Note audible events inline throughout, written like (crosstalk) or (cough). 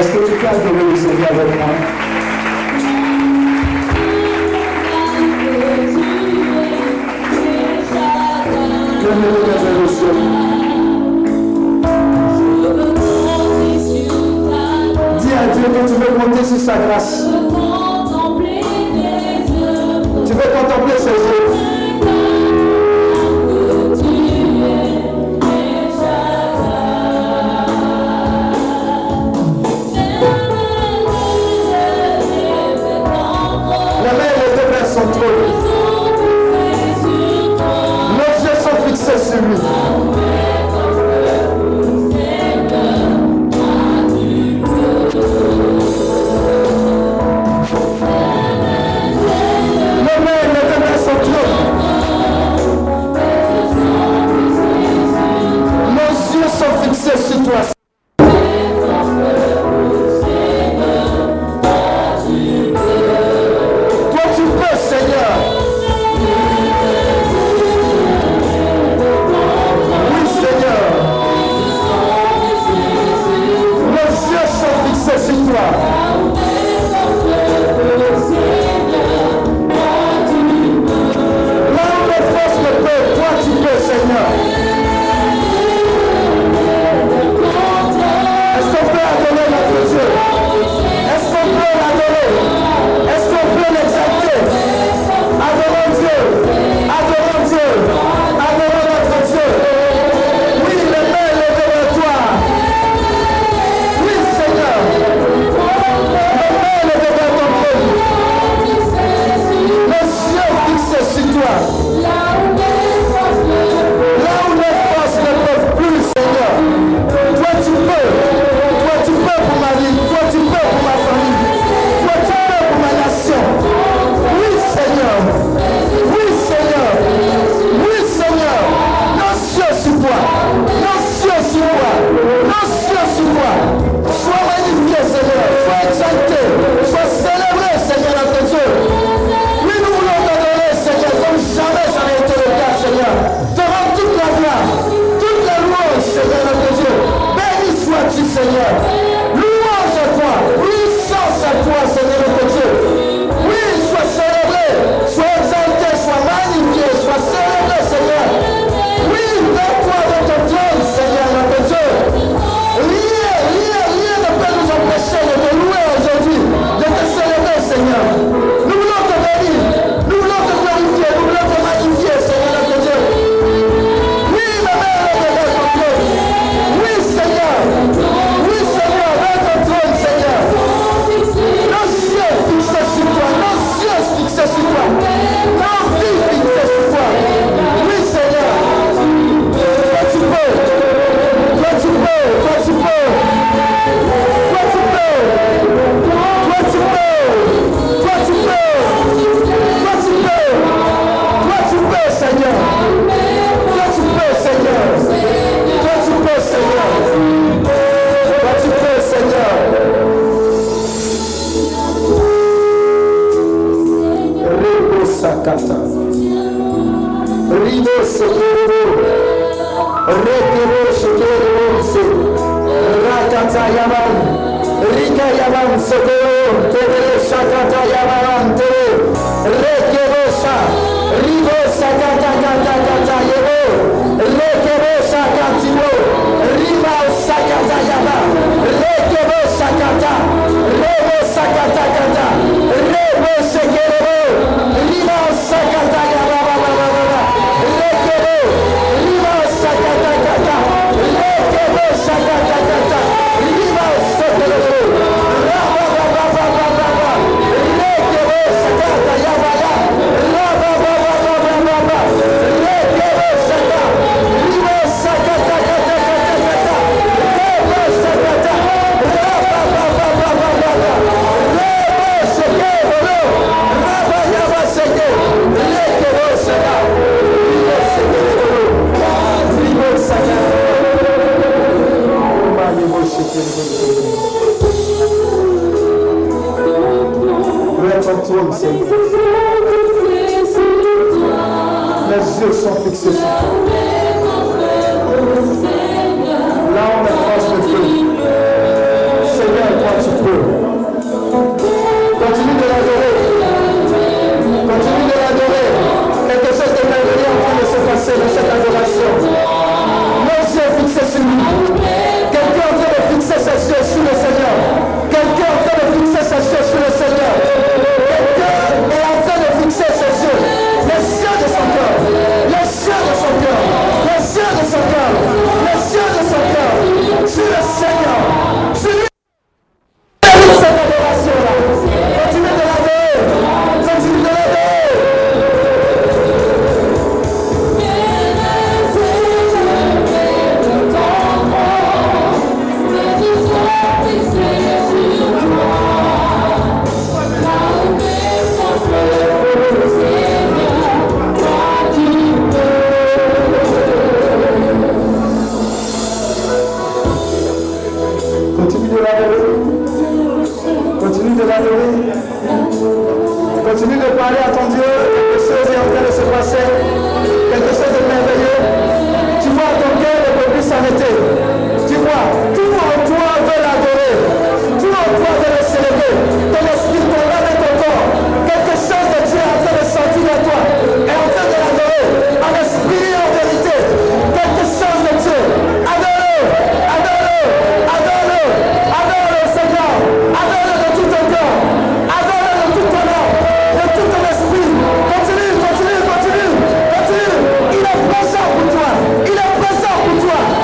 Est-ce que tu classes de le Seigneur avec moi Dis à Dieu que tu veux compter sur sa grâce. Tu veux contempler ses yeux. sur. Les yeux sont fixés sur toi. Señor. quelque chose de merveilleux. Tu vois, ton cœur ne peut plus s'arrêter. Tu vois, tout en toi veut l'adorer. Tout en toi veut le célébrer. Ton esprit, ton âme ton corps. Quelque chose de Dieu est en train de sortir de toi. Et en train de l'adorer. En esprit et en vérité. Quelque chose de Dieu. Adore, adore, adore, adore le Seigneur. Adore de tout ton cœur. Adore de tout ton âme. De tout ton esprit. Continue, continue, continue. Il est présent pour toi. Il est présent pour toi.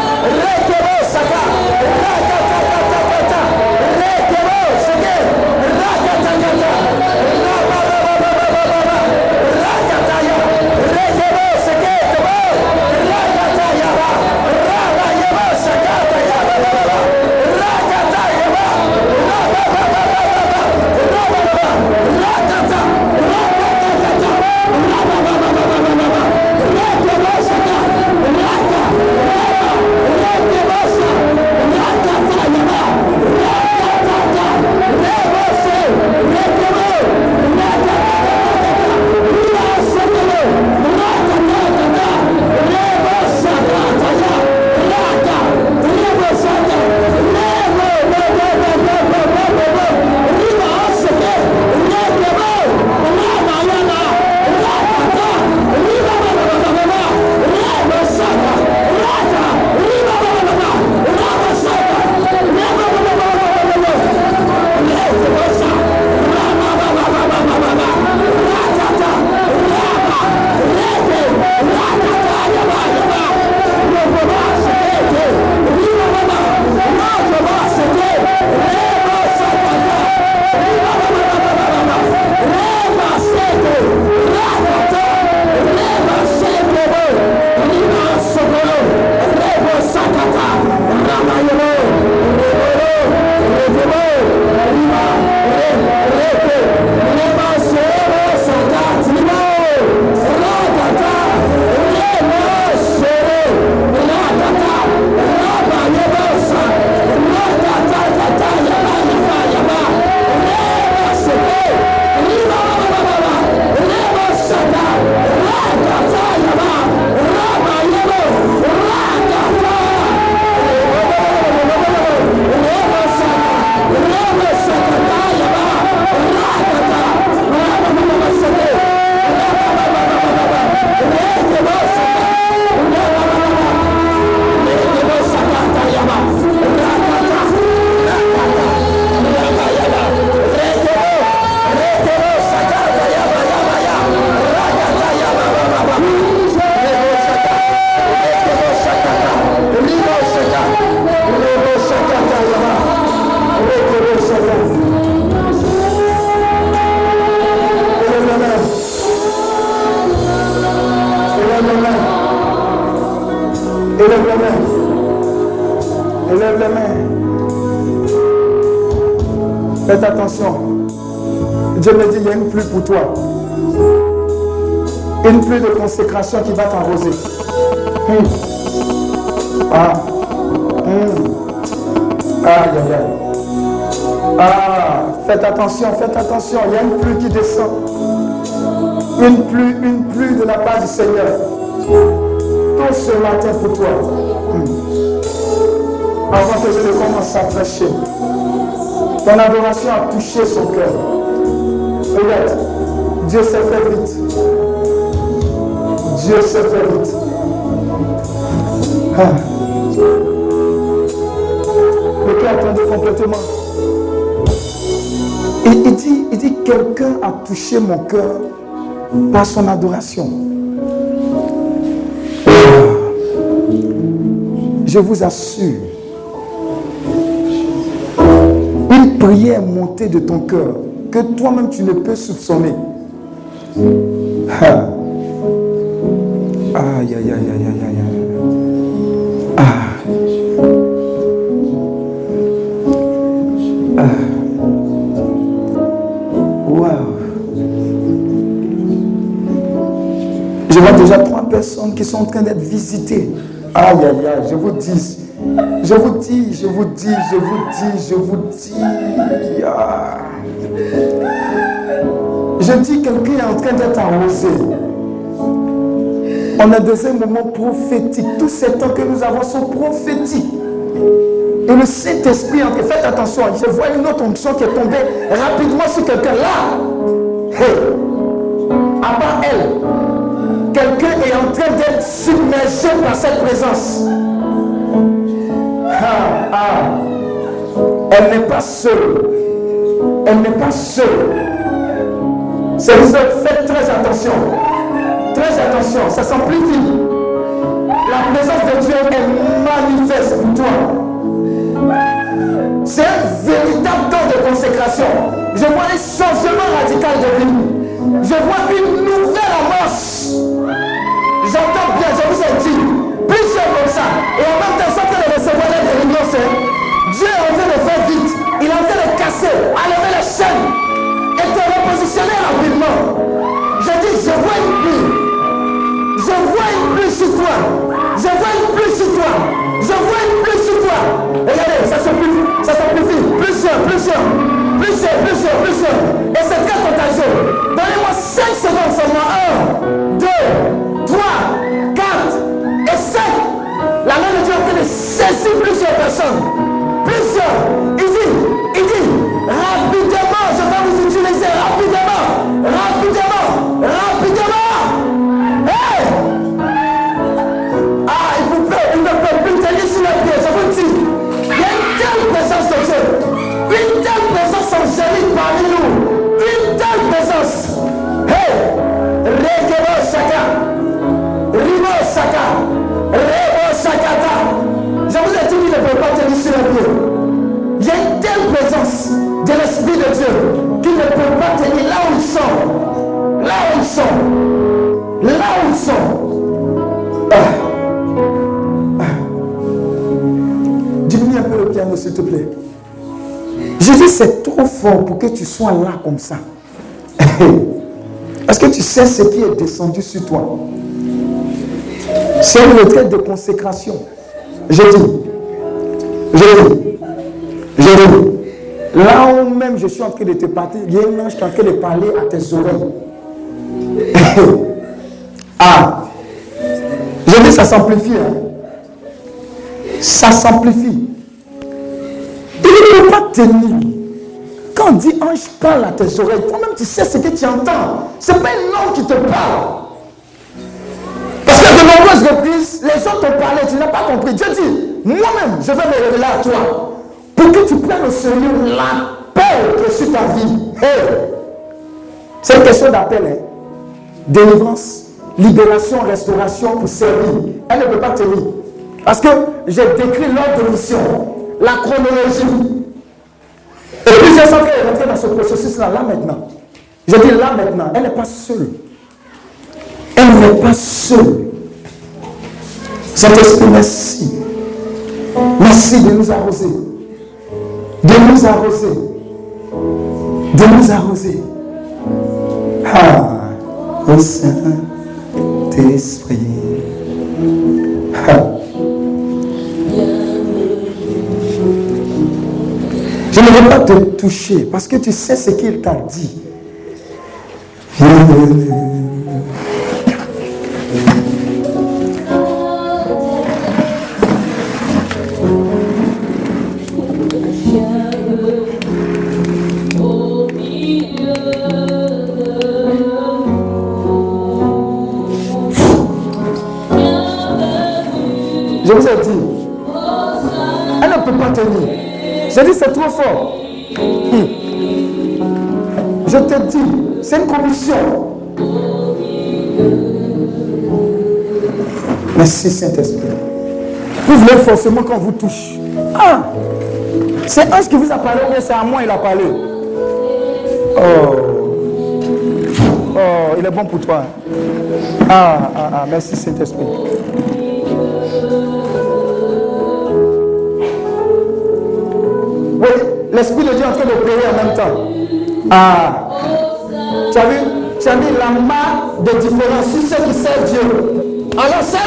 Toi. Une pluie de consécration qui va t'arroser. Hum. Ah. Hum. Aïe, aïe, aïe. Ah, faites attention, faites attention. Il y a une pluie qui descend. Une pluie, une pluie de la part du Seigneur. Tout ce matin pour toi. Hum. Avant que je commence à prêcher. Ton adoration a touché son cœur. Regarde, Dieu s'est fait vite. Dieu s'est fait vite. Ah. Le cœur attendait complètement. Il dit, il dit, quelqu'un a touché mon cœur par son adoration. Ah. Je vous assure, une prière montée de ton cœur que toi-même tu ne peux soupçonner. (laughs) Ah. Aïe, aïe, aïe, aïe, aïe, aïe. Ah. Ah. Wow. Je vois déjà trois personnes qui sont en train d'être visitées. Aïe, aïe, aïe, je vous dis. Je vous dis, je vous dis, je vous dis, je vous dis. Ah. Je dis, quelqu'un est en train d'être arrosé. On a dans un moment prophétique. Tous ces temps que nous avons sont prophétiques. Et le Saint-Esprit, faites attention, je vois une autre onction qui est tombée rapidement sur quelqu'un là. Hey, à part elle, quelqu'un est en train d'être submergé par cette présence. Ah, ah. Elle n'est pas seule. Elle n'est pas seule. C'est faites très attention. Très attention, ça s'amplifie. La présence de Dieu est manifeste pour toi. C'est un véritable temps de consécration. Je vois un changement radical de vie. Je vois une nouvelle amorce. J'entends bien, je vous ai dit, plusieurs comme ça. Et en même temps, sans de recevoir l'aide de l'ignorance, Dieu est en train de faire vite. Il est en train de casser, enlever les chaînes rapidement. Je dis, je vois une pluie. Je vois une pluie sur toi. Je vois une pluie sur toi. Je vois une pluie sur toi. Regardez, ça s'amplifie. Ça s'amplifie. Plusieurs, plusieurs. Plusieurs, plusieurs, plusieurs. Et c'est très contagieux. Donnez-moi 5 secondes seulement. 1, 2, 3, 4 et 5. La main de Dieu est en train de saisir plusieurs personnes. Ne peut pas tenir là où ils sont. Là où ils sont. Là où ils sont. Ah. Ah. Diminue un peu le piano, s'il te plaît. Dis, c'est trop fort pour que tu sois là comme ça. Est-ce que tu sais ce qui est descendu sur toi? C'est une retraite de consécration. Je dis, je je dis, là où même je suis en train de te parler, il y a un ange qui est en train de parler à tes oreilles. (coughs) ah, je dis, ça s'amplifie. hein. Ça s'amplifie. Il ne peut pas tenir. Quand on dit ange parle à tes oreilles, toi-même tu sais ce que tu entends. Ce n'est pas un homme qui te parle. Parce que de nombreuses reprises, les gens te parlaient, tu n'as pas compris. Dieu dit, moi-même, je vais me révéler à toi. Pour que tu prennes au sérieux l'appel que sur ta vie. Hey! C'est une question d'appel. Hein? Délivrance, libération, restauration pour servir. Elle ne peut pas tenir. Parce que j'ai décrit l'ordre de mission, la chronologie. Et puis j'ai senti qu'elle est dans ce processus-là, là maintenant. Je dis là maintenant, elle n'est pas seule. Elle n'est pas seule. Saint-Esprit, merci. Merci de nous arroser. De nous arroser. De nous arroser. Ah, au Saint-Esprit. Ah. Je ne veux pas te toucher parce que tu sais ce qu'il t'a dit. C'est une. Merci Saint-Esprit. Vous voulez forcément qu'on vous touche. Ah, c'est un qui vous a parlé, mais c'est à moi il a parlé. Oh. Oh, il est bon pour toi. Ah, ah, ah, merci Saint-Esprit. Oui, l'Esprit de Dieu en train de prier en même temps. Ah, tu as vu, tu as mis la main de différence sur ceux qui servent Dieu. Alors c'est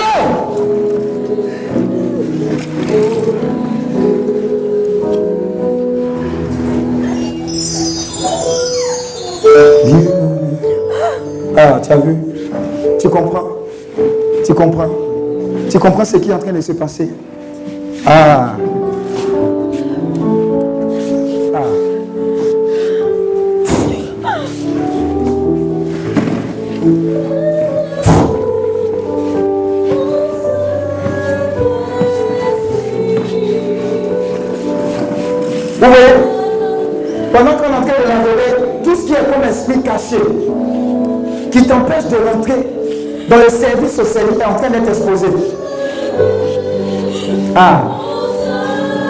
Ah, tu as vu? Tu comprends? Tu comprends? Tu comprends ce qui est en train de se passer? Ah. T'empêche de rentrer dans le service au Seigneur en train d'être exposé. Ah.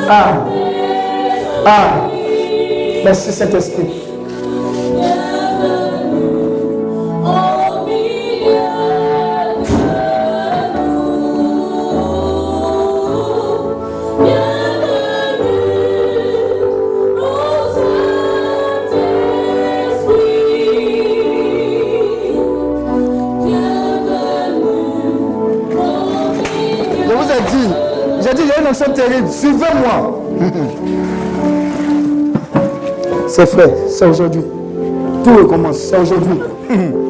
Ah. Ah. Merci Saint-Esprit. Terrible. Suivez-moi. (laughs) C'est fait. C'est aujourd'hui. Tout recommence. C'est aujourd'hui. (laughs)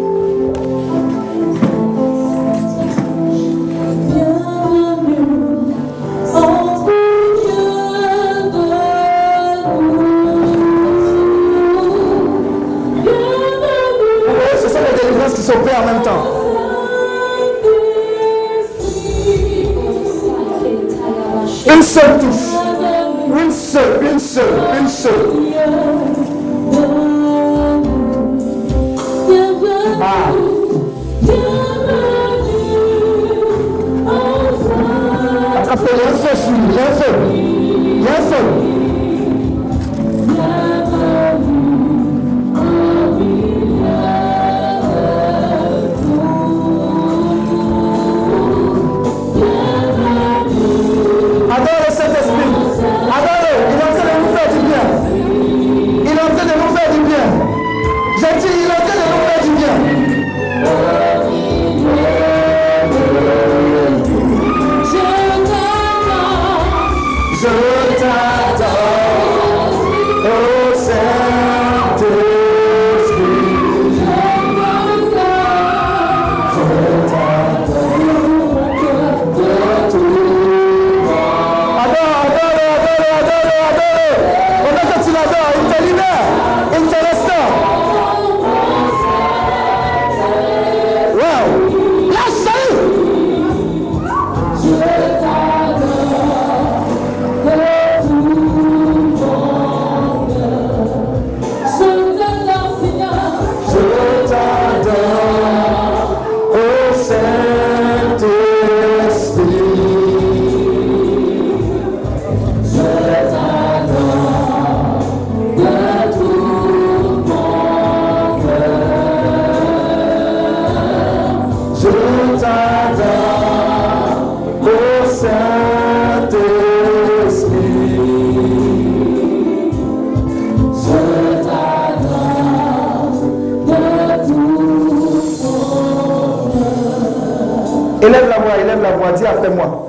voix, dis après moi.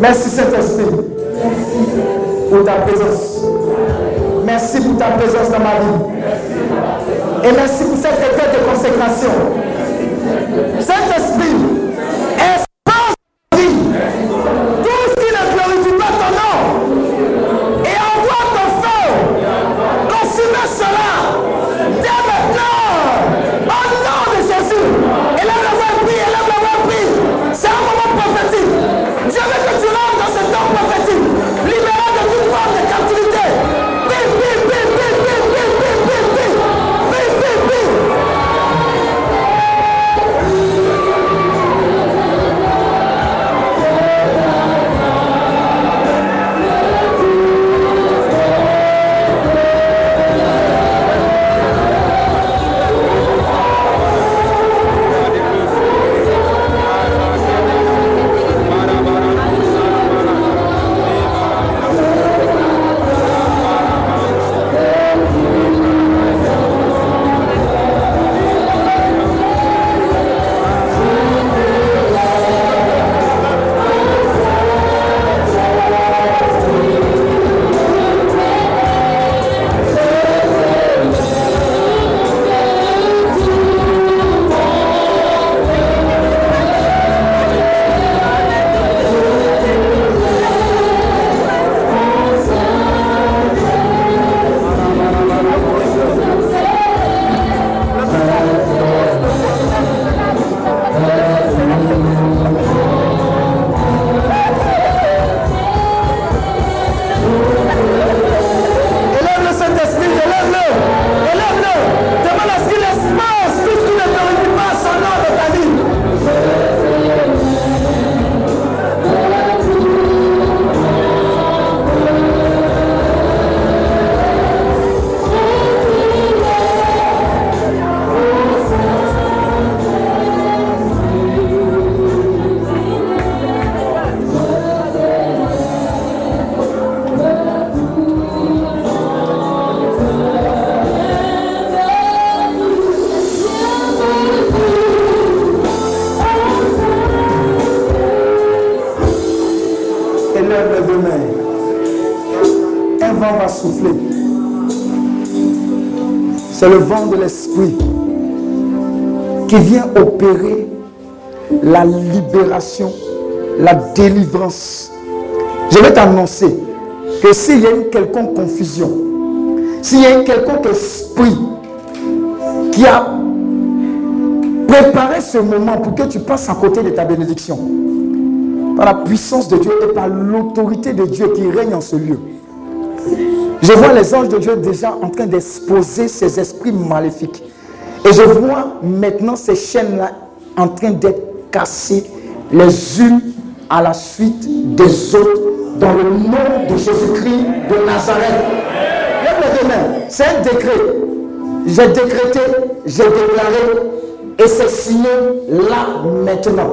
Merci Saint-Esprit pour ta présence. Merci pour ta présence dans ma vie. Et merci pour cette retraite de consécration. Saint-Esprit, qui vient opérer la libération, la délivrance. Je vais t'annoncer que s'il y a une quelconque confusion, s'il y a un quelconque esprit qui a préparé ce moment pour que tu passes à côté de ta bénédiction, par la puissance de Dieu et par l'autorité de Dieu qui règne en ce lieu, je vois les anges de Dieu déjà en train d'exposer ces esprits maléfiques. Et je vois maintenant ces chaînes-là en train d'être cassées les unes à la suite des autres dans le nom de Jésus-Christ de Nazareth. C'est un décret. J'ai décrété, j'ai déclaré et c'est signé là maintenant.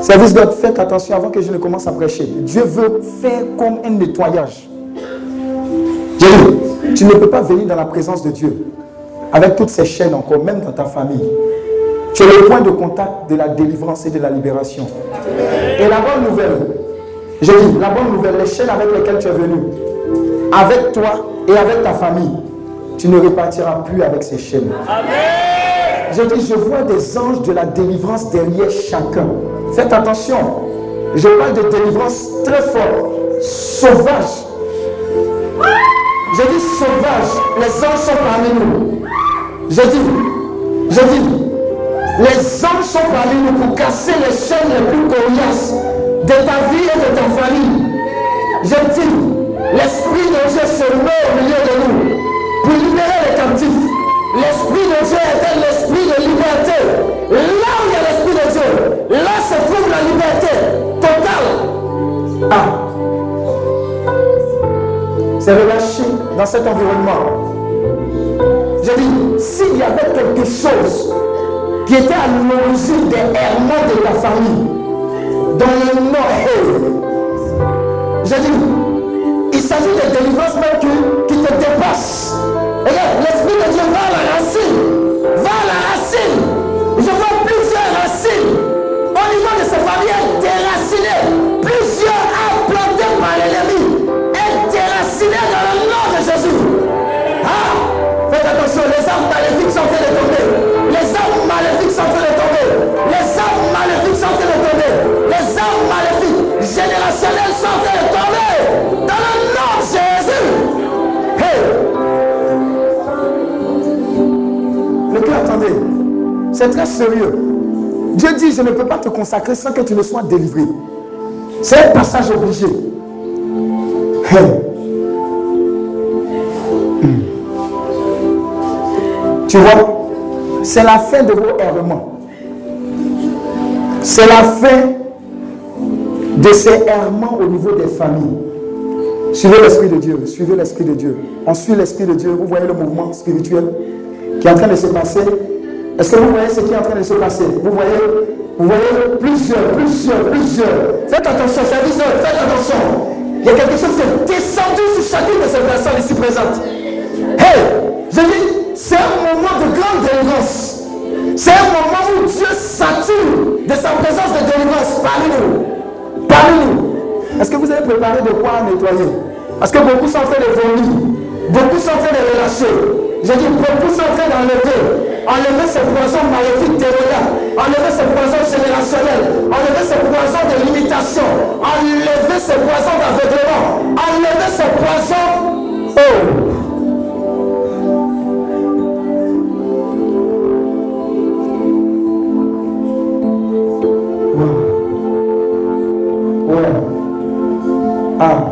Service God, faites attention avant que je ne commence à prêcher. Dieu veut faire comme un nettoyage. Jésus, tu ne peux pas venir dans la présence de Dieu avec toutes ces chaînes encore, même dans ta famille. Tu es le point de contact de la délivrance et de la libération. Et la bonne nouvelle, je dis, la bonne nouvelle, les chaînes avec lesquelles tu es venu, avec toi et avec ta famille, tu ne repartiras plus avec ces chaînes. Je dis, je vois des anges de la délivrance derrière chacun. Faites attention. Je parle de délivrance très forte, sauvage. Je dis sauvage. Les anges sont parmi nous. Je dis, je dis, les anges sont parmi nous pour casser les chaînes les plus coriaces de ta vie et de ta famille. Je dis, l'Esprit de Dieu se met au milieu de nous pour libérer les captifs. L'Esprit de Dieu est l'esprit de liberté. Là où il y a l'Esprit de Dieu, là se trouve la liberté totale. Ah. C'est relâché dans cet environnement y avait quelque chose qui était à l'origine des errements de ta famille dans le nord J'ai dit, il s'agit de délivrance même qui, qui te dépassent. Regarde, l'Esprit de Dieu va à la racine. Va à la racine. Je vois plusieurs racines au niveau de ces familles terrasses. dans le nom Jésus. Mais qu'entendez, C'est très sérieux. Dieu dit, je ne peux pas te consacrer sans que tu ne sois délivré. C'est un passage obligé. Hey. Hmm. Tu vois, c'est la fin de vos errements. C'est la fin de ces errements au niveau des familles. Suivez l'Esprit de Dieu, suivez l'Esprit de Dieu. On suit l'Esprit de Dieu. Vous voyez le mouvement spirituel qui est en train de se passer. Est-ce que vous voyez ce qui est en train de se passer? Vous voyez, vous voyez plusieurs, plusieurs, plusieurs. Faites attention, service faites attention. Il y a quelque chose qui est descendu sur chacune de ces personnes ici présentes. Hey, je dis, c'est un moment de grande délivrance. C'est un moment où Dieu sature de sa présence de délivrance parmi nous. Parmi nous. Est-ce que vous avez préparé de quoi nettoyer? Parce que beaucoup sont en train de vomir? Beaucoup sont en train de relâcher. J'ai dit beaucoup sont en train d'enlever. Enlever ces poisons maléfiques démoniaques. Enlever ces poisons générationnels. Enlever ces poisons de limitation. Enlever ces poisons d'aveuglement. Enlever ces poisons. Oh Ah,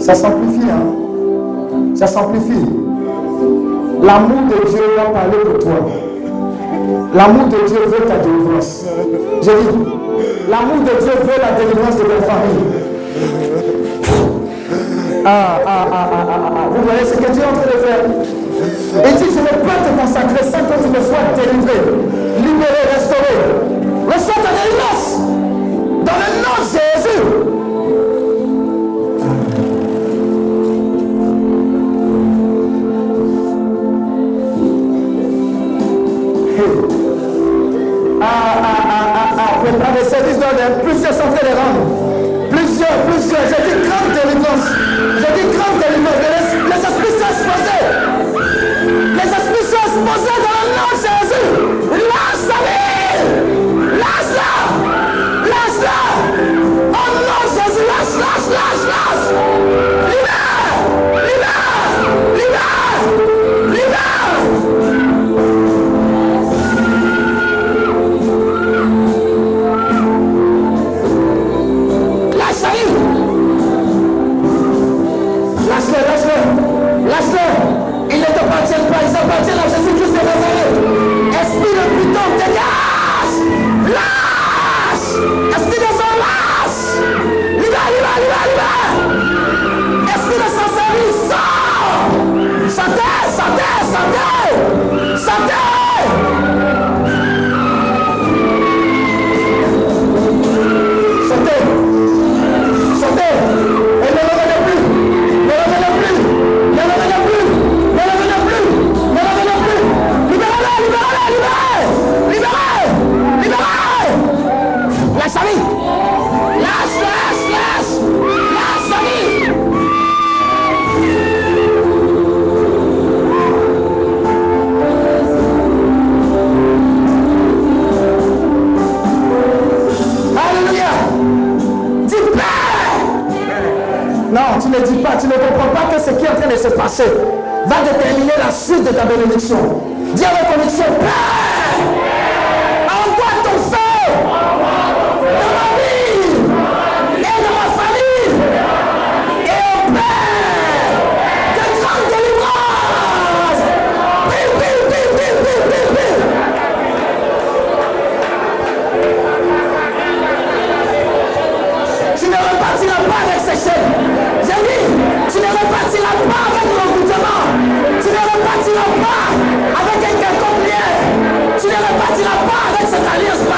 ça s'amplifie, hein? Ça s'amplifie. L'amour de Dieu va parler pour toi. L'amour de Dieu veut ta délivrance. Je dis, l'amour de Dieu veut la délivrance de ta famille. Ah, ah, ah, ah, ah, ah. Vous voyez ce que Dieu est en train de faire? Il dit, je ne peux pas te consacrer sans que tu me sois délivré, libéré, restauré. Reçois ta délivrance. Dans les services d'ordre, plusieurs sont de rendre. Plusieurs, plusieurs. J'ai dit grande délivrance. J'ai dit grande délivrance. Les, les esprits sont. Les esprits sont exposés dans le nom de Jésus. Lâche-la. Lâche-la. Lâche-la. Oh non, Jésus, lâche, lâche, lâche, lâche. Ne dis pas, tu ne comprends pas que ce qui est en train de se passer va déterminer la suite de ta bénédiction. Dis à la connexion, Père, tu ne repartiras pas avec un recrutement. Tu ne repartiras pas avec un quelconque lien. Tu ne repartiras pas avec cette alliance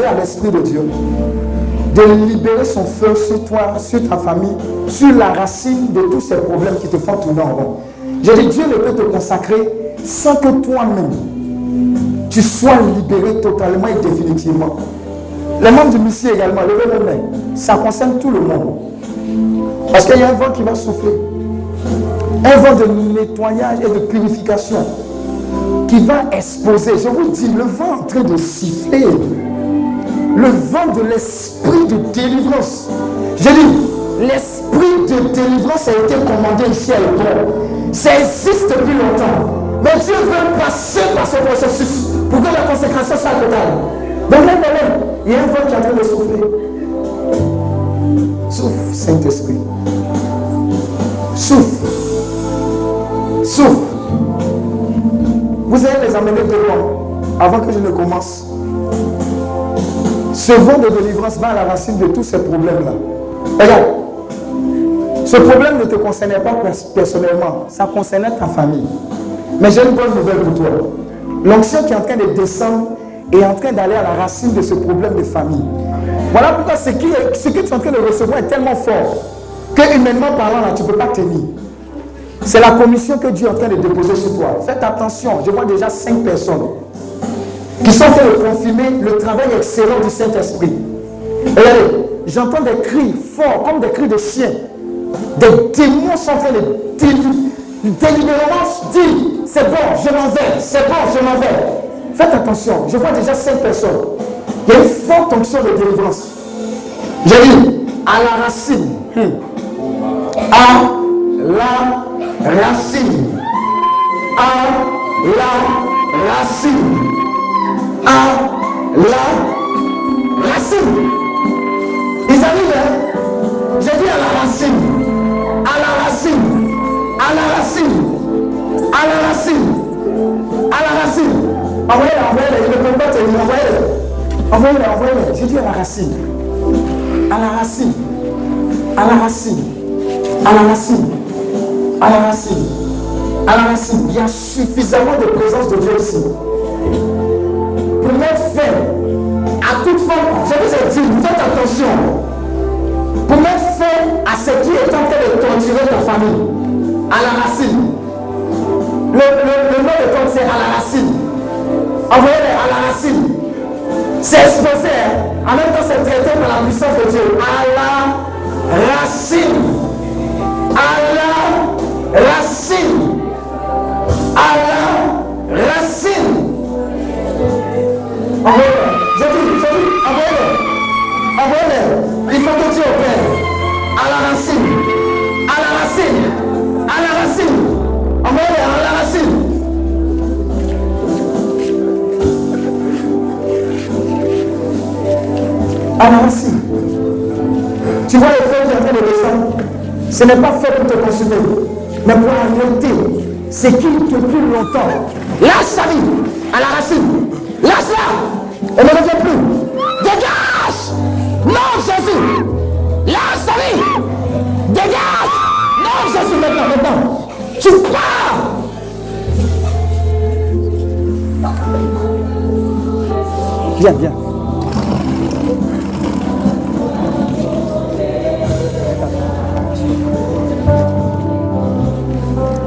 à l'Esprit de Dieu de libérer son feu sur toi, sur ta famille, sur la racine de tous ces problèmes qui te font tourner en rond. J'ai dit, Dieu ne peut te consacrer sans que toi-même, tu sois libéré totalement et définitivement. Les membres du Messie également, levez vos mains. Ça concerne tout le monde. Parce qu'il y a un vent qui va souffler. Un vent de nettoyage et de purification qui va exposer. Je vous dis, le vent est en train de siffler le vent de l'esprit de délivrance. J'ai dit, l'esprit de délivrance a été commandé ici à l'époque. Ça existe depuis longtemps. Mais Dieu veut passer par ce processus pour que la consécration soit totale. Donc là, il y a un vent qui est en train de souffler. Souffle, Saint-Esprit. Souffle. Souffle. Vous allez les amener devant avant que je ne commence. Ce vent de délivrance va à la racine de tous ces problèmes-là. Regarde, ce problème ne te concernait pas personnellement, ça concernait ta famille. Mais j'ai une bonne nouvelle pour toi. L'onction qui est en train de descendre est en train d'aller à la racine de ce problème de famille. Voilà pourquoi ce, qui ce que tu es en train de recevoir est tellement fort que humainement parlant, là, tu ne peux pas tenir. C'est la commission que Dieu est en train de déposer sur toi. Faites attention, je vois déjà cinq personnes qui sont de confirmer le travail excellent du Saint-Esprit. Regardez, j'entends des cris forts, comme des cris de chiens. Des démons sont en train de délibérément dire c'est bon, je m'en vais, c'est bon, je m'en vais. Faites attention, je vois déjà cinq personnes. Il y a une forte onction de délivrance. J'ai dit à la racine. À Il y a suffisamment de présence de Dieu ici pour mettre fin à toute forme, je vous ai dit, faites attention, pour mettre fin à ce qui est en train de torturer ta famille, à la racine. Le, le, nom de ton c'est à la racine. Envoyez-les à la racine. C'est exposé, hein. en même temps c'est traité par la puissance de Dieu. À la racine. À la racine. À la racine. Envoyez-les. J'ai dit, j'ai dit. Envoyez-les. Il faut que Dieu opère. À la racine. À la racine. À la racine. Envoyez-les à la racine. À la racine. Tu vois le feu qui est en train de descendre Ce n'est pas fait pour te consumer, mais pour arrêter ce qui te plus longtemps. Lâche sa vie à la racine. Lâche-la. Elle ne revient plus. Dégage. Non, Jésus. Lâche sa vie. Dégage. Non, Jésus, maintenant, maintenant. Tu pars. Viens, viens.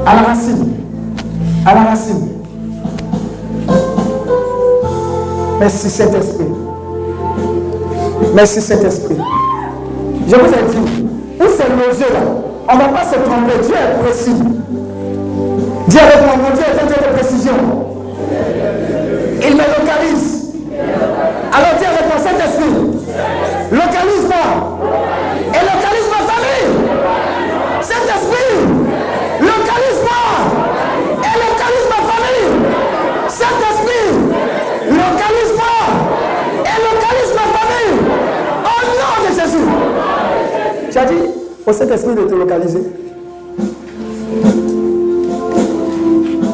À la racine. Merci Saint-Esprit. Merci Saint-Esprit. Je vous ai dit, où c'est nos yeux là? On ne va pas se tromper. Dieu est précis. Dieu avec moi, mon Dieu est vision. Il me localise. Alors dis avec moi, Saint-Esprit, localise-moi. Et localise ma famille. Saint-Esprit, localise-moi. Et localise ma famille. Saint-Esprit, localise-moi. Et localise ma famille. Au nom de Jésus. Tu as dit au Saint-Esprit de te localiser.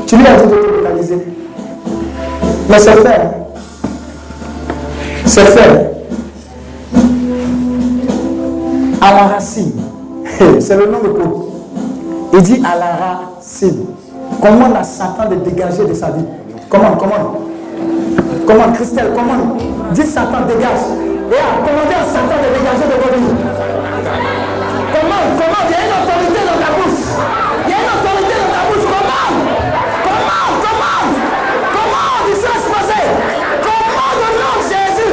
Tu lui as dit de te localiser. Mais c'est fait. C'est fait. À la racine. (laughs) C'est le nom de Paul. Il dit à la racine. Comment la Satan de dégager de sa vie Comment Comment? Comment Christelle Comment? Dis Satan dégage. Et à commander à Satan de dégager de votre vie. Comment Il y a une autorité dans ta bouche. Il y a une autorité dans ta bouche. Comment Comment Comment Comment Dis ça exposé. Comment le nom de Jésus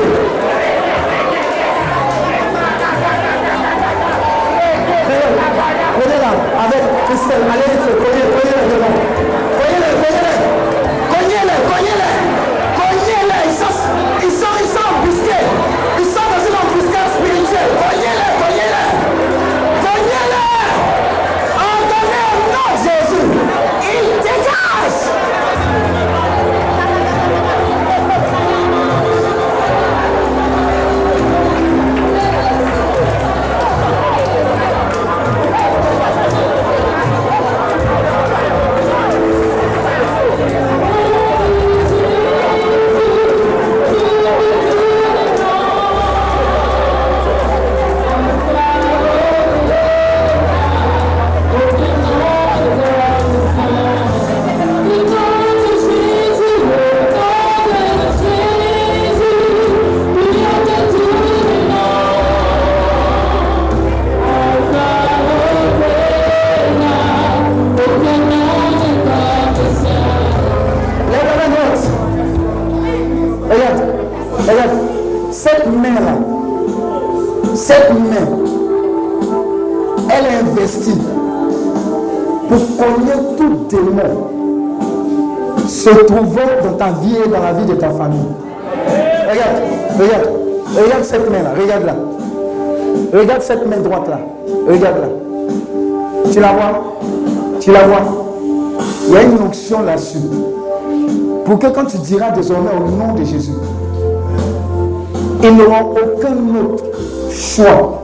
Venez avec Christelle, allez, démon se trouvant dans ta vie et dans la vie de ta famille. Regarde, regarde, regarde cette main-là, regarde-la. Regarde cette main droite-là, regarde-la. Tu la vois? Tu la vois? Il y a une onction là-dessus. Pour que quand tu diras désormais au nom de Jésus, ils n'auront aucun autre choix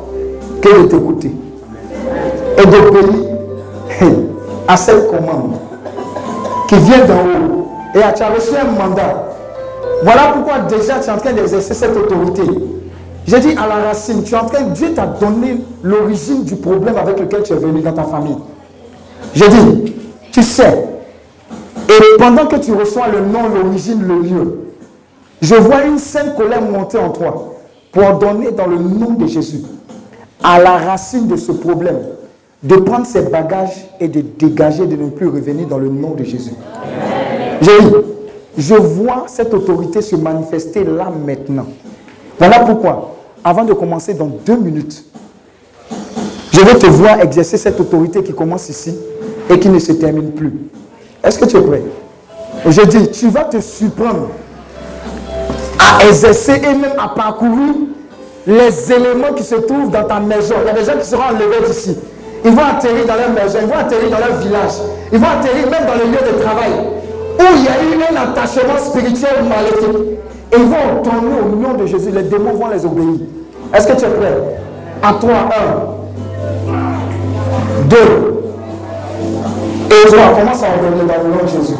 que de t'écouter et d'obéir à cette commande qui vient d'en haut. Et tu as reçu un mandat. Voilà pourquoi déjà tu es en train d'exercer cette autorité. J'ai dit à la racine, tu es en train, Dieu t'a donné l'origine du problème avec lequel tu es venu dans ta famille. J'ai dit, tu sais, et pendant que tu reçois le nom, l'origine, le lieu, je vois une sainte colère monter en toi pour ordonner dans le nom de Jésus à la racine de ce problème de prendre ses bagages et de dégager, de ne plus revenir dans le nom de Jésus. J'ai je vois cette autorité se manifester là maintenant. Voilà pourquoi, avant de commencer dans deux minutes, je vais te voir exercer cette autorité qui commence ici et qui ne se termine plus. Est-ce que tu es prêt? Je dis, tu vas te surprendre à exercer et même à parcourir les éléments qui se trouvent dans ta maison. Il y a des gens qui seront enlevés d'ici. Ils vont atterrir dans leur maison, ils vont atterrir dans leur village, ils vont atterrir même dans le lieu de travail où il y a eu un attachement spirituel maléfique. Et ils vont tourner au nom de Jésus. Les démons vont les obéir. Est-ce que tu es prêt? À toi, un, deux, et trois. Commence à ordonner dans le nom de Jésus.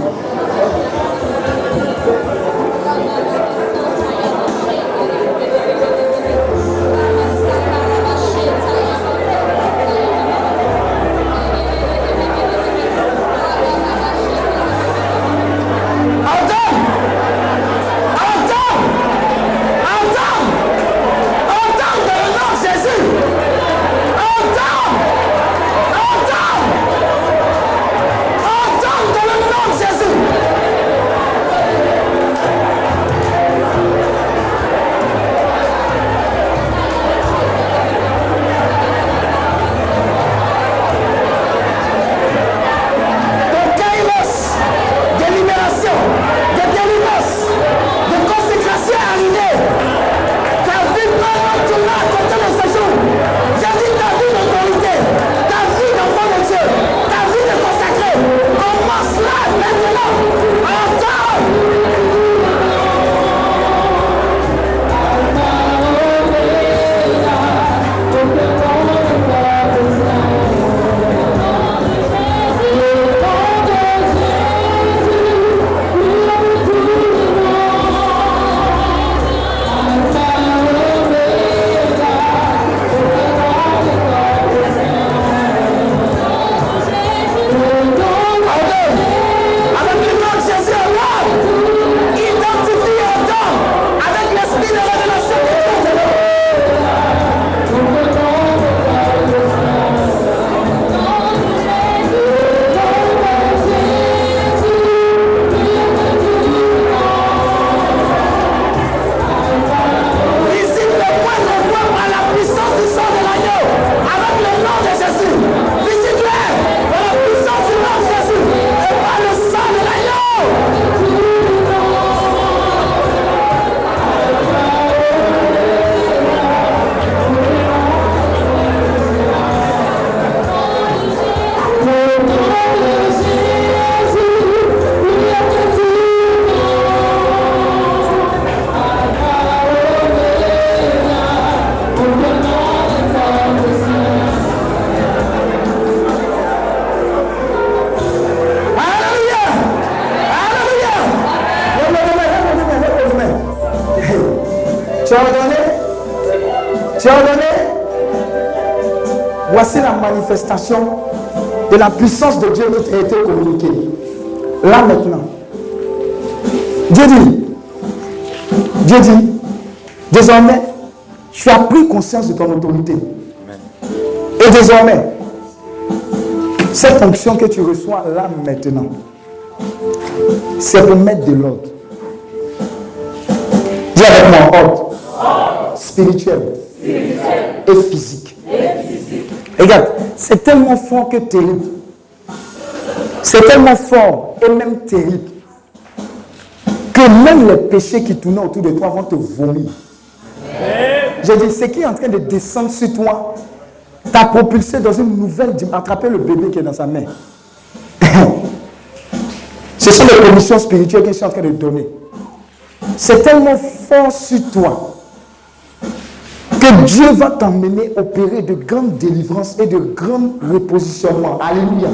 De la puissance de Dieu a été communiquée. Là maintenant. Dieu dit, Dieu dit, désormais, tu as pris conscience de ton autorité. Et désormais, cette fonction que tu reçois là maintenant, c'est pour mettre de l'ordre. Dis avec moi, ordre. Spirituel. Et physique. Regarde, c'est tellement fort que terrible. C'est tellement fort et même terrible que même les péchés qui tournent autour de toi vont te vomir. J'ai dit, ce qui est en train de descendre sur toi t'a propulsé dans une nouvelle. Attraper le bébé qui est dans sa main. (laughs) Ce sont les conditions spirituelles que je suis en train de donner. C'est tellement fort sur toi Dieu va t'emmener opérer de grandes délivrances et de grands repositionnements. Alléluia.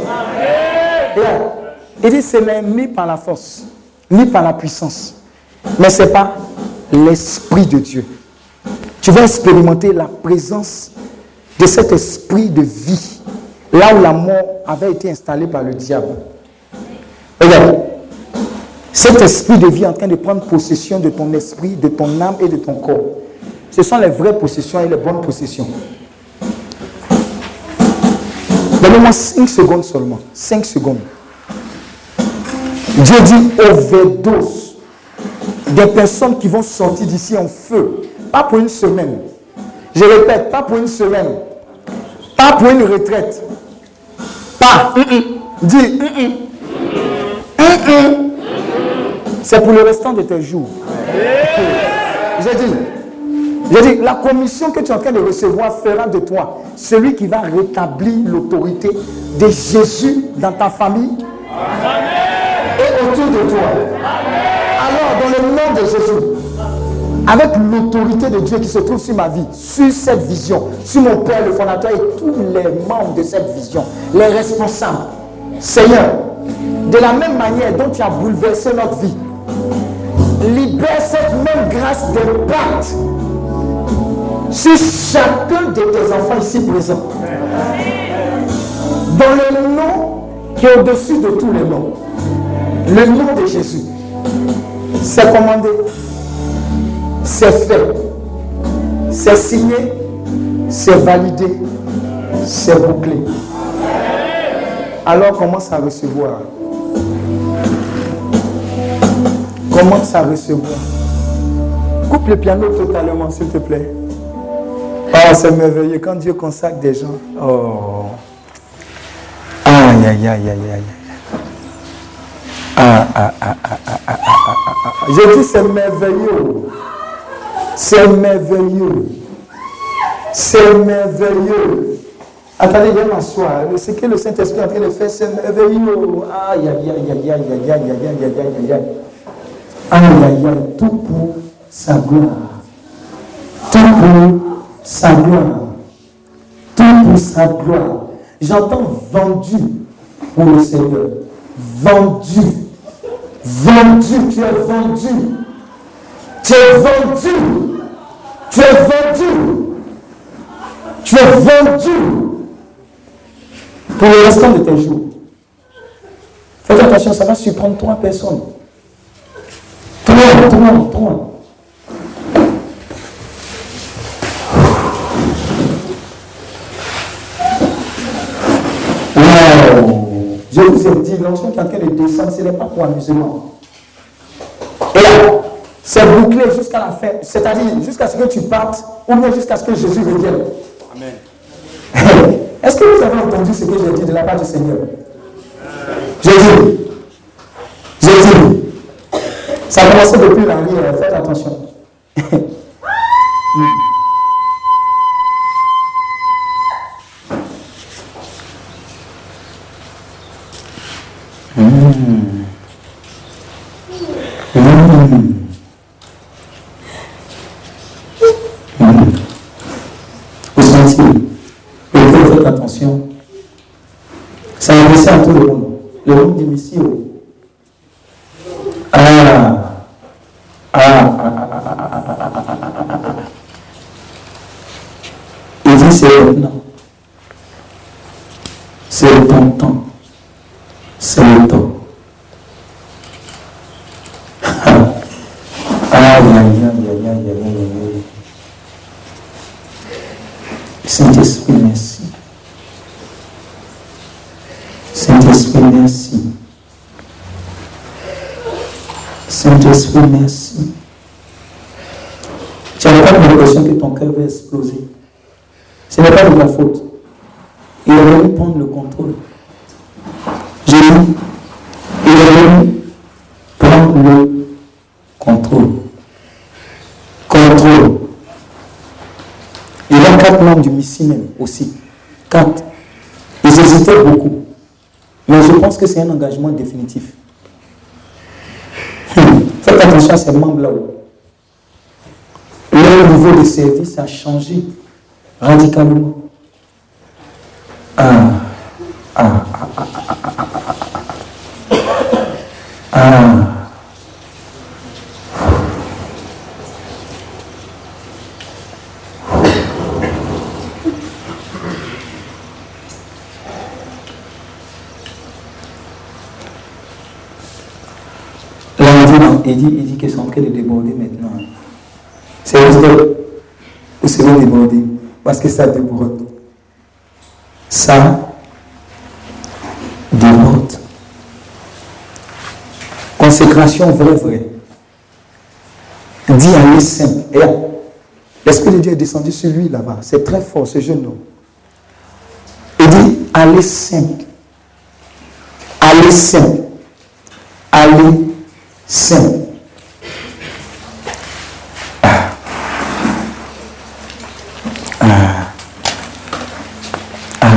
Il dit, ce n'est ni par la force, ni par la puissance, mais c'est par l'Esprit de Dieu. Tu vas expérimenter la présence de cet esprit de vie, là où la mort avait été installée par le diable. Regarde, cet esprit de vie est en train de prendre possession de ton esprit, de ton âme et de ton corps. Ce sont les vraies possessions et les bonnes possessions. Donnez-moi 5 secondes seulement. 5 secondes. Dieu dit overdose. Des personnes qui vont sortir d'ici en feu. Pas pour une semaine. Je répète, pas pour une semaine. Pas pour une retraite. Pas. Dis. C'est pour le restant de tes jours. J'ai dit. Je dis, la commission que tu es en train de recevoir fera de toi celui qui va rétablir l'autorité de Jésus dans ta famille et autour de toi. Alors, dans le nom de Jésus, avec l'autorité de Dieu qui se trouve sur ma vie, sur cette vision, sur mon Père, le fondateur et tous les membres de cette vision, les responsables, Seigneur, de la même manière dont tu as bouleversé notre vie, libère cette même grâce de pacte sur chacun de tes enfants ici présents. Dans le nom qui est au-dessus de tous les noms. Le nom de Jésus. C'est commandé. C'est fait. C'est signé. C'est validé. C'est bouclé. Alors commence à recevoir. Commence à recevoir. Coupe le piano totalement, s'il te plaît. Oh, c'est merveilleux quand Dieu consacre des gens. Oh. Aïe, aïe, aïe, aïe, aïe. Ah, ah, ah, ah, ah, ah, ah, ah. Je dis c'est merveilleux. C'est merveilleux. C'est merveilleux. Attendez, viens m'asseoir. Ce que le Saint-Esprit est en train de faire, c'est merveilleux. Aïe, aïe, aïe, aïe, aïe, aïe, aïe, aïe, aïe, aïe, aïe, aïe. Aïe, aïe, aïe, tout pour sa gloire. Tout pour sa gloire. Tout pour sa gloire. J'entends vendu pour le Seigneur. Vendu. Vendu, tu es vendu. Tu es vendu. Tu es vendu. Tu es vendu pour le restant de tes jours. Fais attention, ça va surprendre trois personnes. Trois, trois, trois. Je vous ai dit, lorsqu'on est en train de descendre, ce n'est pas pour amusement. Et là, c'est bouclé jusqu'à la fin, c'est-à-dire jusqu'à ce que tu partes, ou bien jusqu'à ce que Jésus revienne. Amen. (laughs) Est-ce que vous avez entendu ce que j'ai dit de la part du Seigneur? J'ai dit, j'ai dit, ça a commencé depuis l'arrière, faites attention. (laughs) merci. Tu n'as pas l'impression que ton cœur va exploser. Ce n'est pas de ta faute. Il est venu prendre le contrôle. J'ai dit, il est venu prendre le contrôle. Contrôle. Il y a quatre membres du Messie même aussi. Quatre. Ils hésitaient beaucoup. Mais je pense que c'est un engagement définitif (laughs) attention à ces membres-là-haut. Leur niveau de service a changé radicalement. Ah, ah, ah, ah, ah, ah, ah. ah. Il dit, il dit qu'ils sont en train de déborder maintenant. C'est que vous serez débordés parce que ça déborde. Ça déborde. Consécration vraie, vraie. Dit aller simple. Et l'Esprit de Dieu est descendu sur lui là-bas. C'est très fort, ce jeune homme. Il dit aller simple. Aller simple. Aller simple. Ah. Ah. Ah.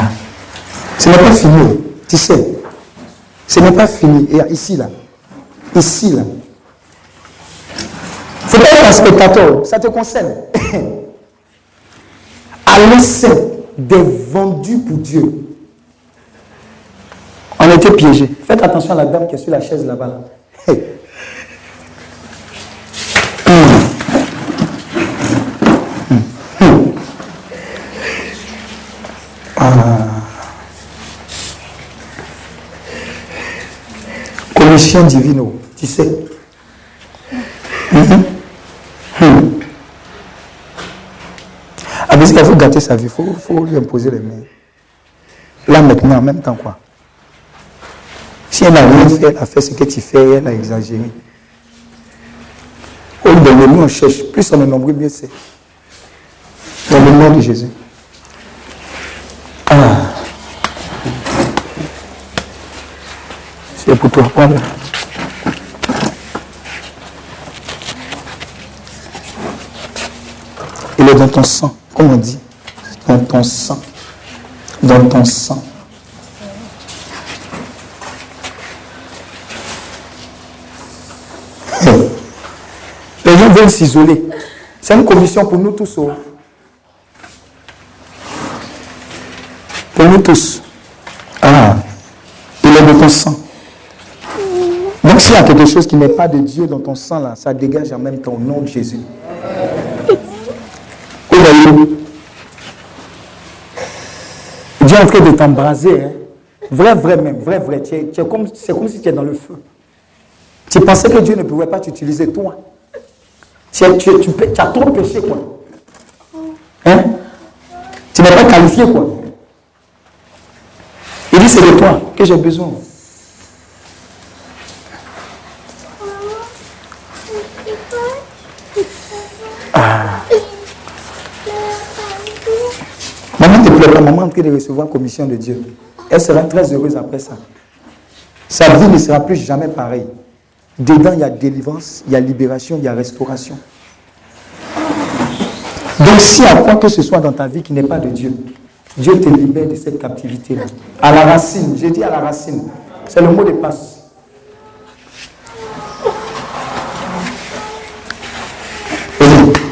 Ce n'est pas fini, tu sais. Ce n'est pas fini. Et ici, là. Ici, là. C'est pas un spectateur, ça te concerne. (coughs) à l'essai des vendus pour Dieu. On était piégés. Faites attention à la dame qui est sur la chaise là-bas. Là. Commission divine, tu sais. Mm Ah, faut gâter sa vie, il faut, faut, lui imposer les mains. Là, maintenant, en même temps, quoi. Si elle n'a rien fait, elle a fait ce que tu fais, elle a exagéré. Au le nous, on cherche. Plus on est nombreux, mieux c'est. Dans le nom de Jésus. C'est pour toi, Il est dans ton sang, comme on dit. Dans ton sang. dans ton sang. Les gens veulent s'isoler. C'est une commission pour nous tous. Oh. Pour nous tous. Ah, il est de ton sang. Donc s'il y a quelque chose qui n'est pas de Dieu dans ton sang, là, ça dégage en même temps au nom de Jésus. Dieu est en train de t'embraser. Hein? Vrai, vrai même, vrai, vrai. C'est comme, comme si tu es dans le feu. Tu pensais que Dieu ne pouvait pas t'utiliser, toi. Tu, tu, tu, as trop péché, quoi. Hein? Tu n'es pas qualifié, quoi. Il dit, c'est de toi que j'ai besoin. Ah. Pas, maman en train de recevoir commission de Dieu. Elle sera très heureuse après ça. Sa vie ne sera plus jamais pareille. Dedans, il y a délivrance, il y a libération, il y a restauration. Donc, y a quoi que ce soit dans ta vie qui n'est pas de Dieu, Dieu te libère de cette captivité-là. À la racine, j'ai dit à la racine, c'est le mot de passe.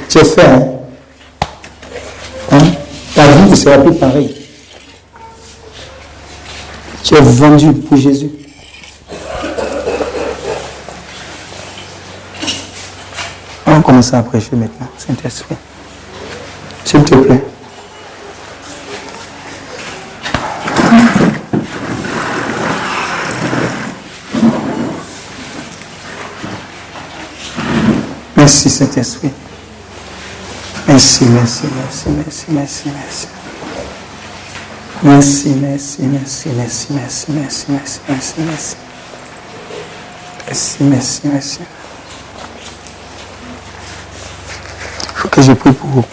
tu es fait, hein? Ta vie ne sera plus pareille. Tu es vendu pour Jésus. On va commencer à prêcher maintenant, Saint-Esprit. S'il te plaît. Merci Saint-Esprit. Merci, merci, merci, merci, merci, merci. Merci, merci, merci, merci, merci, merci, merci, merci, merci. Merci, merci, merci. Il faut que je prie pour,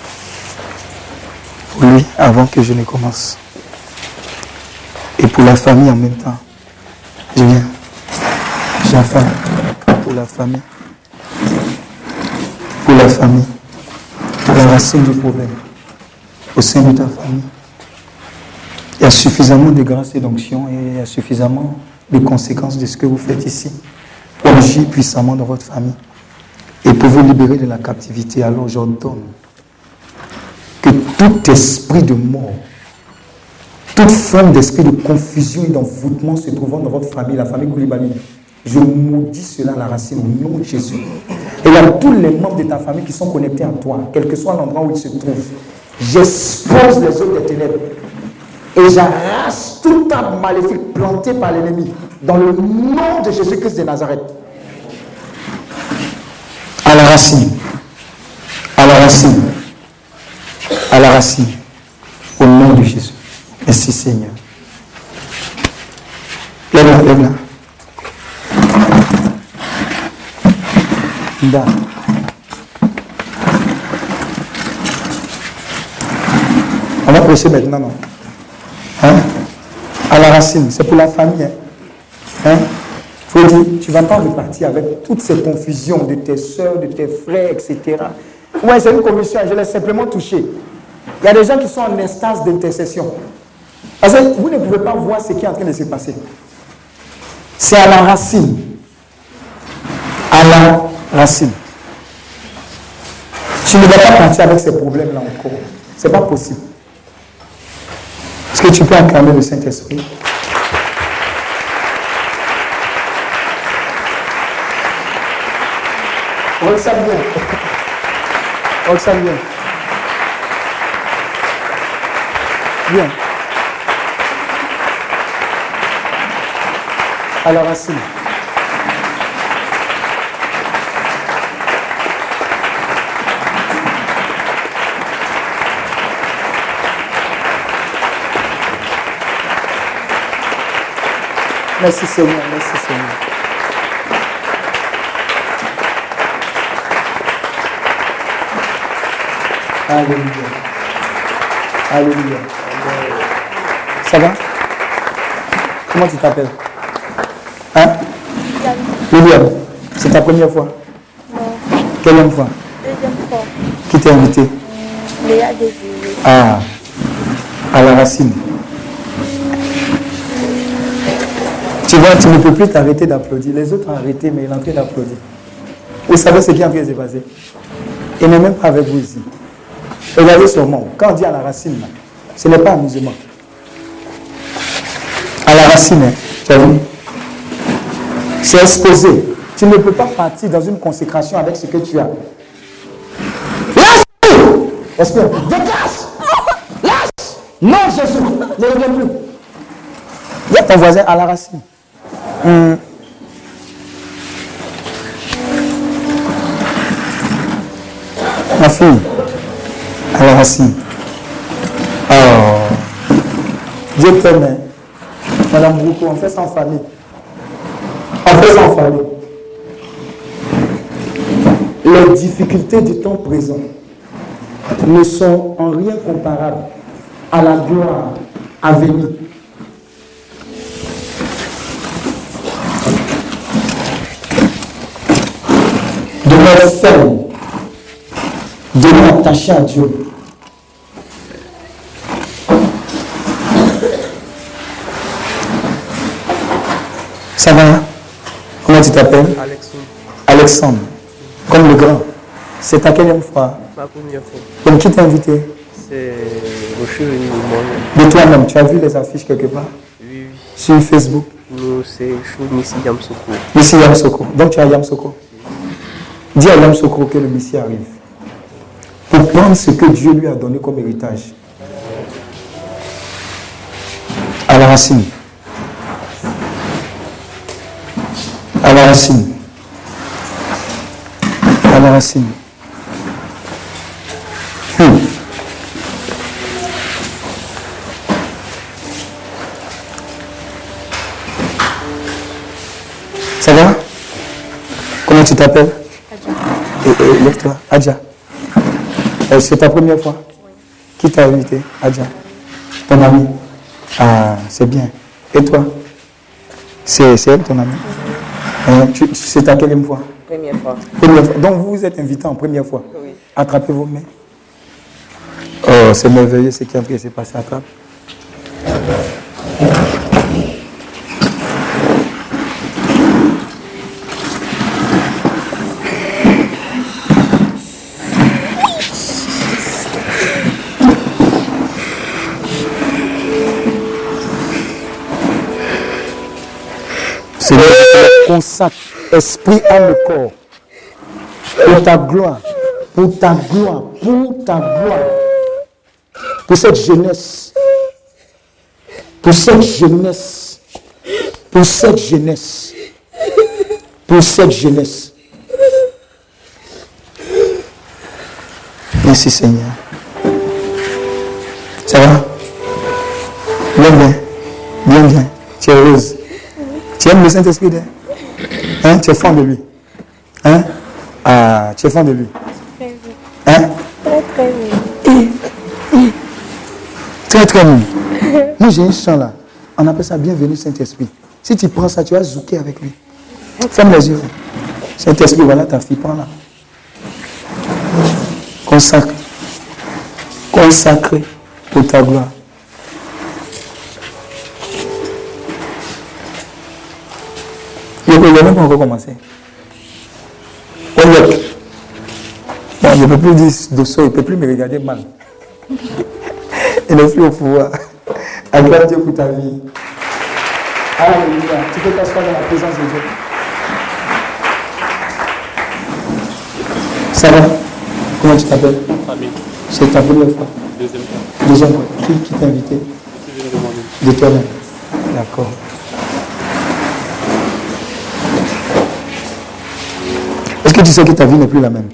pour lui avant que je ne commence. Et pour la famille en même temps. Je viens. J'ai faim pour la famille. Pour la famille. La racine du problème. Au sein de ta famille. Il y a suffisamment de grâce et d'onction et il y a suffisamment de conséquences de ce que vous faites ici pour agir puissamment dans votre famille et pour vous libérer de la captivité. Alors j'ordonne que tout esprit de mort, toute forme d'esprit de confusion et d'envoûtement se trouvant dans votre famille, la famille Koulibaly, je maudis cela à la racine au nom de Jésus. Et a tous les membres de ta famille qui sont connectés à toi, quel que soit l'endroit où ils se trouvent. J'expose les eaux des ténèbres et j'arrache tout arbre maléfique planté par l'ennemi dans le nom de Jésus-Christ de Nazareth. À la racine. À la racine. À la racine. Au nom de Jésus. Merci Seigneur. Lève-la, lève-la. On va prêcher maintenant, non? Hein? À la racine, c'est pour la famille. Hein? hein? Faut dire, tu ne vas pas repartir avec toutes ces confusions de tes soeurs, de tes frères, etc. Ouais, c'est une commission, je l'ai simplement touché. Il y a des gens qui sont en instance d'intercession. Vous ne pouvez pas voir ce qui est en train de se passer. C'est à la racine. À la racine. Tu ne vas pas partir avec ces problèmes-là encore. Ce n'est pas possible. Est-ce que tu peux acclamer le Saint-Esprit? Roxane, bien. Roxane, bien. Bien. Alors, assis. Merci Seigneur, merci Seigneur. Alléluia. Alléluia. Ça va? Comment tu t'appelles? Hein? Liliane. C'est ta première fois? Non. Quelle fois? Deuxième fois. Qui t'a invité? Léa Désiré. Ah, à la racine. Tu ne peux plus t'arrêter d'applaudir. Les autres ont arrêté, mais il est en train d'applaudir. Vous savez ce qui est en train de se passer Il n'est même pas avec vous ici. Regardez sur moi. Quand on dit à la racine, ce n'est pas amusement. À la racine, hein, tu as vu? C'est exposé. Tu ne peux pas partir dans une consécration avec ce que tu as. Lâche Espère, dégage Lâche Non, Jésus, ne reviens plus. Il y a ton voisin à la racine. Hmm. Ma fille, la racine. Oh. Dieu t'aime. Madame Broukou, on fait en famille. On fait en famille. Les difficultés du temps présent ne sont en rien comparables à la gloire à venir. De ferme, de attaché à Dieu. Ça va Comment tu t'appelles? Alexandre. Alexandre. Comme le grand. C'est ta quelle fois Ma première fois. Donc qui t'a invité? C'est Rocher moi-même. De toi-même, tu as vu les affiches quelque part? Oui, oui. Sur Facebook? Nous, c'est Chou Nissi Yamsoko. Ici Yamsoko. Donc tu as Yamsoko. Dis à Yamsoko que le Messie arrive. Pour prendre ce que Dieu lui a donné comme héritage. À la racine. À la racine. À la racine. Hmm. Ça va? Comment tu t'appelles? Et, Lève-toi. Adja. Euh, C'est ta première fois Qui t'a invité Adja. Ton ami Ah, c'est bien. Et toi? C'est elle, ton ami Euh, C'est ta quelle fois Première fois. Première fois. Donc vous vous êtes invité en première fois. Oui. Attrapez vos mains. Oh, c'est merveilleux ce qui est en train de se passer. Attrape. Seigneur, je te consacre esprit, âme corps pour ta gloire, pour ta gloire, pour ta gloire, pour cette jeunesse, pour cette jeunesse, pour cette jeunesse, pour cette jeunesse. Merci Seigneur. Ça va? Bien, bien. Bien, Tu aimes le Saint-Esprit hein? hein? Tu es fan de lui? Hein? Ah, tu es fan de lui? Hein? Très très bien. Très, très mignon. Moi, j'ai un chant là. On appelle ça Bienvenue Saint-Esprit. Si tu prends ça, tu vas zouker avec lui. Ferme les yeux. Saint-Esprit, voilà ta fille. Prends-la. Consacre. Consacré pour ta gloire. Il n'a même pas encore commencé. Oyek. Bon, je ne peux plus dire de ça, il ne peut plus me regarder mal. (laughs) Il plus au pouvoir. Acclame Dieu pour ta vie. Alléluia. Tu peux t'asseoir dans la présence de Dieu. Ça va? Comment tu t'appelles? Famille. C'est ta première fois? Deuxième fois. Deuxième fois. Qui, qui t'a invité? De toi-même. D'accord. Tu sais que ta vie n'est plus la même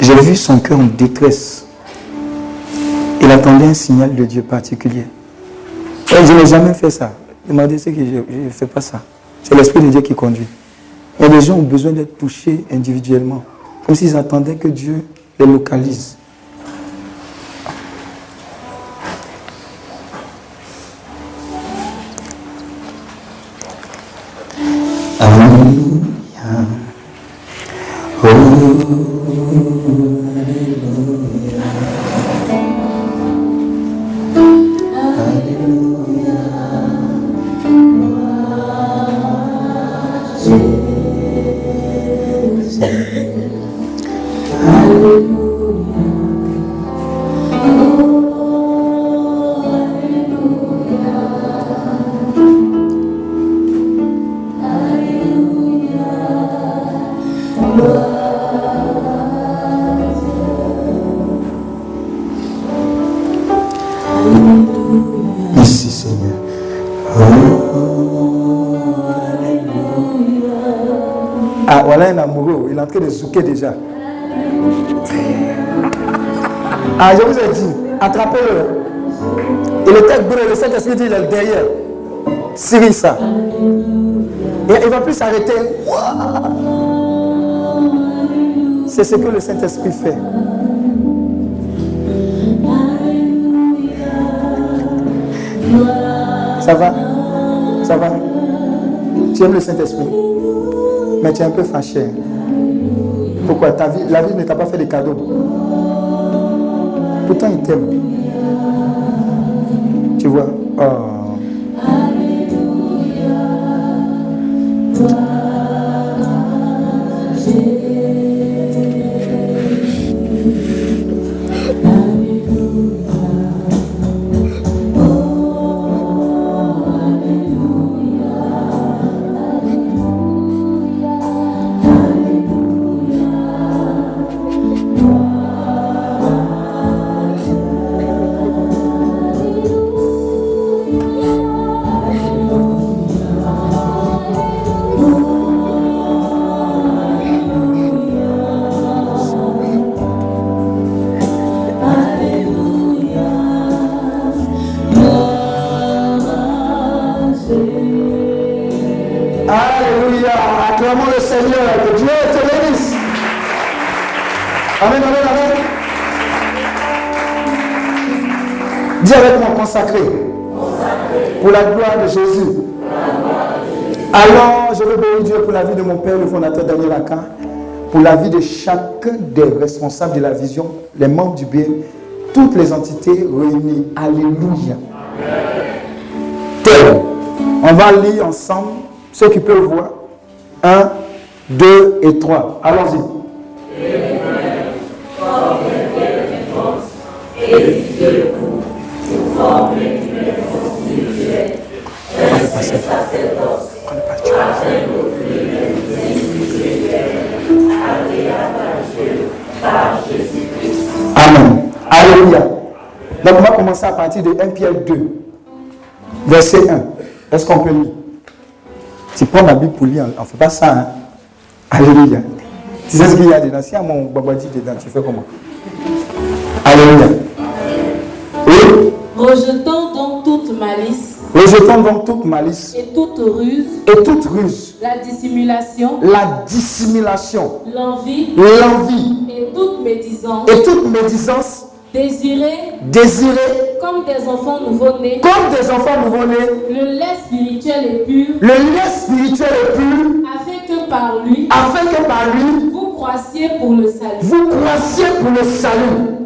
J'ai vu son cœur en détresse. Il attendait un signal de Dieu particulier. Je n'ai jamais fait ça. Dit c'est que je ne fais pas ça. C'est l'Esprit de Dieu qui conduit. Et les gens ont besoin d'être touchés individuellement. Comme s'ils attendaient que Dieu les localise. Il déjà. Ah, je vous ai dit, attrapez-le. Le texte brûle, le Saint-Esprit dit, il est derrière. Syrie ça. Et il ne va plus s'arrêter. C'est ce que le Saint-Esprit fait. Ça va? Ça va? Tu aimes le Saint-Esprit? Mais tu es un peu fâché. Pourquoi Ta vie, La vie ne t'a pas fait de cadeaux? Pourtant, il t'aime. Tu vois Oh. Alors, je veux bénir Dieu pour la vie de mon père, le fondateur Daniel Akan, pour la vie de chacun des responsables de la vision, les membres du bien, toutes les entités réunies. Alléluia. Tel. On va lire ensemble, ceux qui peuvent voir. Un, deux et trois. Allons-y. Amen. Alléluia. Donc on va commencer à partir de 1 Pierre 2, verset 1. Est-ce qu'on peut lire? Tu prends la Bible pour lire, on ne fait pas ça. hein. Alléluia. Tu sais ce qu'il y a dedans? Si y a mon babadi dedans, tu fais comment? Alléluia. Et? Rejetant donc toute malice rejetons donc toute malice. Et toute ruse, et toute ruse, la dissimulation, la dissimulation, l'envie. L'envie. Et toute médisance, et toute médisance, désirer désirer comme des enfants nouveau-nés. Comme des enfants nouveau-nés. Le lait spirituel et pur, le lait spirituel est pur, afin que par lui. Afin que par lui, vous croissiez pour le salut. vous croissiez pour le salut.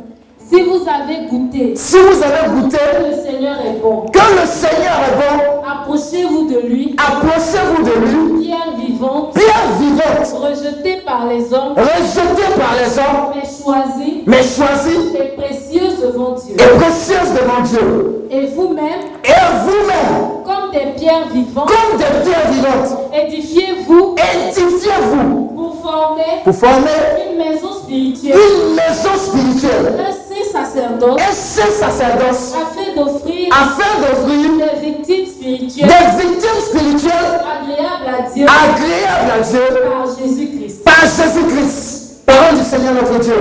Si vous avez goûté Si vous avez goûté que le Seigneur est bon, que le Seigneur est bon, approchez-vous de lui, approchez-vous de lui, pierre vivante, pierre vivante, rejetée par les hommes, rejetée par les hommes, mais choisie mais choisie et précieuse devant Dieu. et précieuse devant Dieu. Et vous-même, Et vous-même, comme des pierres vivantes, comme des pierres vivantes, édifiez-vous. Édifiez-vous. Pour former pour former une maison spirituelle, une maison spirituelle, un saint sacerdoce, un saint sacerdoce, afin d'offrir afin d'offrir des victimes spirituelles des victimes spirituelles agréables à Dieu agréables à Dieu par Jésus-Christ. par Jésus-Christ. Parole du Seigneur notre Dieu.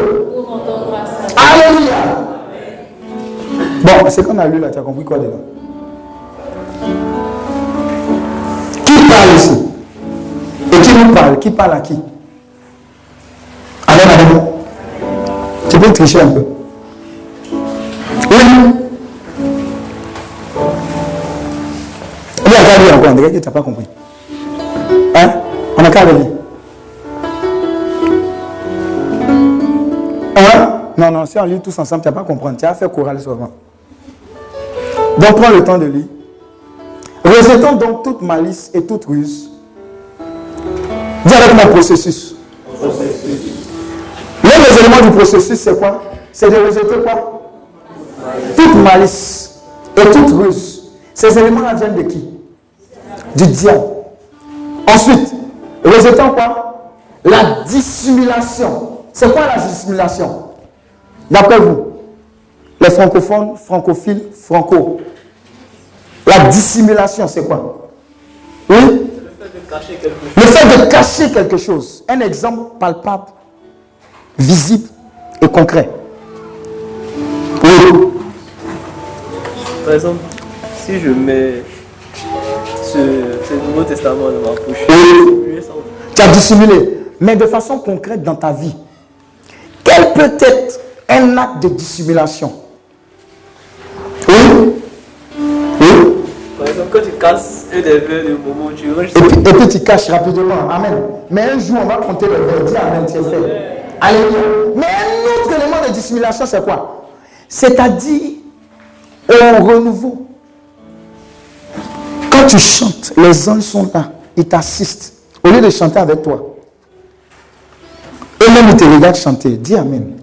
Alléluia. Bon, c'est qu'on a lu là, tu as compris quoi dedans? Qui parle ici? Et qui nous parle? Qui parle à qui? Amen. Tu peux tricher un peu. Oui. Oui, encore lire encore, on dirait que tu n'as pas compris. On a qu'à relire. Non, non, si on lit tous ensemble, tu vas pas comprendre. Tu vas faire chorale seulement. Donc prends le temps de lire. Rejetons donc toute malice et toute ruse. Dis avec mon processus. L'un des éléments du processus, c'est quoi C'est de rejeter quoi Toute malice et toute ruse. Ces éléments-là viennent de qui? Du diable. Ensuite, rejetons quoi? La dissimulation. C'est quoi la dissimulation? D'après vous, les francophones, francophiles, franco. La dissimulation, c'est quoi? Oui? Le fait de cacher quelque chose. Un exemple palpable, visible et concret. Oui. Par exemple, si je mets ce, ce Nouveau Testament dans ma poche, Oui. Tu as dissimulé. Mais de façon concrète dans ta vie, quel peut être un acte de dissimulation? Oui Oui Par exemple, quand tu casses un des verres du moment, tu ranges et puis, et puis tu caches rapidement. Amen. Mais un jour, on va compter le verre. Dis Amen, tu es fait. Alléluia. Mais un autre élément de dissimulation, c'est quoi? C'est-à-dire au renouveau. Quand tu chantes, les anges sont là. Ils t'assistent. Au lieu de chanter avec toi. Eux-mêmes, ils te regardent chanter. Dis Amen.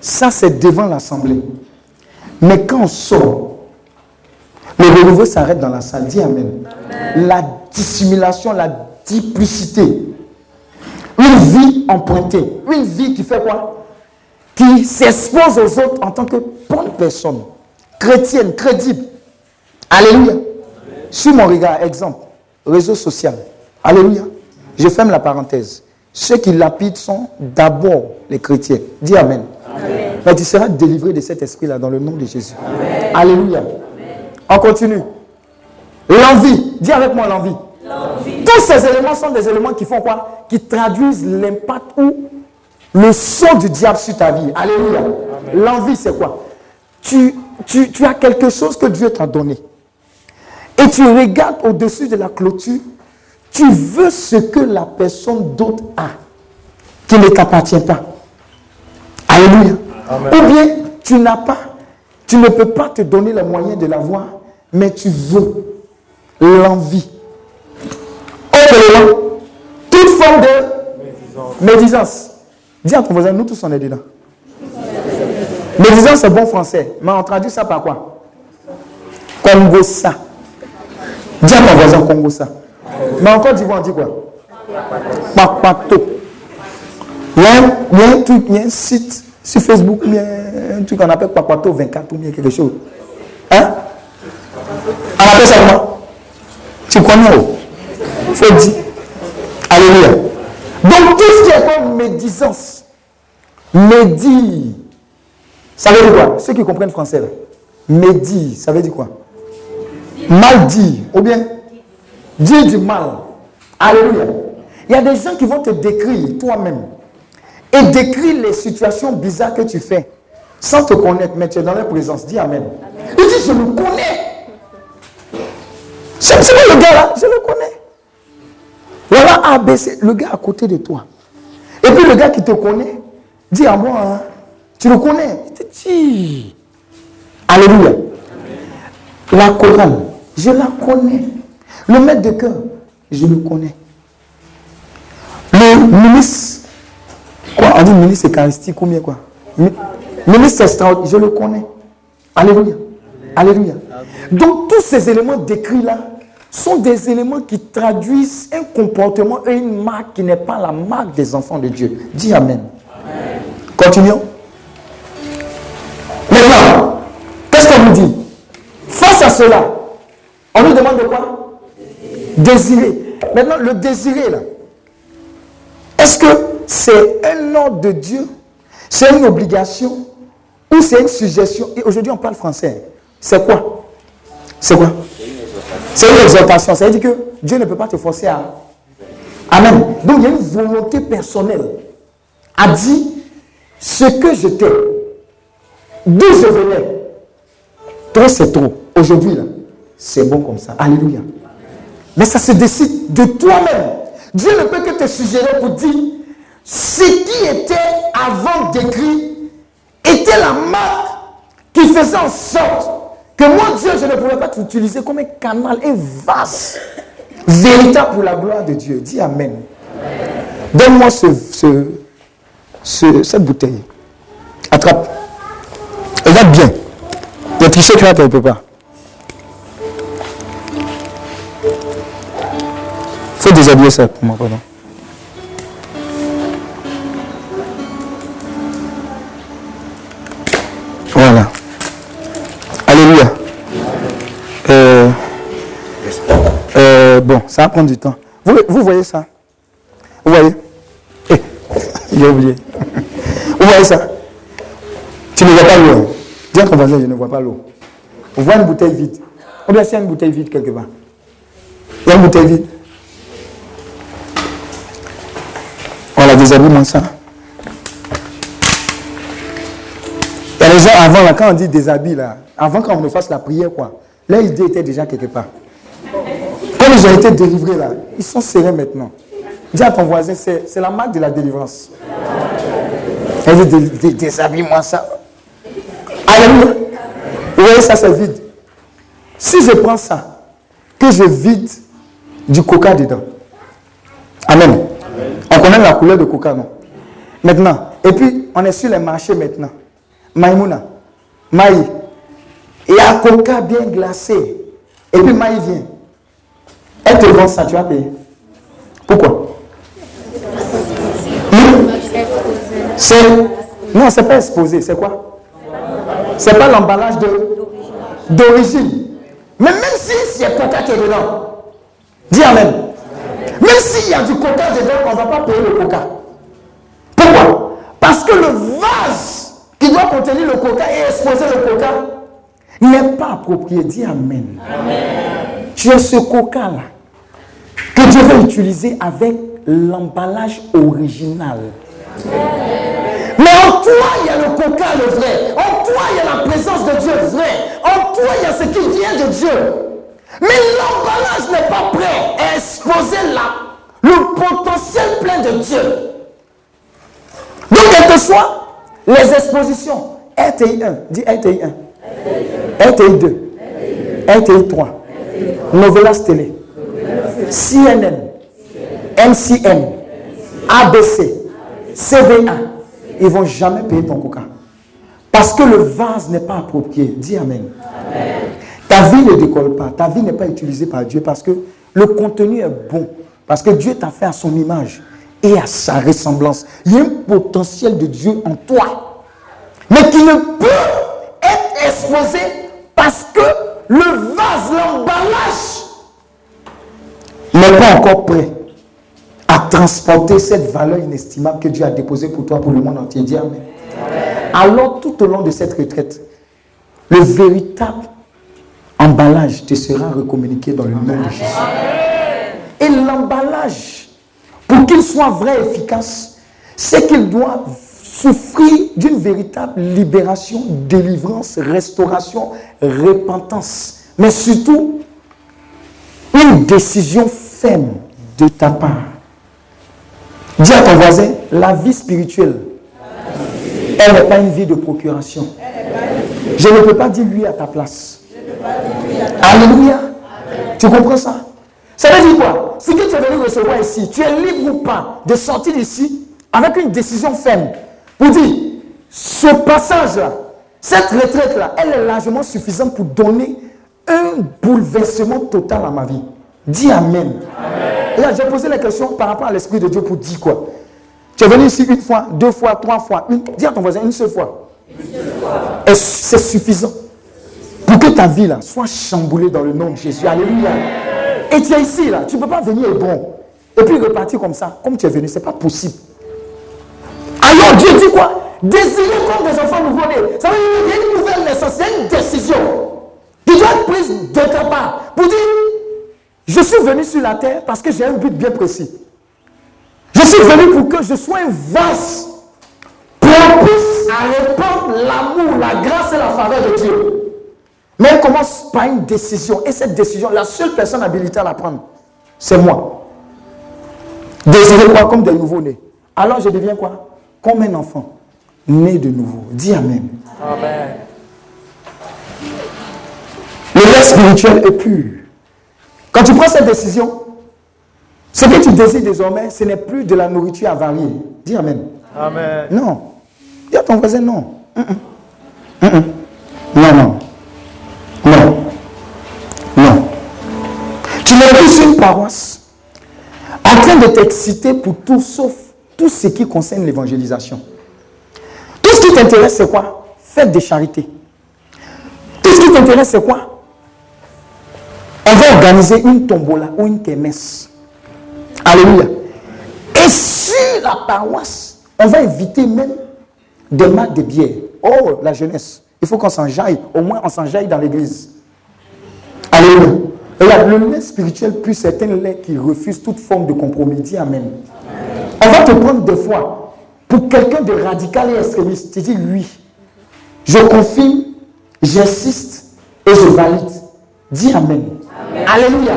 Ça, c'est devant l'assemblée. Mais quand on sort, le renouveau s'arrête dans la salle. Dis Amen. La dissimulation, la duplicité. Une vie empruntée. Une vie qui fait quoi? Qui s'expose aux autres en tant que bonne personne. Chrétienne, crédible. Alléluia. Sur mon regard, exemple, réseau social. Alléluia. Je ferme la parenthèse. Ceux qui lapident sont d'abord les chrétiens. Dis Amen. Mais tu seras délivré de cet esprit-là dans le nom de Jésus. Alléluia. On continue. L'envie. Dis avec moi l'envie. Tous ces éléments sont des éléments qui font quoi? Qui traduisent l'impact ou le saut du diable sur ta vie. Alléluia. L'envie, c'est quoi? Tu, tu, tu as quelque chose que Dieu t'a donné. Et tu regardes au-dessus de la clôture. Tu veux ce que la personne d'autre a, qui ne t'appartient pas. Alléluia. Ou bien tu n'as pas, tu ne peux pas te donner les moyens de l'avoir, mais tu veux l'envie. Élément, toute forme de médisance. Dis à ton voisin, nous tous on est dedans. Médisance c'est bon français, mais on traduit ça par quoi? Congo ça. Dis à ton voisin Congo ça. Mais encore d'Ivoire, on dit quoi? Papato. Il y, a un, truc, il y a un site sur Facebook, il y a un truc qu'on appelle Papato 24 ou bien quelque chose. Hein? On appelle ça comment? Tu connais oh Faut dire. Alléluia. Donc tout ce qui est comme médisance, médire, ça veut dire quoi? Ceux qui comprennent français, là. médire, ça veut dire quoi? Mal dire, ou bien dire du mal. Alléluia. Il y a des gens qui vont te décrire toi-même et décrire les situations bizarres que tu fais sans te connaître, mais tu es dans leur présence. Dis Amen. Il dit, je le connais. C'est c'est pas le gars là, je le connais. Voilà ABC, le gars à côté de toi. Et puis le gars qui te connaît, dit à moi, hein, tu le connais. Alléluia. La chorale, je la connais. Le maître de cœur, je le connais. Le ministre, quoi, on dit ministre eucharistique ou bien quoi? Mi- Ministre extraordinaire, je le connais. Alléluia. Alléluia. Donc tous ces éléments décrits là sont des éléments qui traduisent un comportement et une marque qui n'est pas la marque des enfants de Dieu. Dis Amen. Continuons. Cela, on nous demande de quoi? Désirer. Maintenant, le désirer, là, est-ce que c'est un ordre de Dieu? C'est une obligation? Ou c'est une suggestion? Et aujourd'hui, on parle français. C'est quoi? C'est quoi? C'est une exhortation. Ça veut dire que Dieu ne peut pas te forcer à... Amen. Donc, il y a une volonté personnelle à dire ce que j'étais, d'où je venais? Trop, c'est trop. Aujourd'hui, là, c'est bon comme ça. Alléluia. Mais ça se décide de toi-même. Dieu ne peut que te suggérer pour dire ce qui était avant d'écrire était la marque qui faisait en sorte que moi, Dieu, je ne pouvais pas t'utiliser comme un canal, un vase véritable pour la gloire de Dieu. Dis Amen. Donne-moi ce, ce- ce- cette bouteille. Attrape. Regarde bien. Le tricher, tu ne peux pas. Faut déshabiller ça pour moi, pardon. Voilà. Alléluia. Euh, euh, bon, ça va prendre du temps. Vous, vous voyez ça? Vous voyez? Eh, J'ai oublié. Vous voyez ça? Tu ne vois pas l'eau. hein? Dis à ton voisin, je ne vois pas l'eau. On voit une bouteille vide. Ou bien a une bouteille vide quelque part. Une bouteille vide. Ça? Les gens avant, là, quand on dit déshabille, là, avant qu'on ne fasse la prière, quoi, leur idée était déjà quelque part. Comme ils ont été délivrés, là, ils sont serrés maintenant. Dis à ton voisin, c'est la marque de la délivrance. Elle déshabille-moi ça. Alléluia. Vous voyez, ça, c'est vide. Si je prends ça, que je vide du coca dedans. Amen. On connaît la couleur de coca, non? Maintenant, et puis on est sur les marchés maintenant. Maïmouna, Maï, il y a coca bien glacé. Et puis Maï vient. Elle te vend ça, tu vas payer. Pourquoi? Hmm? C'est. Non, c'est pas exposé, c'est quoi? C'est pas l'emballage d'origine. Mais même si c'est coca qui est dedans, dis Amen. Même s'il y a du coca dedans, on ne va pas payer le coca. Pourquoi? Parce que le vase qui doit contenir le coca et exposer le coca n'est pas approprié. Dis Amen. Tu as ce coca-là que Dieu veut utiliser avec l'emballage original. Mais en toi, il y a le coca, le vrai. En toi, il y a la présence de Dieu vrai. En toi, il y a ce qui vient de Dieu. Mais l'emballage n'est pas prêt à exposer la, le potentiel plein de Dieu. Donc, quelles que soient les expositions, RTI 1, dis RTI 1, RTI 2, RTI 3, Novelas Télé, CNN, MCM, ABC, CVA, ils ne vont jamais payer ton coca. Parce que le vase n'est pas approprié. Dis Amen. Ta vie ne décolle pas. Ta vie n'est pas utilisée par Dieu parce que le contenu est bon. Parce que Dieu t'a fait à son image et à sa ressemblance. Il y a un potentiel de Dieu en toi. Mais qui ne peut être exposé parce que le vase, l'emballage, n'est pas encore prêt à transporter cette valeur inestimable que Dieu a déposée pour toi, pour le monde entier. Dis Amen. Alors, tout au long de cette retraite, le véritable emballage te sera recommuniqué dans le nom de Jésus. Et l'emballage, pour qu'il soit vrai et efficace, c'est qu'il doit souffrir d'une véritable libération, délivrance, restauration, repentance. Mais surtout, une décision ferme de ta part. Dis à ton voisin, la vie spirituelle, elle n'est pas une vie de procuration. Je ne peux pas dire lui à ta place. Alléluia. Tu comprends ça? Ça veut dire quoi? Si que tu es venu recevoir ici, tu es libre ou pas de sortir d'ici avec une décision ferme pour dire, ce passage-là, cette retraite-là, elle est largement suffisante pour donner un bouleversement total à ma vie. Dis Amen. Et là, j'ai posé la question par rapport à l'Esprit de Dieu pour dire quoi? Tu es venu ici une fois, deux fois, trois fois, une, dis à ton voisin une seule fois. Et c'est suffisant pour que ta vie là soit chamboulée dans le nom de Jésus. Alléluia. Et tu es ici là, tu ne peux pas venir bon et puis repartir comme ça, comme tu es venu, ce n'est pas possible. Alors Dieu dit quoi? Désirez comme des enfants nouveau-nés. Ça veut dire qu'il y a une nouvelle naissance, il y a une décision qui doit être prise de ta part pour dire je suis venu sur la terre parce que j'ai un but bien précis. Je suis venu pour que je sois un vase propice à répandre l'amour, la grâce et la faveur de Dieu. Mais elle commence par une décision. Et cette décision, la seule personne habilitée à la prendre, c'est moi. Désirer quoi comme des nouveaux-nés. Alors je deviens quoi? Comme un enfant. né de nouveau. Dis Amen. Amen. Le lait spirituel est pur. Quand tu prends cette décision, ce que tu désires désormais, ce n'est plus de la nourriture avariée. Dis Amen. Amen. Non. Dis à ton voisin non. Mm, mm. Mm, mm. Non, non. Non. Paroisse en train de t'exciter pour tout sauf tout ce qui concerne l'évangélisation. Tout ce qui t'intéresse, c'est quoi? Faites des charités. Tout ce qui t'intéresse, c'est quoi? On va organiser une tombola ou une kermesse. Alléluia. Et sur la paroisse, on va inviter même des marques de bière. Oh, la jeunesse. Il faut qu'on s'enjaille. Au moins, on s'enjaille dans l'église. Alléluia. Regarde, le lait spirituel plus c'est un lait qui refuse toute forme de compromis. Dis Amen. On va te prendre des fois pour quelqu'un de radical et extrémiste. Tu dis oui. Je confirme, j'insiste et je valide. Dis Amen. Alléluia.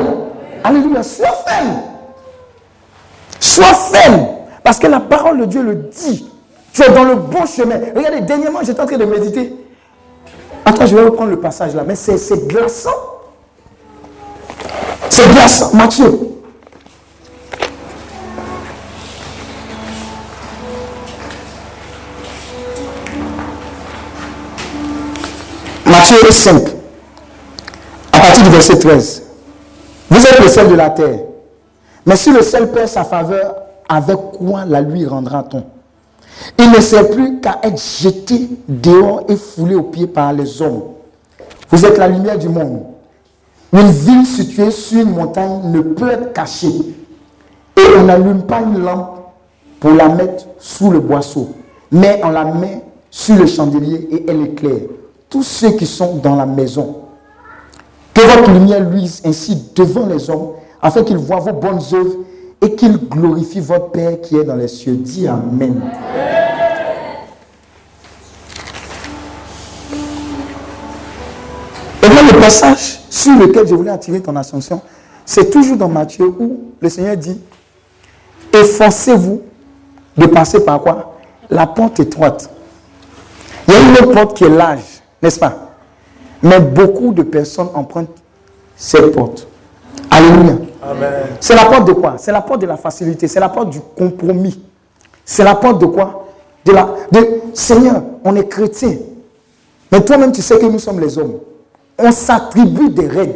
Alléluia. Sois ferme. Sois ferme. Parce que la parole de Dieu le dit. Tu es dans le bon chemin. Regardez, dernièrement, j'étais en train de méditer. Attends, je vais reprendre le passage là. Mais c'est glaçant. C'est glaçant. Matthieu. Matthieu 5. À partir du verset 13. Vous êtes le sel de la terre. Mais si le sel perd sa faveur, avec quoi la lui rendra-t-on Il ne sert plus qu'à être jeté dehors et foulé aux pieds par les hommes. Vous êtes la lumière du monde. Une ville située sur une montagne ne peut être cachée. Et on n'allume pas une lampe pour la mettre sous le boisseau, mais on la met sur le chandelier et elle éclaire tous ceux qui sont dans la maison. Que votre lumière luise ainsi devant les hommes, afin qu'ils voient vos bonnes œuvres et qu'ils glorifient votre Père qui est dans les cieux. Dis Amen. Et passage sur lequel je voulais attirer ton attention, c'est toujours dans Matthieu où le Seigneur dit Efforcez-vous de passer par quoi? La porte étroite. Il y a une autre porte qui est large, n'est-ce pas? Mais beaucoup de personnes empruntent cette porte. Alléluia. Amen. C'est la porte de quoi? C'est la porte de la facilité, c'est la porte du compromis. C'est la porte de quoi? De la de Seigneur, on est chrétien. Mais toi-même tu sais que nous sommes les hommes. On s'attribue des règles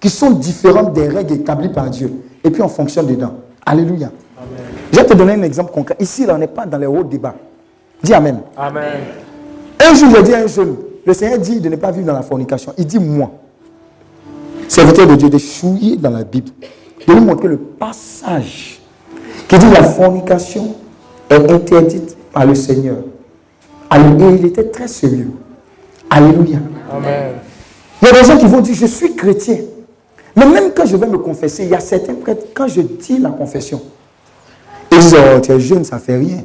qui sont différentes des règles établies par Dieu et puis on fonctionne dedans. Alléluia. Je vais te donner un exemple concret. Ici, là, on n'est pas dans les hauts débats. Dis Amen. Amen. Un jour, j'ai dit à un jeune, le Seigneur dit de ne pas vivre dans la fornication. Il dit, moi, serviteur de Dieu, de chouiller dans la Bible, de lui montrer le passage qui dit la fornication est interdite par le Seigneur. Et il était très sérieux. Alléluia. Amen. Il y a des gens qui vont dire, je suis chrétien. Mais même quand je vais me confesser, il y a certains prêtres, quand je dis la confession, ils disent, oh, tu es jeune, ça fait rien.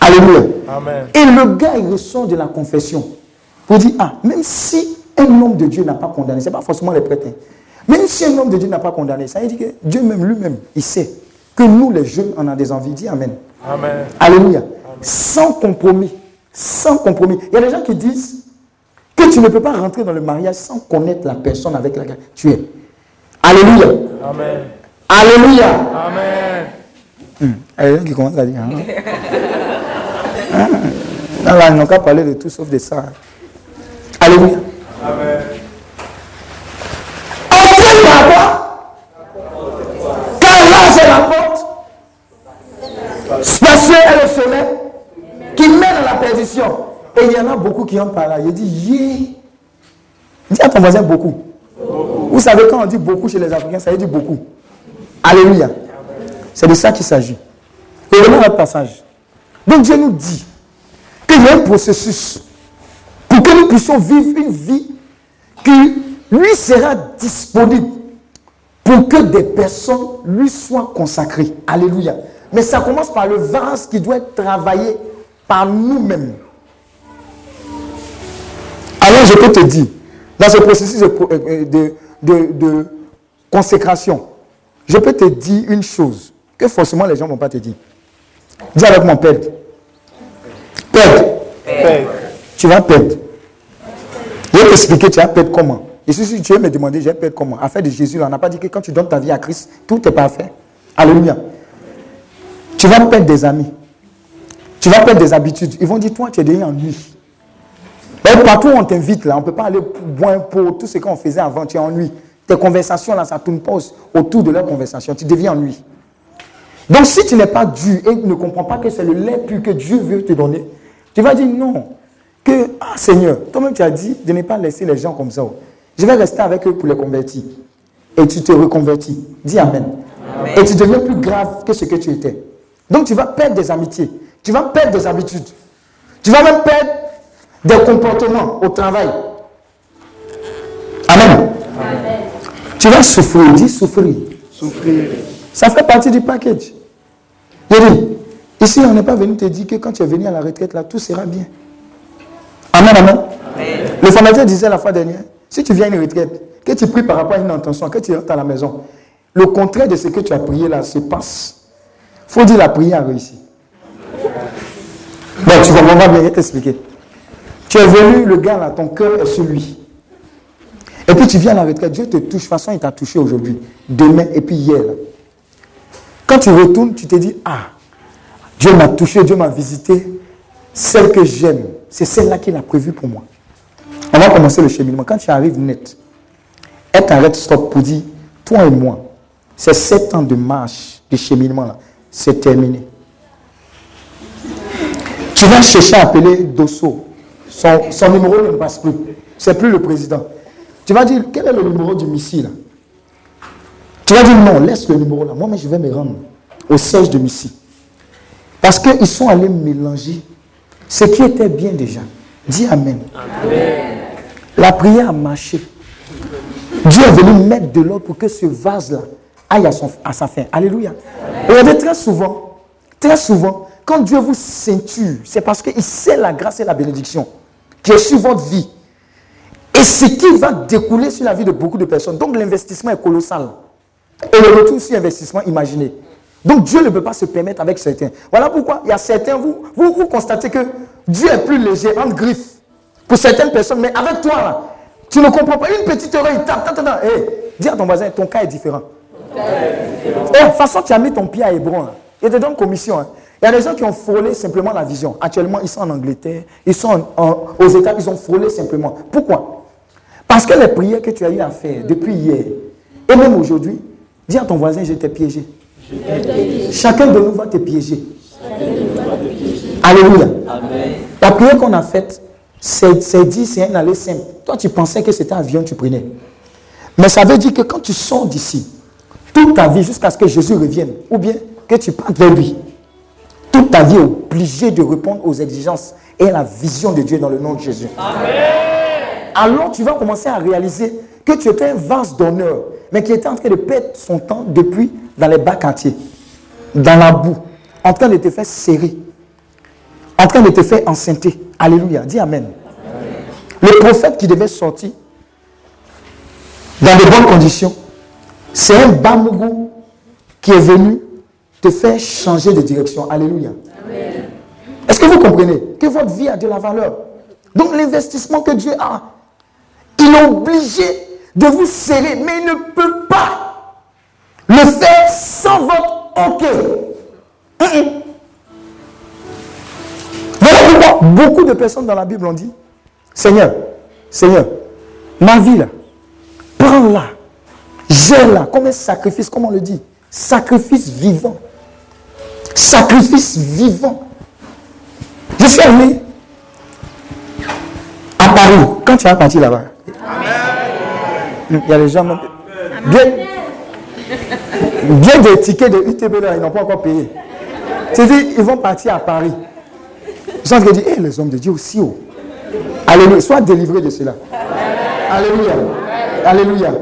Alléluia. Amen. Et le gars, il ressort de la confession pour dire, ah, même si un homme de Dieu n'a pas condamné, ce n'est pas forcément les prêtres, hein. même si un homme de Dieu n'a pas condamné, ça veut dire que Dieu même lui-même, il sait que nous, les jeunes, on a des envies. Dis Amen. Amen. Alléluia. Sans compromis. Sans compromis. Il y a des gens qui disent que tu ne peux pas rentrer dans le mariage sans connaître la personne avec laquelle tu es. Alléluia. Amen. Alléluia. Amen. Hum, Il y a des gens qui commencent à dire. hein. Ah, non, là, ils n'ont qu'à parler de tout sauf de ça. Alléluia. Amen. Entrez par quoi Quand là, c'est la porte spacieuse et le sommet qui mène à la perdition. Et il y en a beaucoup qui ont par là. Il dit, yeah. Dis à ton voisin beaucoup. Vous savez, quand on dit beaucoup chez les Africains, ça veut dire beaucoup. Alléluia. C'est de ça qu'il s'agit. Revenons à notre passage. Donc Dieu nous dit qu'il y a un processus pour que nous puissions vivre une vie qui lui sera disponible pour que des personnes lui soient consacrées. Alléluia. Mais ça commence par le vase qui doit être travaillé par nous-mêmes. Je peux te dire, dans ce processus de, euh, de- de- de consécration, je peux te dire une chose que forcément les gens ne vont pas te dire. Dis avec mon père. Perdre. Tu vas perdre. Je vais t'expliquer, tu vas perdre comment. Et si si tu veux me demander, je vais perdre comment. Affaire de Jésus, là, on n'a pas dit que quand tu donnes ta vie à Christ, tout est parfait. Alléluia. Tu vas perdre des amis. Tu vas perdre des habitudes. Ils vont dire, toi, tu es devenu ennui. Et partout où on t'invite, là, on ne peut pas aller boire pour tout ce qu'on faisait avant, tu es ennui. Tes conversations, là, ça tourne pas autour de leur conversation. Tu deviens ennui. Donc, si tu n'es pas Dieu et ne comprends pas que c'est le lait pur que Dieu veut te donner, tu vas dire non. Que, ah Seigneur, toi-même tu as dit de ne pas laisser les gens comme ça. Je vais rester avec eux pour les convertir. Et tu te reconvertis. Dis Amen. Et tu deviens plus grave que ce que tu étais. Donc tu vas perdre des amitiés. Tu vas perdre des habitudes. Tu vas même perdre des comportements au travail. Amen. Tu vas souffrir. Dis souffrir. Souffrir. Ça fait partie du package. Je dis, ici, on n'est pas venu te dire que quand tu es venu à la retraite, là, tout sera bien. Amen, amen. Le formateur disait la fois dernière, si tu viens à une retraite, que tu pries par rapport à une intention, que tu rentres à la maison, le contraire de ce que tu as prié là se passe. Il faut dire la prière a réussi. Bon, tu comprends pas bien, je vais t'expliquer. Tu venu, le gars là, ton cœur est celui. Et puis tu viens à la retraite, Dieu te touche, de toute façon il t'a touché aujourd'hui, demain et puis hier. Quand tu retournes, tu te dis, ah, Dieu m'a touché, Dieu m'a visité. Celle que j'aime, c'est celle-là qu'il a prévue pour moi. On va commencer le cheminement. Quand tu arrives net, elle t'arrête stop pour dire, toi et moi, ces sept ans de marche, de cheminement là, c'est terminé. Tu vas chercher à appeler Dosso. Son, son numéro ne passe plus. C'est plus le président. Tu vas dire, quel est le numéro du missile Tu vas dire, non, laisse le numéro là. Moi, mais je vais me rendre au siège de Missy. Parce qu'ils sont allés mélanger ce qui était bien déjà. Dis Amen. La prière a marché. Dieu est venu mettre de l'ordre pour que ce vase-là aille à, son- à sa fin. Alléluia. Regardez très souvent, très souvent, quand Dieu vous ceinture, c'est parce qu'il sait la grâce et la bénédiction qui est sur votre vie. Et ce qui va découler sur la vie de beaucoup de personnes. Donc l'investissement est colossal. Et le retour sur investissement imaginé. Donc Dieu ne peut pas se permettre avec certains. Voilà pourquoi il y a certains, vous, vous, vous constatez que Dieu est plus léger, en griffe, pour certaines personnes. Mais avec toi, là, tu ne comprends pas. Une petite il tape, tape, tape. Hey, dis à ton voisin, ton cas est différent. Et de toute façon, tu as mis ton pied à Hébron. Là. Il te donne commission. hein. Il y a des gens qui ont frôlé simplement la vision. Actuellement, ils sont en Angleterre, ils sont en- en- aux États, ils ont frôlé simplement. Pourquoi? Parce que les prières que tu as eu à faire depuis hier, et même aujourd'hui, dis à ton voisin, je t'ai piégé. Chacun de nous va te piéger. Alléluia. La prière qu'on a faite, c'est c'est dit, c'est un aller simple. Toi, tu pensais que c'était un avion que tu prenais. Mais ça veut dire que quand tu sors d'ici, toute ta vie jusqu'à ce que Jésus revienne, ou bien que tu partes vers lui, toute ta vie obligée de répondre aux exigences et à la vision de Dieu dans le nom de Jésus. Alors tu vas commencer à réaliser que tu étais un vase d'honneur, mais qui était en train de perdre son temps depuis dans les bas quartiers, dans la boue, en train de te faire serrer, en train de te faire enceinter. Alléluia. Dis Amen. Le prophète qui devait sortir dans de bonnes conditions, c'est un Bamougou qui est venu te faire changer de direction. Alléluia. Est-ce que vous comprenez que votre vie a de la valeur? Donc l'investissement que Dieu a, il est obligé de vous serrer, mais il ne peut pas le faire sans votre OK. Voilà pourquoi beaucoup de personnes dans la Bible ont dit, Seigneur, Seigneur, ma vie là, prends-la, gère-la comme un sacrifice, comme on le dit, sacrifice vivant. Sacrifice vivant. Je suis allé à Paris, quand tu es parti là-bas. Il y a les gens. Bien, des tickets de UTB là, ils n'ont pas encore payé. C'est-à-dire, ils vont partir à Paris. En train de dire, Eh, les hommes de Dieu aussi haut. Alléluia. Sois délivré de cela. Alléluia. Alléluia.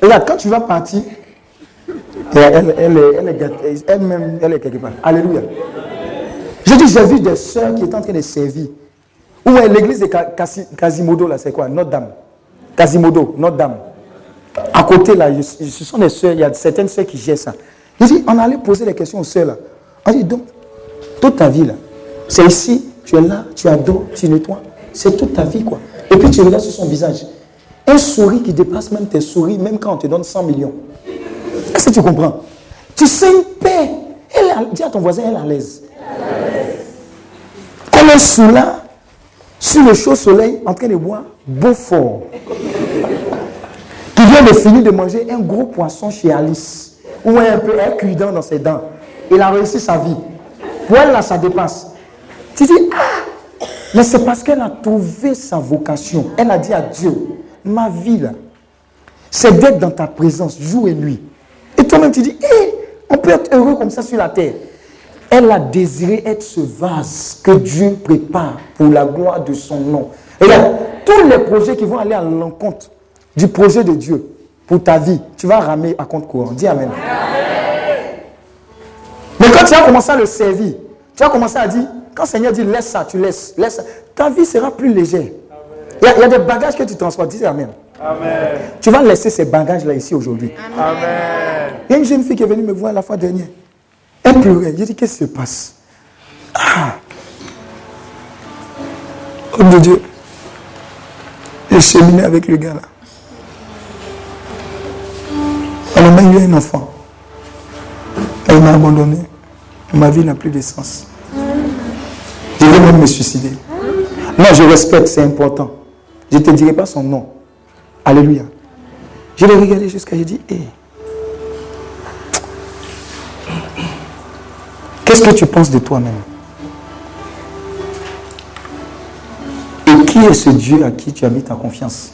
Et là, quand tu vas partir, elle-même, elle est quelque part. Alléluia. Je dis, j'ai vu des sœurs qui étaient en train de servir. Où est l'église de Quasimodo, là, c'est quoi? Notre-Dame. Quasimodo, Notre-Dame. À côté, là, ce sont des sœurs, il y a certaines sœurs qui gèrent ça. Je dis, on allait poser des questions aux sœurs, là. On dit, donc, toute ta vie, là, c'est ici Tu es là, tu adores, tu nettoies. C'est toute ta vie, quoi. Et puis tu regardes sur son visage. Un sourire qui dépasse même tes souris, même quand on te donne 100 millions. Est-ce que tu comprends? Tu sais une paix. Elle, dis à ton voisin, elle est à l'aise. Elle est sous là, sur le chaud soleil, en train de boire Beaufort. Qui vient de finir de manger un gros poisson chez Alice. Ou un peu un cuidant dans ses dents. Il a réussi sa vie. Pour elle, là, ça dépasse. Tu dis, ah Mais c'est parce qu'elle a trouvé sa vocation. Elle a dit à Dieu, ma vie, là, c'est d'être dans ta présence jour et nuit. Et toi-même, tu dis, hé, on peut être heureux comme ça sur la terre. Elle a désiré être ce vase que Dieu prépare pour la gloire de son nom. Regarde, tous les projets qui vont aller à l'encontre du projet de Dieu pour ta vie, tu vas ramer à compte courant. Dis Amen. Mais quand tu vas commencer à le servir, tu vas commencer à dire, quand le Seigneur dit laisse ça, tu laisses, laisse ça, ta vie sera plus légère. Il y, a, il y a des bagages que tu transportes. Dis Amen. Amen. Tu vas laisser ces bagages-là ici aujourd'hui. Amen. Il y a une jeune fille qui est venue me voir la fois dernière. Elle pleurait. J'ai dit, qu'est-ce qui se passe? Ah Oh mon Dieu. J'ai cheminé avec le gars là. On a même eu un enfant. Elle m'a abandonné. Ma vie n'a plus de sens. Je vais même me suicider. Non, je respecte, c'est important. Je ne te dirai pas son nom. Alléluia. Je l'ai regardé jusqu'à, j'ai dit, hé. Qu'est-ce que tu penses de toi-même? Et qui est ce Dieu à qui tu as mis ta confiance?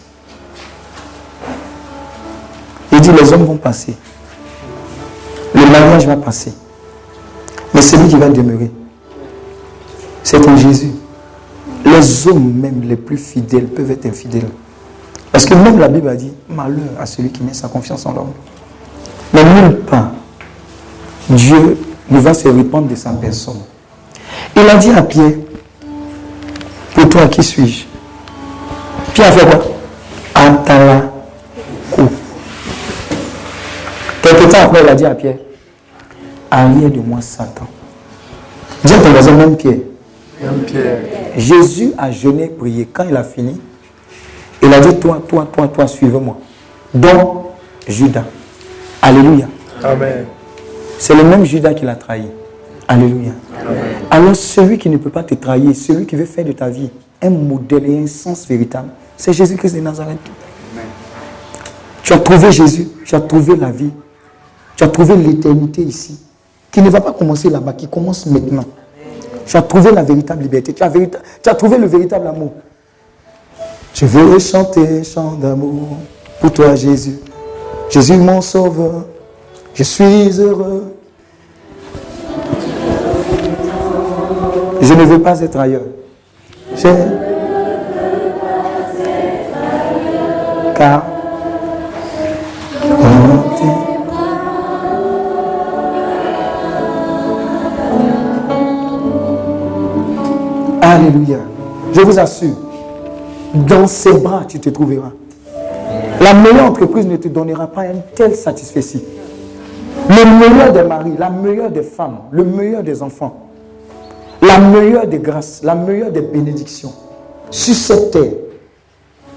Il dit, les hommes vont passer. Le mariage va passer. Mais celui qui va demeurer, c'est ton Jésus. Les hommes même les plus fidèles peuvent être infidèles. Parce que même la Bible a dit, malheur à celui qui met sa confiance en l'homme. Mais nulle part, Dieu ne va se répandre de sa personne. Il a dit à Pierre, pour toi, qui suis-je? Pierre a fait quoi? Antala. Quelque temps après, il a dit à Pierre, arrière de moi, Satan. Dis à ton voisin, même Pierre. Jésus a jeûné, prié. Quand il a fini, il a dit, toi, toi, toi, toi, suivez-moi. Donc, Judas. Alléluia. Amen. C'est le même Judas qui l'a trahi. Alléluia. Alors celui qui ne peut pas te trahir, celui qui veut faire de ta vie un modèle et un sens véritable, c'est Jésus-Christ de Nazareth. Tu as trouvé Jésus, tu as trouvé la vie, tu as trouvé l'éternité ici, qui ne va pas commencer là-bas, qui commence maintenant. Tu as trouvé la véritable liberté, tu as, trouvé le véritable amour. Je veux chanter chant d'amour pour toi, Jésus. Jésus, mon sauveur, je suis heureux. Je ne veux pas être ailleurs. Je... Car. Alléluia. Je vous assure, dans ses bras, tu te trouveras. La meilleure entreprise ne te donnera pas un tel satisfait. Le meilleur des maris, la meilleure des femmes, le meilleur des enfants, la meilleure des grâces, la meilleure des bénédictions sur cette terre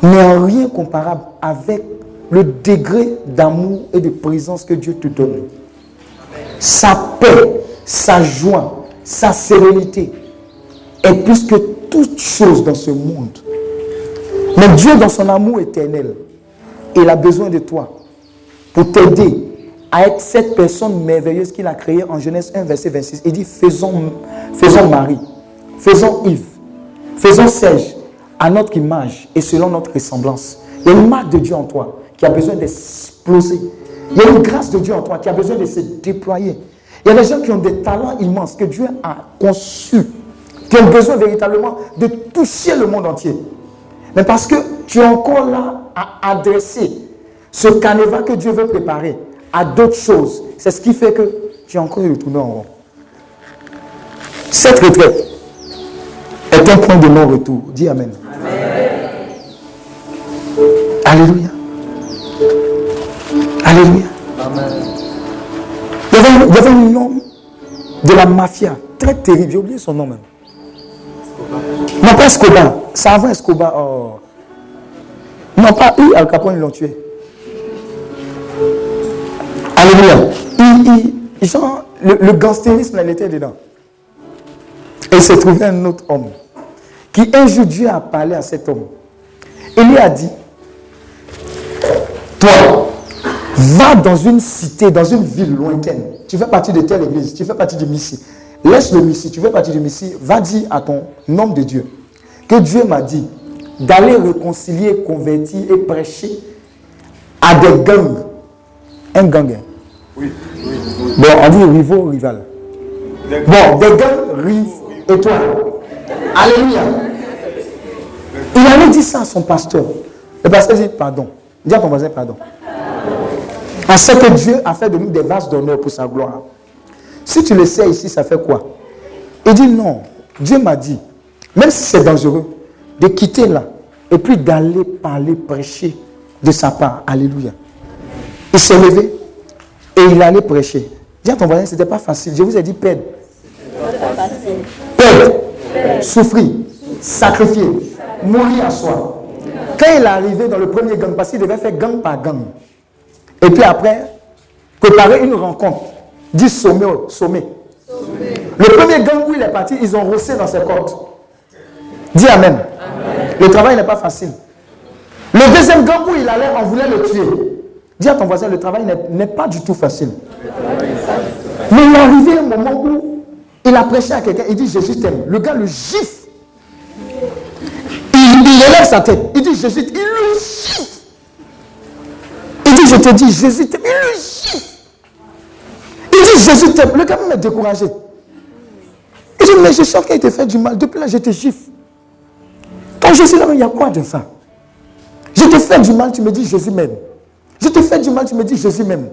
n'est en rien comparable avec le degré d'amour et de présence que Dieu te donne. Sa paix, sa joie, sa sérénité est plus que toute chose dans ce monde. Mais Dieu, dans son amour éternel, il a besoin de toi pour t'aider à être cette personne merveilleuse qu'il a créée en Genèse 1, verset 26. Il dit, faisons, faisons Marie, faisons Yves, faisons Serge à notre image et selon notre ressemblance. Il y a une marque de Dieu en toi qui a besoin d'exploser. Il y a une grâce de Dieu en toi qui a besoin de se déployer. Il y a des gens qui ont des talents immenses que Dieu a conçus, qui ont besoin véritablement de toucher le monde entier. Mais parce que tu es encore là à adresser ce canevas que Dieu veut préparer à d'autres choses. C'est ce qui fait que tu es encore retourné en rond. Cette retraite est un point de non-retour. Dis Amen. Alléluia. Alléluia. Il y, il y avait un homme de la mafia, très terrible, j'ai oublié son nom même. Non, pas Escobar. C'est avant Escobar. Oh. Non, pas eux, Al Capone, ils l'ont tué. Alléluia. Il, il- ils sont- le, le gangstérisme, elle était dedans. Et il s'est trouvé un autre homme qui un jour Dieu a parlé à cet homme. Et lui a dit, toi, va dans une cité, dans une ville lointaine. Tu fais partie de telle église, tu fais partie du Missi. Laisse le Missi, tu fais partie du Missi. Va dire à ton homme de Dieu que Dieu m'a dit d'aller réconcilier, convertir et prêcher à des gangs. Un gang. hein? Bon, on dit rivaux, rival. Bon, des gangs, rives et toi. Alléluia. Il avait dit ça à son pasteur. Le pasteur dit pardon. Dis à ton voisin pardon. On sait que Dieu a fait de nous des vases d'honneur pour sa gloire. Si tu le sais ici, ça fait quoi? Il dit non. Dieu m'a dit, même si c'est dangereux, de quitter là et puis d'aller parler, prêcher de sa part. Alléluia. Il s'est levé et il allait prêcher. Dis à ton voisin, c'était pas facile. Je vous ai dit perdre. Perdre, souffrir, sacrifier, mourir à soi. Quand il est arrivé dans le premier gang, parce qu'il devait faire gang par gang, et puis après, préparer une rencontre, dit sommet, sommet. Le premier gang où il est parti, ils ont rossé dans ses cordes. Dis Amen. Le travail n'est pas facile. Le deuxième gang où il allait, on voulait le tuer. Dis à ton voisin, le travail n'est- n'est pas du tout facile. Mais il est arrivé un moment où il a prêché à quelqu'un, il dit Jésus t'aime. Le gars le gifle. Il, il élève sa tête. Il dit Jésus, il le gifle. Il dit Je te dis, Jésus t'aime. Il le gifle. Il dit Jésus t'aime. Le gars est découragé. Il dit Mais je sens qu'il t'a fait du mal. Depuis là, je te. Quand Jésus là, il y a quoi de ça? Je te fais du mal, tu me dis Jésus m'aime. Je te fais du mal, tu me dis Jésus m'aime.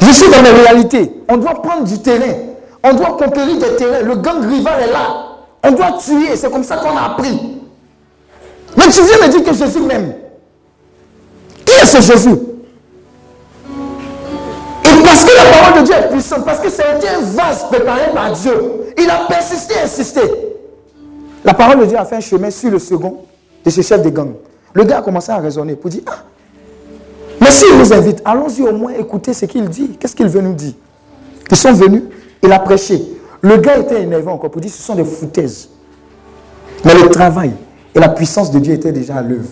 Je suis dans mes réalités. On doit prendre du terrain. On doit conquérir des terrains. Le gang rival est là. On doit tuer. C'est comme ça qu'on a appris. Mais tu viens me dire que Jésus m'aime. Qui est ce Jésus? Parce que la parole de Dieu est puissante, parce que c'était un vase préparé par Dieu, il a persisté, insisté. La parole de Dieu a fait un chemin sur le second de ce chef de gang. Le gars a commencé à raisonner pour dire Ah, mais s'il nous invite, allons-y au moins écouter ce qu'il dit. Qu'est-ce qu'il veut nous dire? Ils sont venus, il a prêché. Le gars était énervé encore pour dire ce sont des foutaises. Mais le travail et la puissance de Dieu étaient déjà à l'œuvre.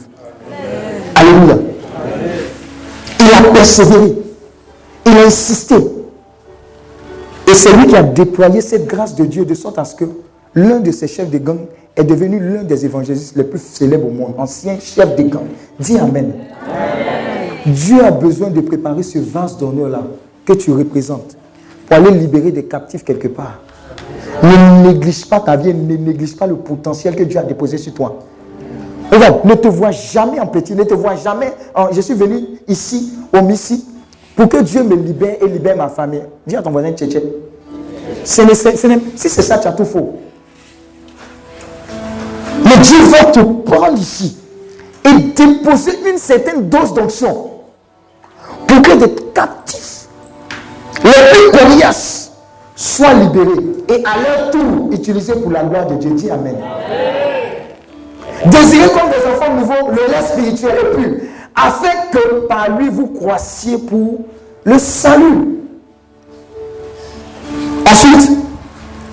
Alléluia. Il a persévéré. Il a insisté. Et c'est lui qui a déployé cette grâce de Dieu de sorte à ce que l'un de ses chefs de gang est devenu l'un des évangélistes les plus célèbres au monde, ancien chef de gang. Dis Amen. Dieu a besoin de préparer ce vase d'honneur-là que tu représentes pour aller libérer des captifs quelque part. Ne néglige pas ta vie, ne néglige pas le potentiel que Dieu a déposé sur toi. Regarde, ne te vois jamais en petit, ne te vois jamais. en- je suis venu ici, au Missi, pour que Dieu me libère et libère ma famille. Dis à ton voisin n'est- si c'est ça, tu as tout faux. Mais Dieu va te prendre ici et déposer une certaine dose d'onction pour que des captifs, les coriaces, soient libérés et à leur tour utilisés pour la gloire de Dieu. Dis Amen. Désirez comme des enfants nouveaux le lait spirituel et pur, afin que par lui vous croissiez pour le salut. Ensuite,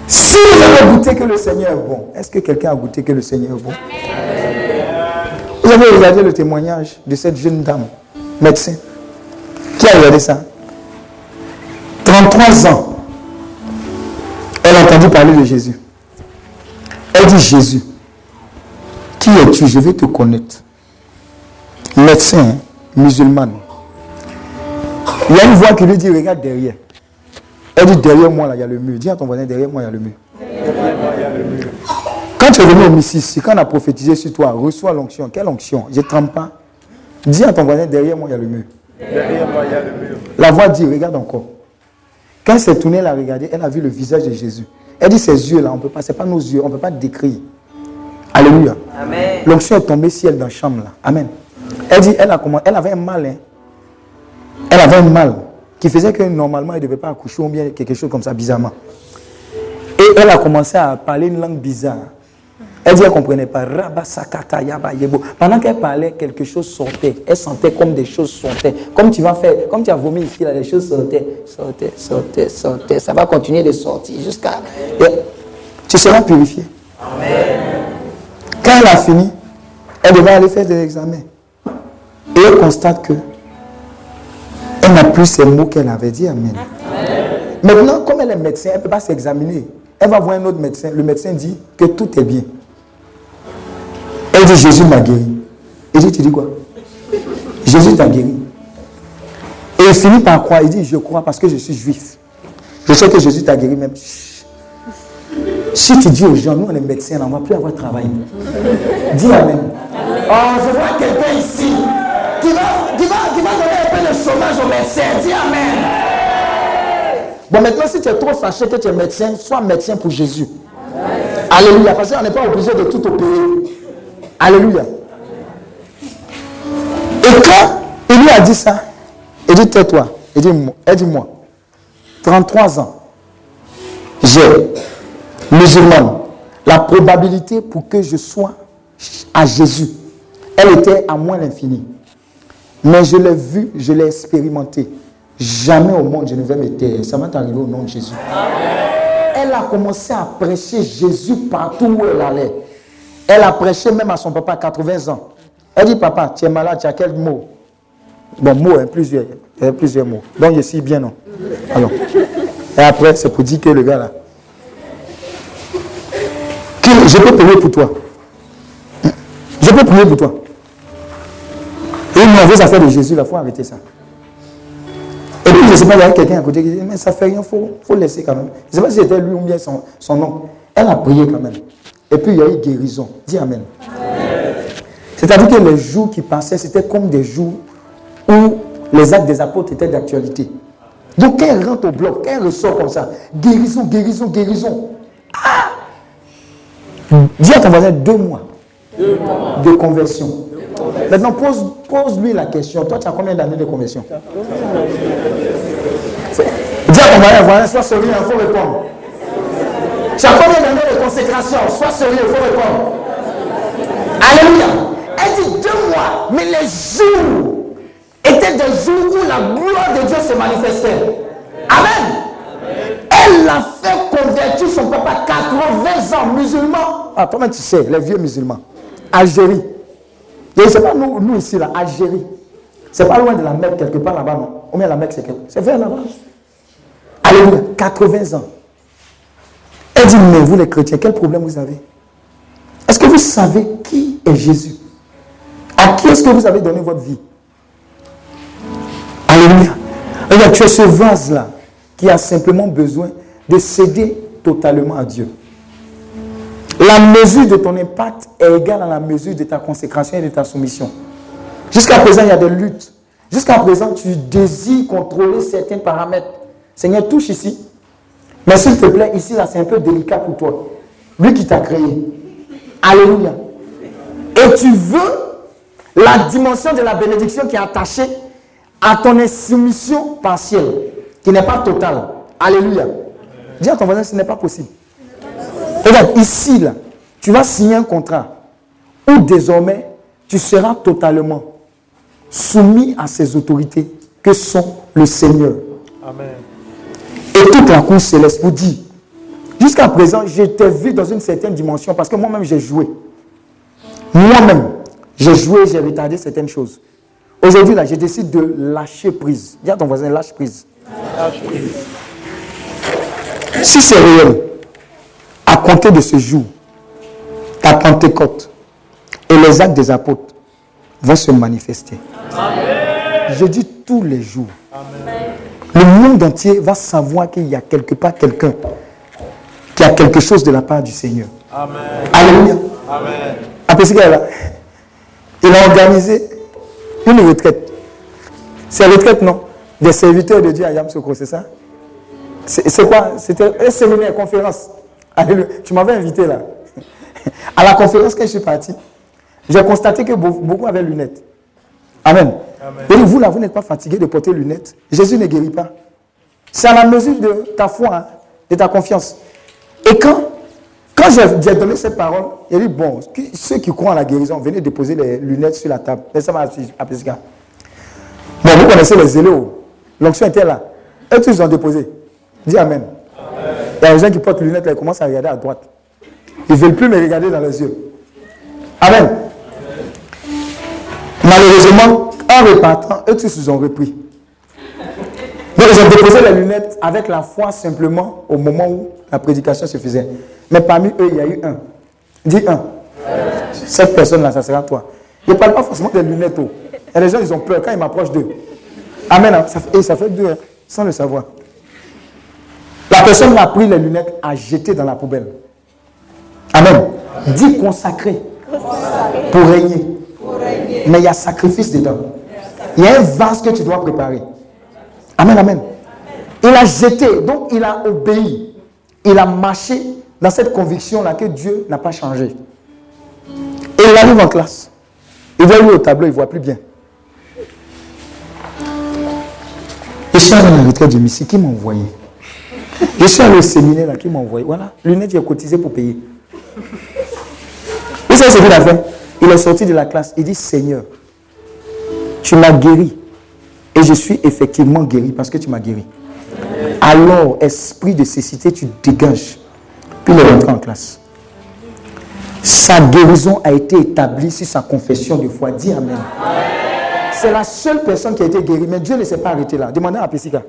si vous avez goûté que le Seigneur est bon, est-ce que quelqu'un a goûté que le Seigneur est bon? Vous avez regardé le témoignage de cette jeune dame, médecin, qui a regardé ça 33 ans, elle a entendu parler de Jésus. Elle dit Jésus, qui es-tu? Je vais te connaître. Médecin, musulmane. Il y a une voix qui lui dit Regarde derrière. Elle dit Derrière moi, là, il y a le mur. Dis à ton voisin Derrière moi, il y a le mur. Quand tu es venu au Mississippi, quand on a prophétisé sur toi, reçois l'onction. Quelle onction? Je ne trempe pas. Dis à ton voisin Derrière moi, il y a le mur. La voix dit Regarde encore. Quand elle s'est tournée, elle a regardé, elle a vu le visage de Jésus. Elle dit Ces yeux-là, on peut pas, ce n'est pas nos yeux, on ne peut pas décrire. Alléluia. L'onction est tombée elle dans la chambre là. Amen. Elle dit, elle, a comment, elle avait un mal. hein. Elle avait un mal qui faisait que normalement elle ne devait pas accoucher ou bien quelque chose comme ça bizarrement. Et elle a commencé à parler une langue bizarre. Elle dit qu'elle ne comprenait pas. Rabba sakata yaba yebo. Pendant qu'elle parlait, quelque chose sortait. Elle sentait comme des choses sortaient. Comme tu vas faire, comme tu as vomi ici, là, les choses sortaient, sortaient, sortaient, sortaient. Ça va continuer de sortir jusqu'à. Tu seras purifié. Quand elle a fini, elle devait aller faire des examens. Et elle constate que elle n'a plus ces mots qu'elle avait dit. Amen. Maintenant, comme elle est médecin, elle ne peut pas s'examiner. Elle va voir un autre médecin. Le médecin dit que tout est bien. Elle dit Jésus m'a guéri. Il dit Tu dis quoi? Jésus t'a guéri. Et il finit par croire. Il dit Je crois parce que je suis juif. Je sais que Jésus t'a guéri même. Chut. Si tu dis aux gens, nous on est médecins, on ne va plus avoir de travail. Dis Amen. Oh, je vois quelqu'un ici qui va, qui, va, qui va donner un peu de chômage aux médecins. Dis Amen. Bon, maintenant, si tu es trop fâché que tu es médecin, sois médecin pour Jésus. Alléluia. Parce qu'on n'est pas obligé de tout opérer. Alléluia. Et quand il lui a dit ça, il dit tais-toi. Il dit, elle dit moi, 33 ans, j'ai musulmane. La probabilité pour que je sois à Jésus, elle était à moins l'infini. Mais je l'ai vu, je l'ai expérimenté. Jamais au monde je ne vais me taire. Ça m'est arrivé au nom de Jésus. Elle a commencé à prêcher Jésus partout où elle allait. Elle a prêché même à son papa à 80 ans. Elle dit, papa, tu es malade, tu as quel mot? Bon, mot, hein, plusieurs, a plusieurs mots. Donc, je suis bien, non? Et après, c'est pour dire que le gars là, je peux prier pour toi. Je peux prier pour toi. Mauvaise affaire de Jésus, il faut arrêter ça. Et puis, je ne sais pas, il y a quelqu'un à côté qui dit, mais ça fait rien, il faut, faut laisser quand même. Je ne sais pas si c'était lui ou bien son, son nom. Elle a prié quand même. Et puis, il y a eu guérison. Dis Amen. C'est-à-dire que les jours qui passaient, c'était comme des jours où les actes des apôtres étaient d'actualité. Donc, quand elle rentre au bloc, quand elle ressort comme ça, guérison, guérison, guérison. Ah Dis à ton voisin deux mois, de conversion. Maintenant, pose, pose lui la question. Toi, tu as combien d'années de conversion Dis à ton voisin, sois sérieux, il faut répondre. Tu as combien d'années de consécration? Sois sérieux, il faut répondre. Alléluia. Elle dit deux mois, mais les jours étaient des jours où la gloire de Dieu se manifestait. Amen. Elle a fait convertir son papa 80 ans musulman. Ah, toi-même tu sais, les vieux musulmans. Algérie. Et c'est pas nous, nous ici, là, Algérie. C'est pas loin de la Mecque, quelque part là-bas, non? Combien la Mecque, c'est quelque C'est vers là-bas. Alléluia, 80 ans. Elle dit, mais vous les chrétiens, quel problème vous avez? Est-ce que vous savez qui est Jésus? À qui est-ce que vous avez donné votre vie? Alléluia. Regarde, tu es ce vase-là qui a simplement besoin de céder totalement à Dieu. La mesure de ton impact est égale à la mesure de ta consécration et de ta soumission. Jusqu'à présent, il y a des luttes. Jusqu'à présent, tu désires contrôler certains paramètres. Seigneur, touche ici. Mais s'il te plaît, ici, là, c'est un peu délicat pour toi. Lui qui t'a créé. Alléluia. Et tu veux la dimension de la bénédiction qui est attachée à ton soumission partielle, qui n'est pas totale. Alléluia. Dis à ton voisin, ce n'est pas possible. Regarde, ici, là, tu vas signer un contrat où désormais tu seras totalement soumis à ces autorités que sont le Seigneur. Amen. Et toute la cour céleste vous dit, jusqu'à présent, je t'ai vu dans une certaine dimension parce que moi-même j'ai joué. Moi-même, j'ai joué, j'ai retardé certaines choses. Aujourd'hui, là, je décide de lâcher prise. Dis à ton voisin, lâche prise. Si c'est réel, compter de ce jour, ta Pentecôte et les actes des apôtres vont se manifester. Je dis tous les jours. Le monde entier va savoir qu'il y a quelque part quelqu'un qui a quelque chose de la part du Seigneur. Amen. Alléluia. Amen. Après ce qu'il a, il a organisé une retraite. C'est la retraite, non? Des serviteurs de Dieu à Yamsoko, c'est ça? C'est c'est quoi? C'était un séminaire, conférence. Tu m'avais invité là. À la conférence, quand je suis parti, j'ai constaté que beau- beaucoup avaient lunettes. Amen. Amen. Et vous là, vous n'êtes pas fatigué de porter lunettes. Jésus ne guérit pas. C'est à la mesure de ta foi, hein, de ta confiance. Et quand, quand j'ai donné cette parole, il dit, bon, ceux qui croient en la guérison, venez déposer les lunettes sur la table. Et ça m'a. Bon, vous connaissez les zélos. L'onction était là. Eux tous ont déposé. Dis Amen. Il y a des gens qui portent lunettes, là, ils commencent à regarder à droite. Ils ne veulent plus me regarder dans les yeux. Amen. Malheureusement, en repartant, eux tous ils ont repris. Donc ils ont déposé les lunettes avec la foi simplement au moment où la prédication se faisait. Mais parmi eux, il y a eu un. Dis un. Cette personne-là, ça sera toi. Je ne parle pas forcément des lunettes. oh. Il y a des gens, ils ont peur quand ils m'approchent d'eux. Amen. hein. Et ça fait deux, hein, sans le savoir. La personne a pris les lunettes, a jeté dans la poubelle. Amen. Dis consacré pour régner. Mais il y a sacrifice dedans. Il y a un vase que tu dois préparer. Amen, amen. Il a jeté, donc il a obéi. Il a marché dans cette conviction-là que Dieu n'a pas changé. Et il arrive en classe. Il voit lui au tableau, il ne voit plus bien. Je suis à la retraite du Missi, qui m'a envoyé Je suis allé au séminaire là, qui m'a envoyé. Voilà, lunettes, j'ai cotisé pour payer. Vous savez ce qu'il a fait? Il est sorti de la classe. Il dit Seigneur, tu m'as guéri. Et je suis effectivement guéri parce que tu m'as guéri. Alors, esprit de cécité, tu dégages. Puis il est rentré en classe. Sa guérison a été établie sur sa confession de foi. Dis Amen. C'est la seule personne qui a été guérie, mais Dieu ne s'est pas arrêté là. Demandez à Pessika.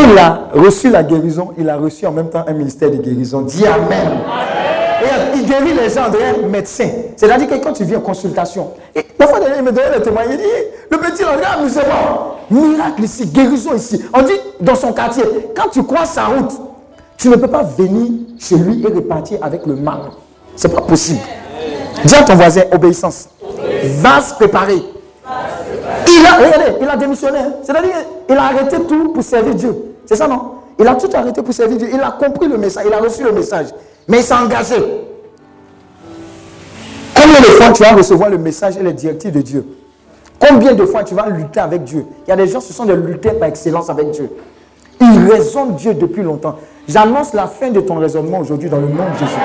Il a reçu la guérison, il a reçu en même temps un ministère de guérison. Dis Amen. Il guérit les gens derrière médecin. C'est-à-dire que quand tu viens en consultation, et la fois il me donnait le témoignage. Il dit Le petit, là, nous bon. Miracle ici, guérison ici. On dit dans son quartier, quand tu crois sa route, tu ne peux pas venir chez lui et repartir avec le mal. C'est pas possible. Dis à ton voisin, obéissance. Vase préparé. Il a, regardez, il a démissionné. hein. C'est-à-dire qu'il a arrêté tout pour servir Dieu. C'est ça, non? Il a tout arrêté pour servir Dieu. Il a compris le message, il a reçu le message. Mais il s'est engagé. Combien de fois tu vas recevoir le message et les directives de Dieu? Combien de fois tu vas lutter avec Dieu? Il y a des gens, ce sont des lutteurs par excellence avec Dieu. Ils raisonnent Dieu depuis longtemps. J'annonce la fin de ton raisonnement aujourd'hui dans le nom de Jésus.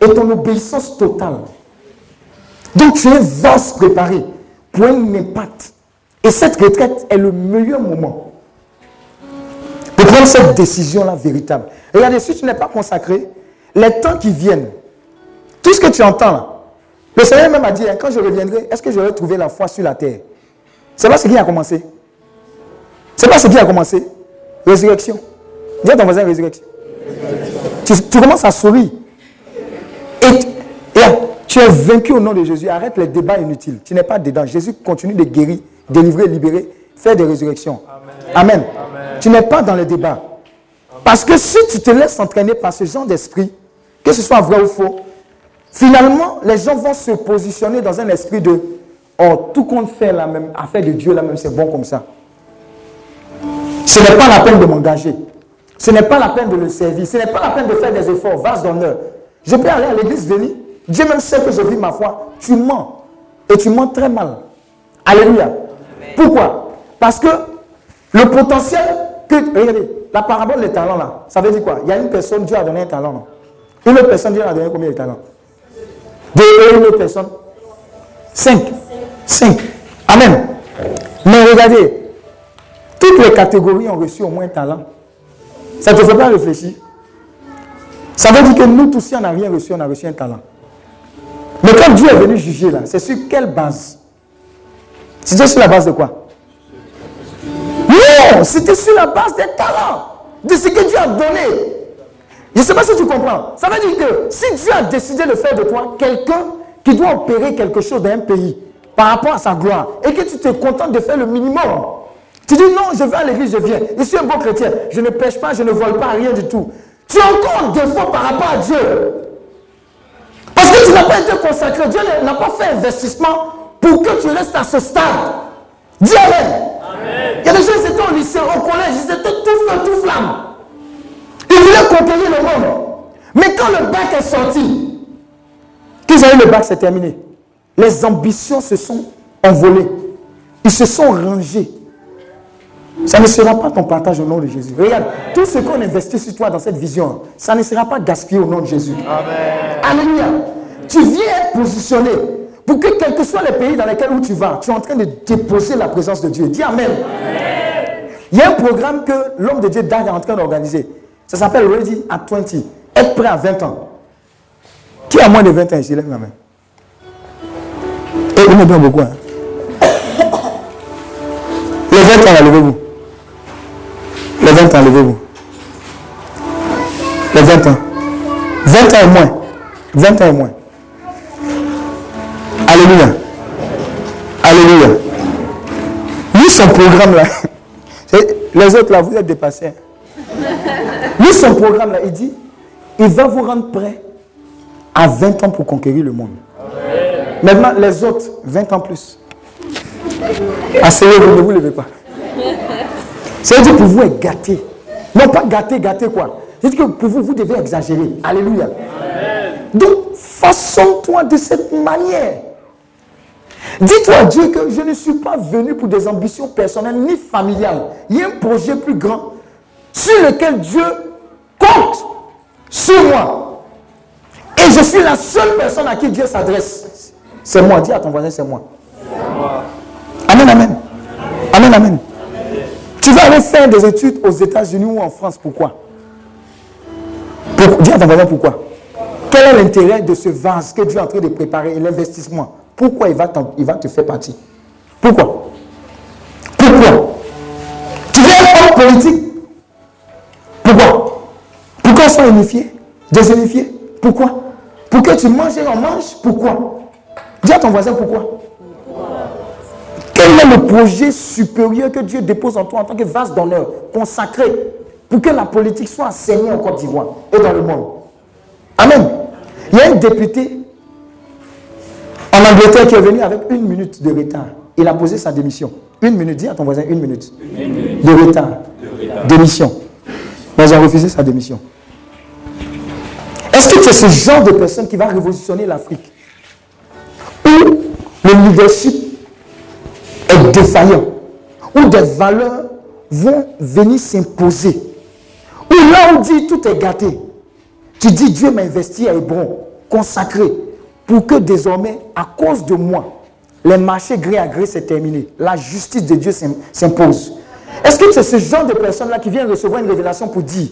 Et ton obéissance totale. Donc tu es vase préparé pour un impact. Et cette retraite est le meilleur moment pour prendre cette décision-là véritable. Regardez, si tu n'es pas consacré, les temps qui viennent, tout ce que tu entends là, le Seigneur même a dit, hein, quand je reviendrai, est-ce que j'aurai trouvé la foi sur la terre? C'est pas ce qui a commencé. C'est pas ce qui a commencé. Résurrection. Dis à ton voisin résurrection. Tu, tu commences à sourire. Et, et tu es vaincu au nom de Jésus. Arrête les débats inutiles. Tu n'es pas dedans. Jésus continue de guérir, délivrer, libérer, faire des résurrections. Amen. Tu n'es pas dans les débats. Parce que si tu te laisses entraîner par ce genre d'esprit, que ce soit vrai ou faux, finalement, les gens vont se positionner dans un esprit de Oh, tout compte fait la même affaire de Dieu, là même, c'est bon comme ça. Ce n'est pas la peine de m'engager. Ce n'est pas la peine de le servir. Ce n'est pas la peine de faire des efforts. Vase d'honneur. Je peux aller à l'église venir. Dieu même sait que je vis ma foi. Tu mens. Et tu mens très mal. Alléluia. Pourquoi? Parce que le potentiel que. Regardez, la parabole des talents là, ça veut dire quoi? Il y a une personne, Dieu a donné un talent. non? Une autre personne, Dieu a donné combien de talents? Deux et une autre personne Cinq. Cinq. Amen. Mais regardez, toutes les catégories ont reçu au moins un talent. Ça ne te fait pas réfléchir. Ça veut dire que nous tous, si on n'a rien reçu, on a reçu un talent. Mais quand Dieu est venu juger là, c'est sur quelle base? C'était sur la base de quoi? Non, c'était sur la base des talents, de ce que Dieu a donné. Je ne sais pas si tu comprends. Ça veut dire que si Dieu a décidé de faire de toi quelqu'un qui doit opérer quelque chose dans un pays par rapport à sa gloire et que tu te contentes de faire le minimum, tu dis non, je vais à l'église, je viens. Je suis un bon chrétien. Je ne pêche pas, je ne vole pas, rien du tout. Tu es encore en défaut par rapport à Dieu. Tu n'as pas été consacré. Dieu n'a pas fait investissement pour que tu restes à ce stade. Dis Amen. Il y a des gens qui étaient au lycée, au collège, ils étaient tout feu, tout flamme. Ils voulaient conquérir le monde. Mais quand le bac est sorti, qu'ils ont eu le bac, c'est terminé. Les ambitions se sont envolées. Ils se sont rangés. Ça ne sera pas ton partage au nom de Jésus. Regarde, tout ce qu'on investit sur toi dans cette vision, ça ne sera pas gaspillé au nom de Jésus. Alléluia. Tu viens être positionné pour que quels que soient les pays dans lesquels où tu vas, tu es en train de déposer la présence de Dieu. Dis Amen. Il y a un programme que l'homme de Dieu Dag est en train d'organiser. Ça s'appelle Ready at 20. Être prêt à 20 ans. Qui a moins de 20 ans ici Lève la main. Et vous me bien beaucoup. Hein? Les 20 ans, levez-vous. Les 20 ans, levez-vous. Les 20 ans. 20 ans et moins. 20 ans et moins. Alléluia. Alléluia. Lui, son programme là, (laughs) les autres là, vous êtes dépassés. Lui, son programme là, il dit, il va vous rendre prêt à 20 ans pour conquérir le monde. Maintenant, les autres, 20 ans plus. Asseyez-vous, ne vous levez pas. C'est-à-dire pour vous être gâté. Non, pas gâté, gâté quoi. C'est-à-dire que pour vous, vous devez exagérer. Alléluia. Donc, façonne-toi de cette manière. Dis-toi à Dieu que je ne suis pas venu pour des ambitions personnelles ni familiales. Il y a un projet plus grand sur lequel Dieu compte sur moi. Et je suis la seule personne à qui Dieu s'adresse. C'est moi. Dis à ton voisin, c'est moi. Amen, amen. Amen, amen. Tu vas aller faire des études aux États-Unis ou en France. Pourquoi? Pour- Dis à ton voisin pourquoi? Quel est l'intérêt de ce vase que Dieu est en train de préparer et l'investissement? Pourquoi il va, il va te faire partie? Pourquoi? Pourquoi? Tu veux être homme politique? Pourquoi? Pourquoi ils sont unifiés? Désunifiés? Pourquoi? Pour que tu manges et on mange? Pourquoi? Dis à ton voisin pourquoi. Quel est le projet supérieur que Dieu dépose en toi en tant que vase d'honneur, consacré, pour que la politique soit enseignée en Côte d'Ivoire et dans le monde? Amen. Il y a un député en Angleterre qui est venu avec une minute de retard. Il a posé sa démission. Une minute, dis à ton voisin, une minute. De retard. Démission. Mais ils ont refusé sa démission. Est-ce que es ce genre de personne qui va révolutionner l'Afrique? Où le leadership est défaillant, où des valeurs vont venir s'imposer, où là on dit tout est gâté, tu dis Dieu m'a investi à Hébron, consacré, pour que désormais, à cause de moi, les marchés gré à gré s'est terminé, la justice de Dieu s'im- s'impose. Est-ce que c'est ce genre de personne-là qui vient recevoir une révélation pour dire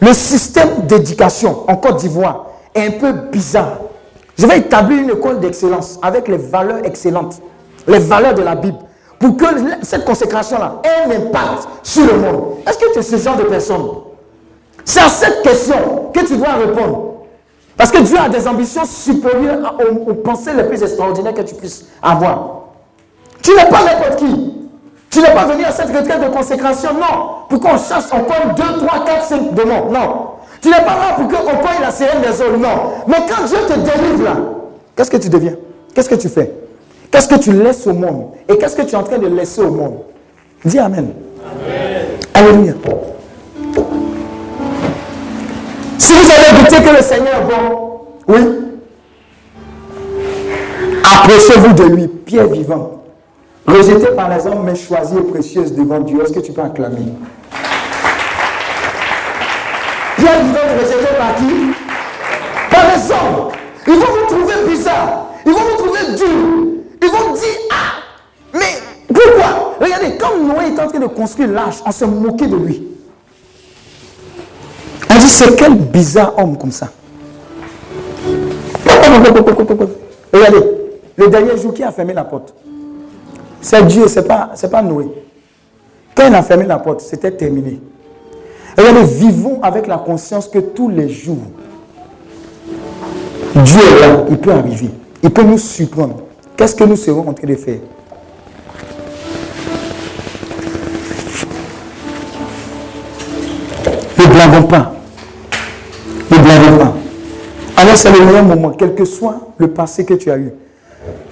le système d'éducation en Côte d'Ivoire est un peu bizarre. Je vais établir une école d'excellence avec les valeurs excellentes, les valeurs de la Bible, pour que cette consécration-là ait un impact sur le monde. Est-ce que tu es ce genre de personne? C'est à cette question que tu dois répondre. Parce que Dieu a des ambitions supérieures aux, pensées les plus extraordinaires que tu puisses avoir. Tu n'es pas n'importe qui. Tu n'es pas venu à cette retraite de consécration, non. Pour qu'on cherche encore 2, 3, 4, 5 démons, non. Tu n'es pas là pour qu'on paye la sirène des eaux, non. Mais quand Dieu te délivre là, qu'est-ce que tu deviens? Qu'est-ce que tu fais? Qu'est-ce que tu laisses au monde? Et qu'est-ce que tu es en train de laisser au monde? Dis Amen. Alléluia. Si vous avez douté que le Seigneur est bon, oui, approchez-vous de lui, pierre vivante, rejeté par les hommes, mais choisie et précieuse devant Dieu. Est-ce que tu peux acclamer? Pierre vivante rejeté par qui? Par les hommes. Ils vont vous trouver bizarre. Ils vont vous trouver dur. Ils vont dire Ah, mais pourquoi? Regardez, quand Noé était en train de construire l'arche, on se moquait de lui. On dit c'est quel bizarre homme comme ça? Regardez, le dernier jour qui a fermé la porte, c'est Dieu, c'est pas, pas Noé. Quand il a fermé la porte, c'était terminé. Regardez, vivons avec la conscience que tous les jours, Dieu est là, il peut arriver, il peut nous surprendre. Qu'est-ce que nous serons en train de faire? Ne blaguons pas. C'est le meilleur moment, quel que soit le passé que tu as eu,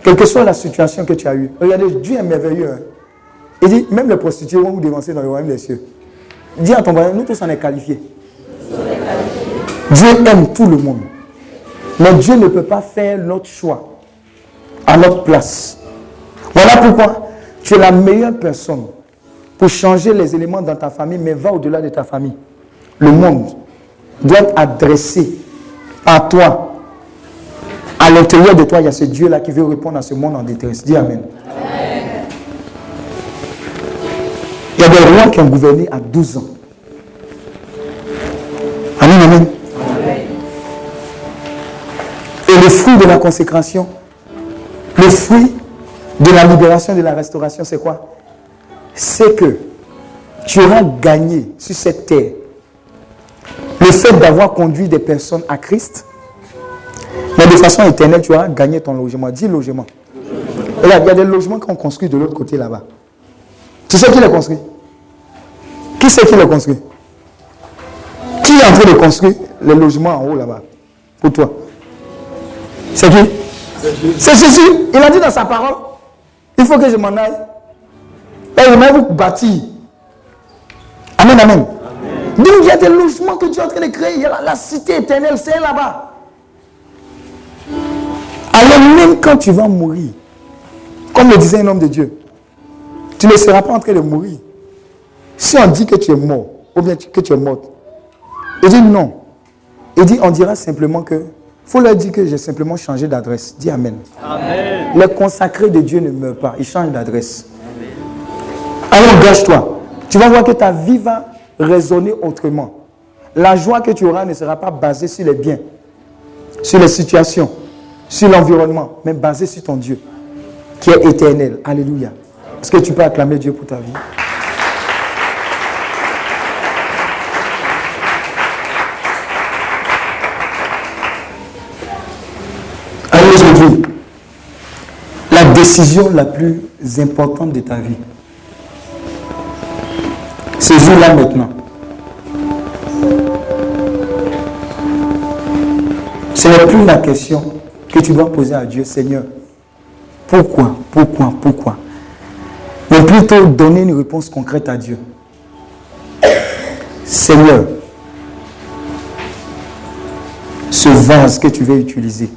quelle que soit la situation que tu as eue. Regardez, Dieu est merveilleux. hein. Il dit, même les prostituées vont vous dévancer dans le royaume des cieux. Dis à ton voisin, nous tous on est qualifiés. Dieu aime tout le monde. Mais Dieu ne peut pas faire notre choix à notre place. Voilà pourquoi tu es la meilleure personne pour changer les éléments dans ta famille, mais va au-delà de ta famille. Le monde doit être adressé à toi. À l'intérieur de toi, il y a ce Dieu-là qui veut répondre à ce monde en détresse. Dis Amen. Il y a des rois qui ont gouverné à 12 ans. Amen, amen. Et le fruit de la consécration, le fruit de la libération, de la restauration, c'est quoi? C'est que tu auras gagné sur cette terre le fait d'avoir conduit des personnes à Christ, mais de façon éternelle, tu auras gagné ton logement. Dis logement. Et là, il y a des logements qu'on construit de l'autre côté là-bas. Tu sais qui les construit? Qui c'est qui les construit? Qui est en train de construire les logements en haut là-bas? Pour toi C'est qui? C'est Jésus. Il a dit dans sa parole il faut que je m'en aille. Et il m'a bâtir. Amen, amen. Donc il y a des logements que tu es en train de créer. Il y a la, la cité éternelle, c'est là-bas. Alors même quand tu vas mourir, comme le disait un homme de Dieu, tu ne seras pas en train de mourir. Si on dit que tu es mort, ou bien que tu es morte, il dit non. Il dit, on dira simplement que, faut leur dire que j'ai simplement changé d'adresse. Dis Amen. Amen. Les consacrés de Dieu ne meurent pas, ils changent d'adresse. Alors gâche-toi. Tu vas voir que ta vie va résonner autrement. La joie que tu auras ne sera pas basée sur les biens, sur les situations, sur l'environnement, mais basée sur ton Dieu, qui est éternel. Alléluia. Est-ce que tu peux acclamer Dieu pour ta vie Alors aujourd'hui, la décision la plus importante de ta vie, jour-là maintenant, ce n'est plus la question que tu dois poser à Dieu, Seigneur. Pourquoi Pourquoi Pourquoi? Mais plutôt donner une réponse concrète à Dieu. Seigneur, ce vase que tu veux utiliser,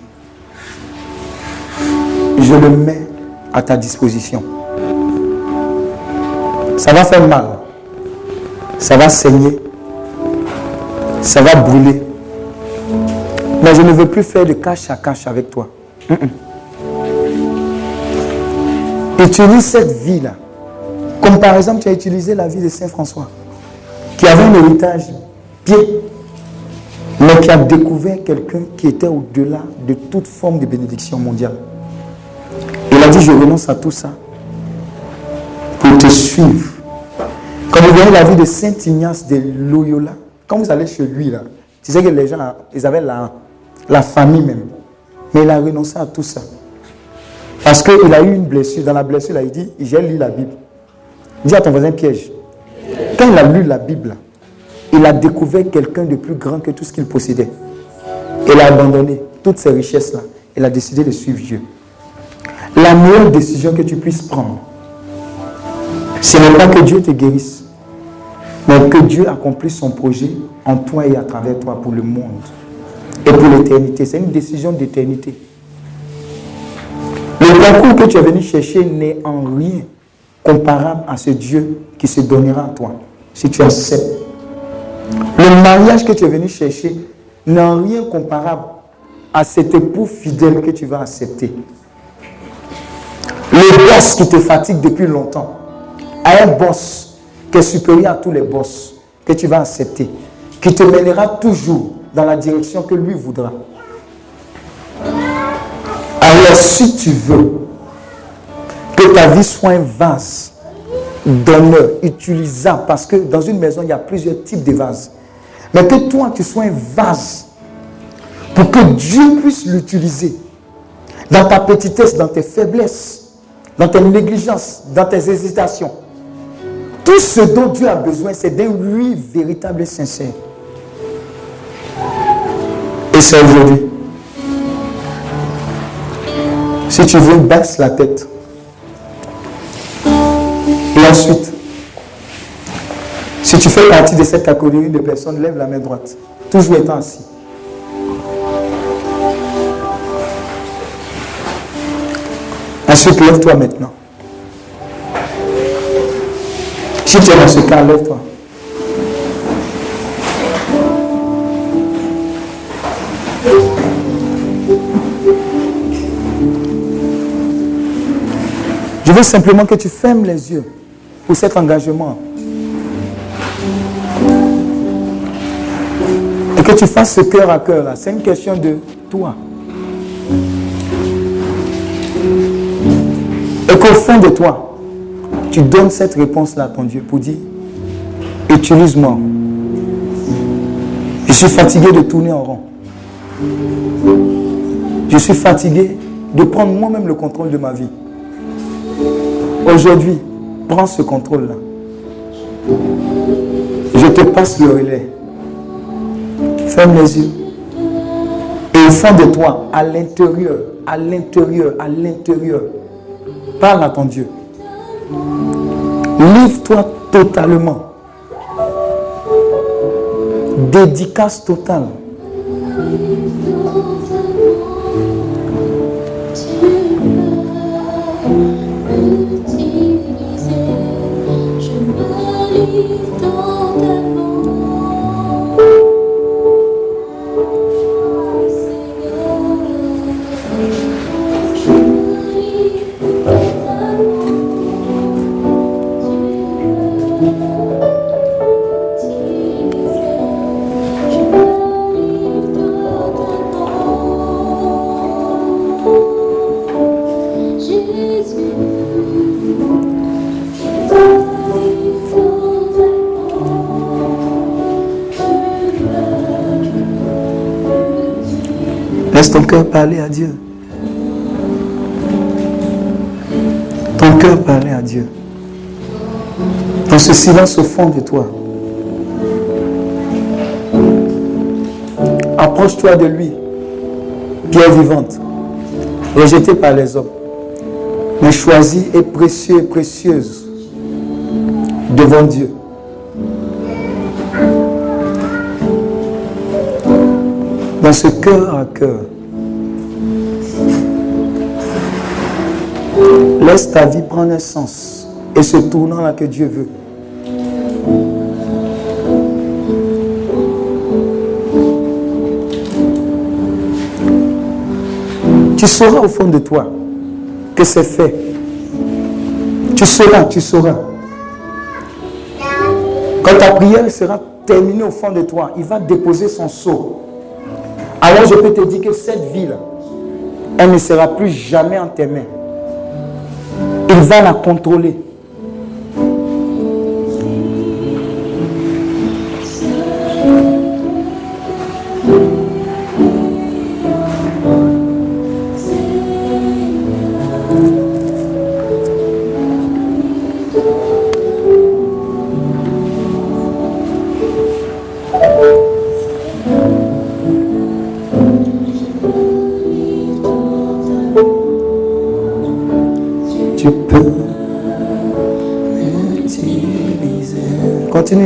je le mets à ta disposition. Ça va faire mal. Ça va saigner. Ça va brûler. Mais je ne veux plus faire de cache à cache avec toi. Utilise cette vie-là. Comme par exemple, tu as utilisé la vie de Saint François, qui avait un héritage bien, mais qui a découvert quelqu'un qui était au-delà de toute forme de bénédiction mondiale. Il a dit, je renonce à tout ça pour te suivre. Quand vous voyez la vie de Saint Ignace de Loyola, quand vous allez chez lui, là, tu sais que les gens, ils avaient la, la famille même. Mais il a renoncé à tout ça. Parce qu'il a eu une blessure. Dans la blessure, là, il dit, j'ai lu la Bible. Dis à ton voisin piège. Quand il a lu la Bible, il a découvert quelqu'un de plus grand que tout ce qu'il possédait. Il a abandonné toutes ces richesses-là. Il a décidé de suivre Dieu. La meilleure décision que tu puisses prendre, ce n'est pas que Dieu te guérisse, mais que Dieu accomplisse son projet en toi et à travers toi pour le monde et pour l'éternité. C'est une décision d'éternité. Le parcours que tu es venu chercher n'est en rien comparable à ce Dieu qui se donnera à toi si tu acceptes. Le mariage que tu es venu chercher n'est en rien comparable à cet époux fidèle que tu vas accepter. Le boss qui te fatigue depuis longtemps, a un boss qui est supérieur à tous les boss que tu vas accepter, qui te mènera toujours dans la direction que lui voudra. Alors si tu veux que ta vie soit un vase d'honneur utilisable, parce que dans une maison, il y a plusieurs types de vases, mais que toi, tu sois un vase pour que Dieu puisse l'utiliser dans ta petitesse, dans tes faiblesses, dans tes négligences, dans tes hésitations. Tout ce dont Dieu a besoin, c'est d'un lui véritable et sincère. Et c'est aujourd'hui. Si tu veux, baisse la tête. Et ensuite, si tu fais partie de cette catégorie de personnes, lève la main droite. Toujours étant assis. Ensuite, lève-toi maintenant. Si tu es dans ce cas, lève-toi. Je veux simplement que tu fermes les yeux pour cet engagement. Et que tu fasses ce cœur à cœur là. C'est une question de toi. Et qu'au fond de toi, tu donnes cette réponse-là à ton Dieu pour dire, utilise-moi. Je suis fatigué de tourner en rond. Je suis fatigué de prendre moi-même le contrôle de ma vie. Aujourd'hui, prends ce contrôle-là. Je te passe le relais. Ferme les yeux. Et au fond de toi, à l'intérieur, à l'intérieur, à l'intérieur, parle à ton Dieu. Livre-toi totalement. Dédicace totale. Je me parler à Dieu. Ton cœur parler à Dieu. Dans ce silence au fond de toi. Approche-toi de lui. Pierre vivante. Rejetée par les hommes. Mais choisie et précieuse et précieuse devant Dieu. Dans ce cœur à cœur. Laisse ta vie prendre un sens et ce tournant là que Dieu veut. Tu sauras au fond de toi que c'est fait. Tu sauras, tu sauras. Quand ta prière sera terminée au fond de toi, il va déposer son sceau. Alors je peux te dire que cette ville, elle ne sera plus jamais en tes mains. Il va la contrôler.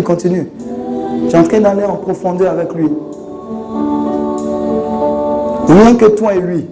Continue. Tu es en train d'aller en profondeur avec lui. Rien que toi et lui.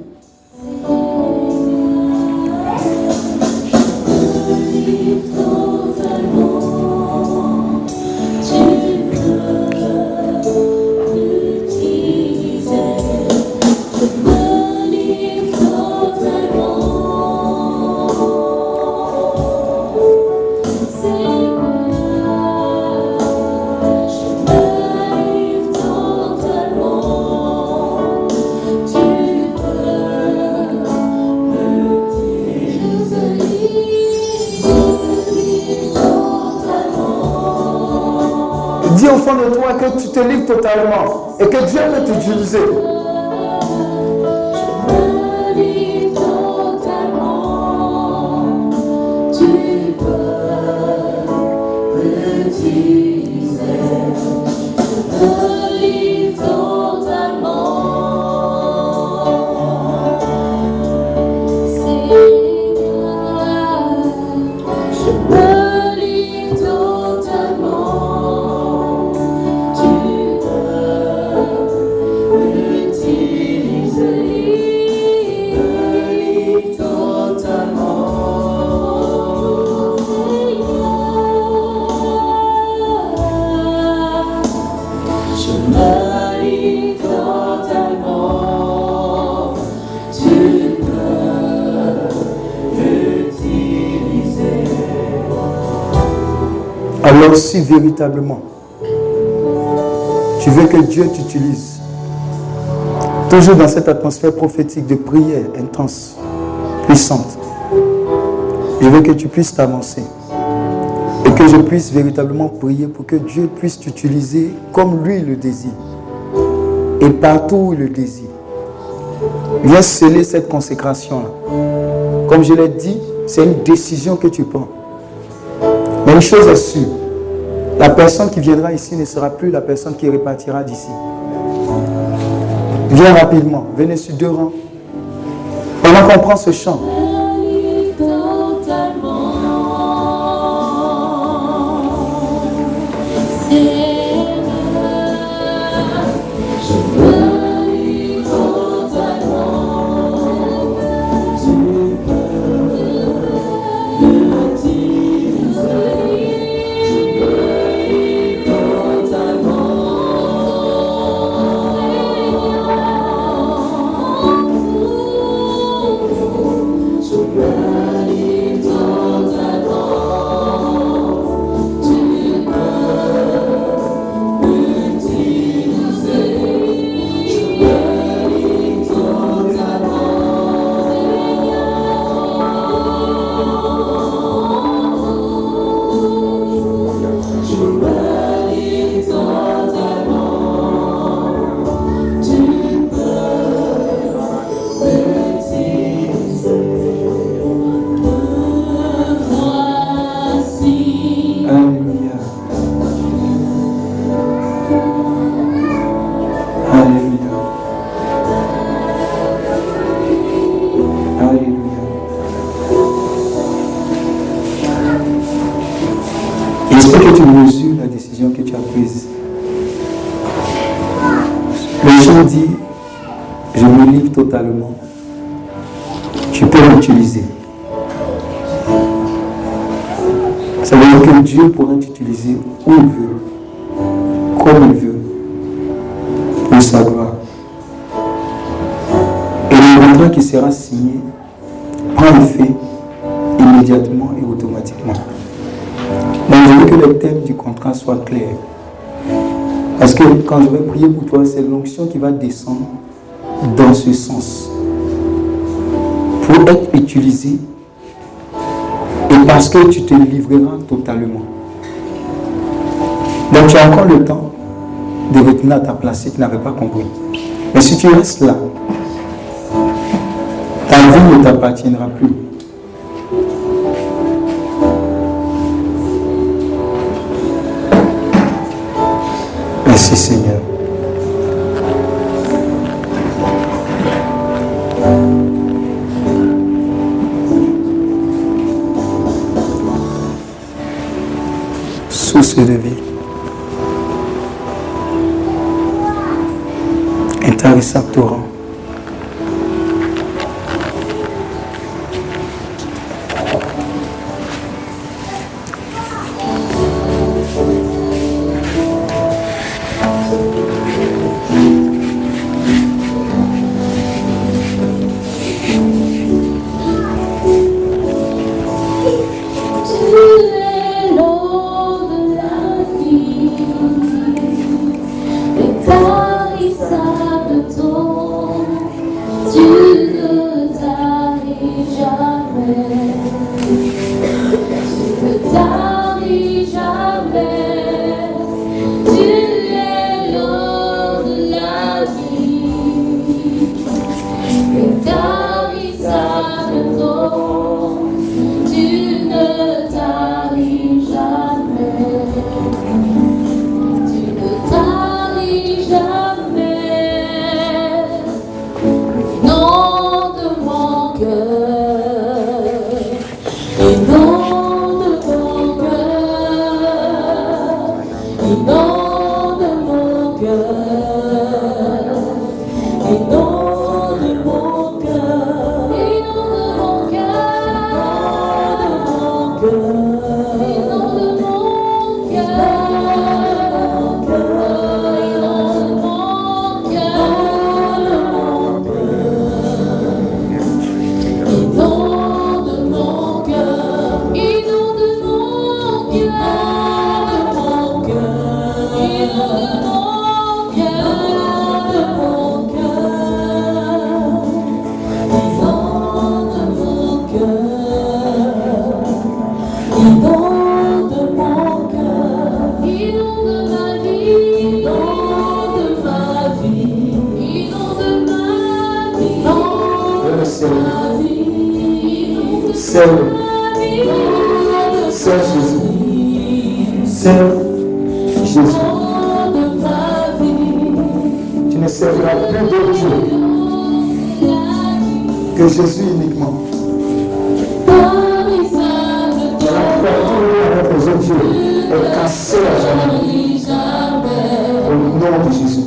Totalement et que Dieu peut t'utiliser. Si véritablement tu veux que Dieu t'utilise, toujours dans cette atmosphère prophétique de prière intense, puissante, je veux que tu puisses t'avancer et que je puisse véritablement prier pour que Dieu puisse t'utiliser comme lui le désire et partout où il le désire. Viens sceller cette consécration-là. Comme je l'ai dit, c'est une décision que tu prends. Mais une chose est sûre, la personne qui viendra ici ne sera plus la personne qui repartira d'ici. Viens rapidement, venez sur deux rangs. Pendant qu'on prend ce chant, clairs. Parce que quand je vais prier pour toi, c'est l'onction qui va descendre dans ce sens. Pour être utilisé et parce que tu te livreras totalement. Donc tu as encore le temps de retourner à ta place si tu n'avais pas compris. Mais si tu restes là, ta vie ne t'appartiendra plus. Intarissable dieux est cassée à jamais. Au nom de Jésus.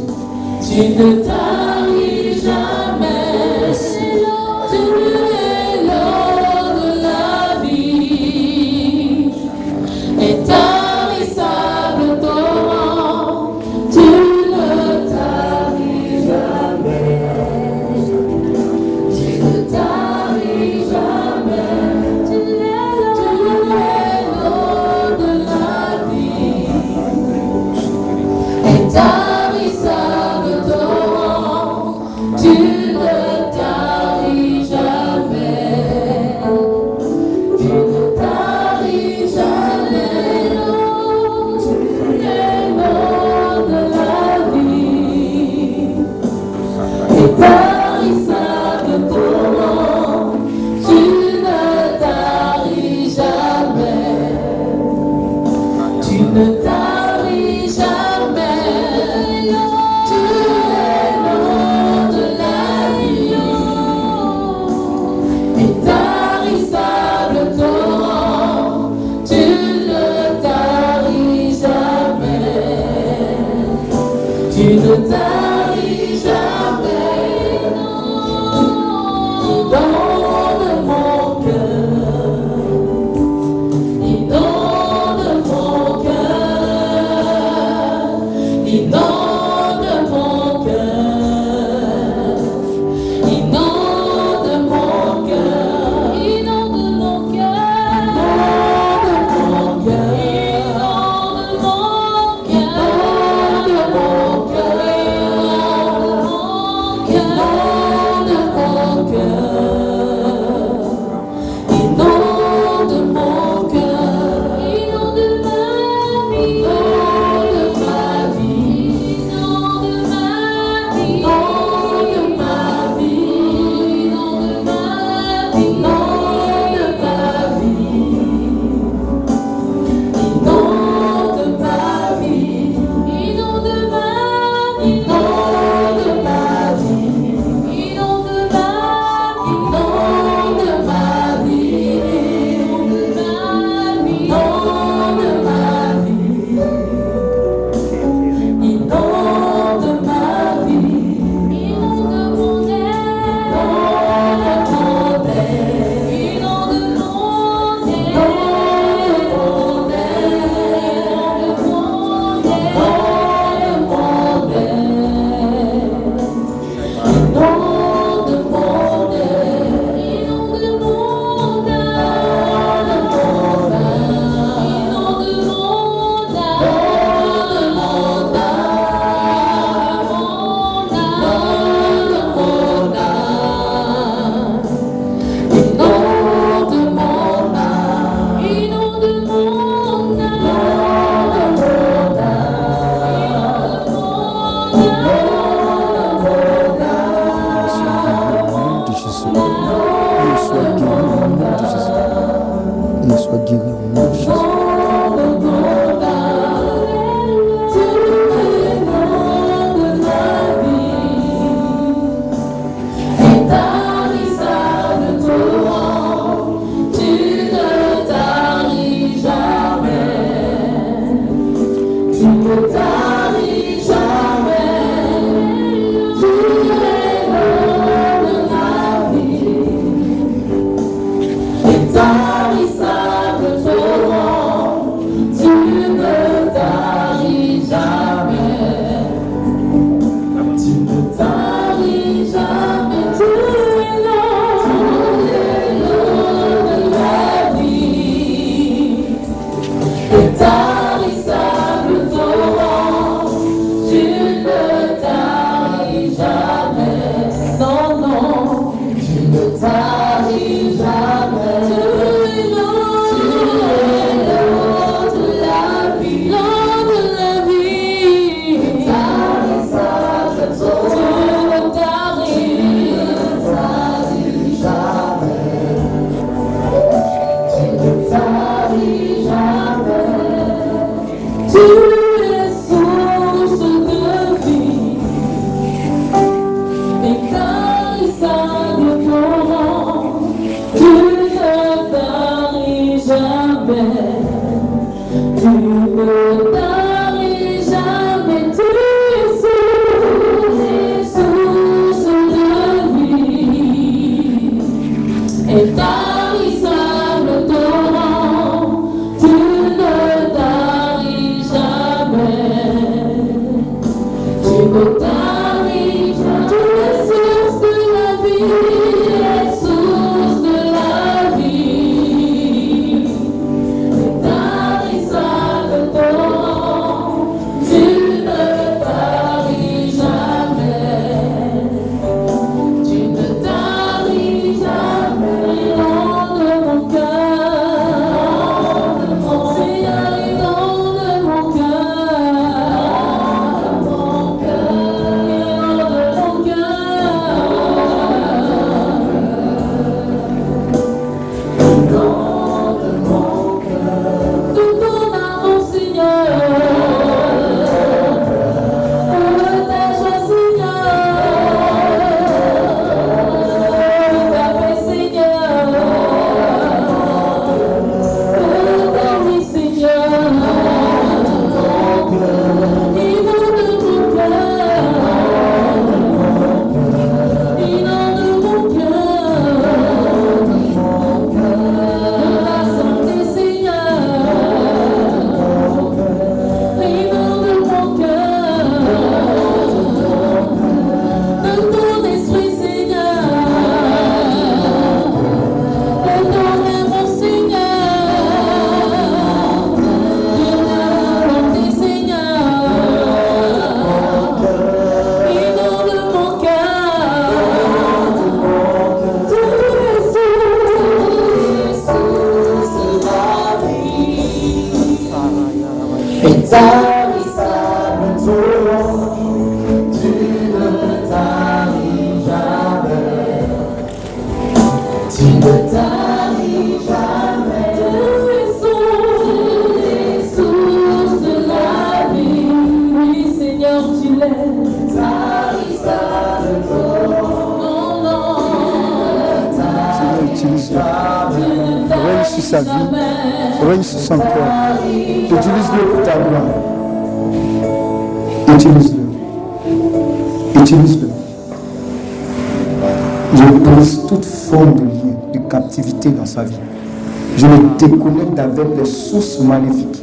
Maléfiques.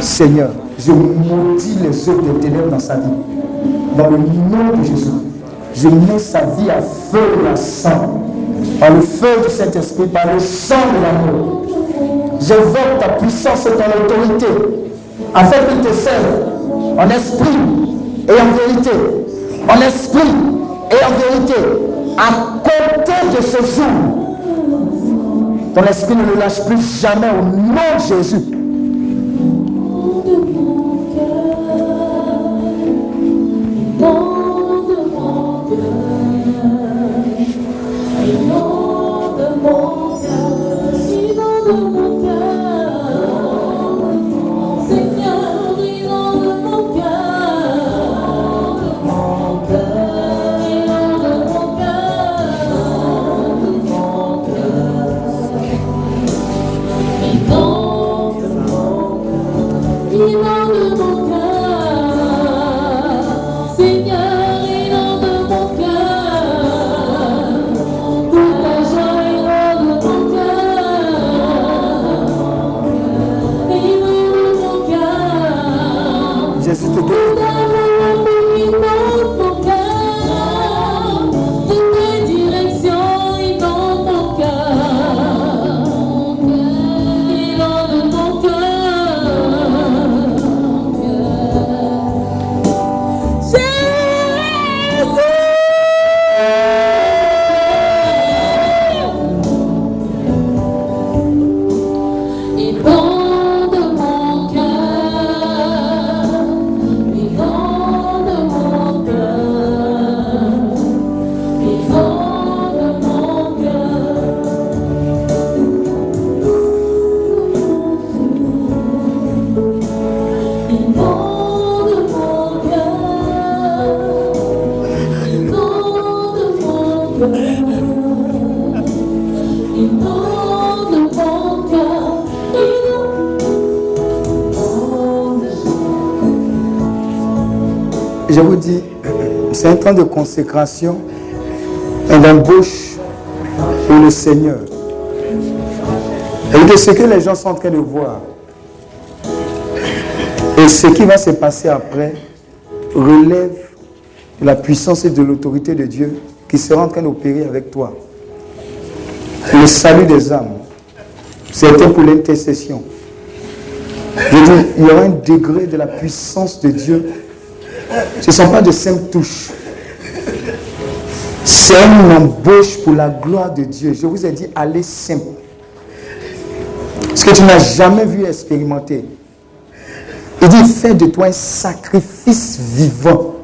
Seigneur, je maudis les œuvres des ténèbres dans sa vie. Dans le nom de Jésus, je mets sa vie à feu et à sang. Par le feu du Saint-Esprit, par le sang de l'amour. J'évoque ta puissance et ton autorité afin qu'il te serve en esprit et en vérité. En esprit et en vérité. À compter de ce jour, ton esprit ne le lâche plus jamais au nom de Jésus. Je vous dis, c'est un temps de consécration et d'embauche pour le Seigneur. Et de ce que les gens sont en train de voir et ce qui va se passer après relève de la puissance et de l'autorité de Dieu qui sera en train d'opérer avec toi. Le salut des âmes, c'était pour l'intercession. Il y aura un degré de la puissance de Dieu ce ne sont pas de simples touches. C'est une embauche pour la gloire de Dieu. Je vous ai dit, allez simple. Ce que tu n'as jamais vu expérimenter. Il dit, fais de toi un sacrifice vivant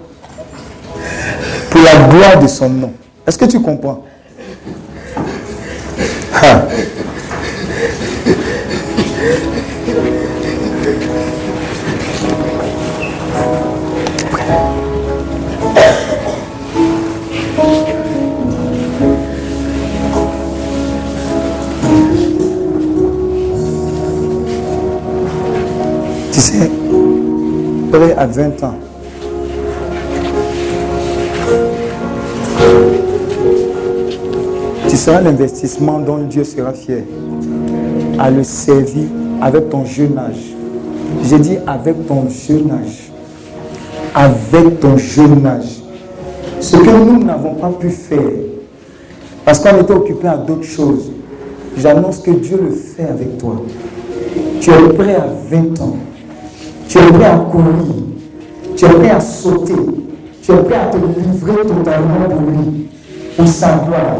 pour la gloire de son nom. Est-ce que tu comprends? À 20 ans, tu seras l'investissement dont Dieu sera fier à le servir avec ton jeune âge. J'ai dit avec ton jeune âge. Avec ton jeune âge. Ce que nous n'avons pas pu faire, parce qu'on était occupé à d'autres choses, j'annonce que Dieu le fait avec toi. Tu es prêt à 20 ans. Tu es prêt à courir. Tu es prêt à sauter. Tu es prêt à te livrer totalement pour lui, pour sa gloire.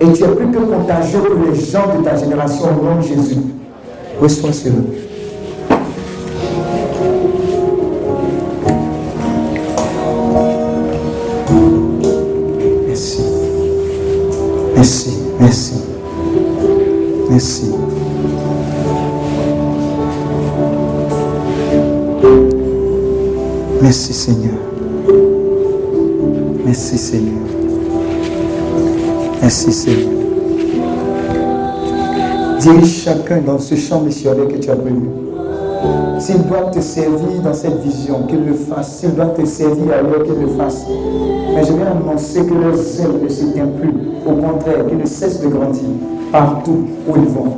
Et tu es plus que contagieux pour les gens de ta génération au nom de Jésus. Reçois cela. Merci. Merci. Merci. Merci. Seigneur. Merci Seigneur. Merci Seigneur. Dirige chacun dans ce champ missionnaire que tu as prévu. S'il doit te servir dans cette vision, qu'il le fasse. S'il doit te servir ailleurs, qu'il le fasse. Mais je viens annoncer que leur zèle ne s'éteint plus. Au contraire, qu'ils ne cessent de grandir partout où ils vont.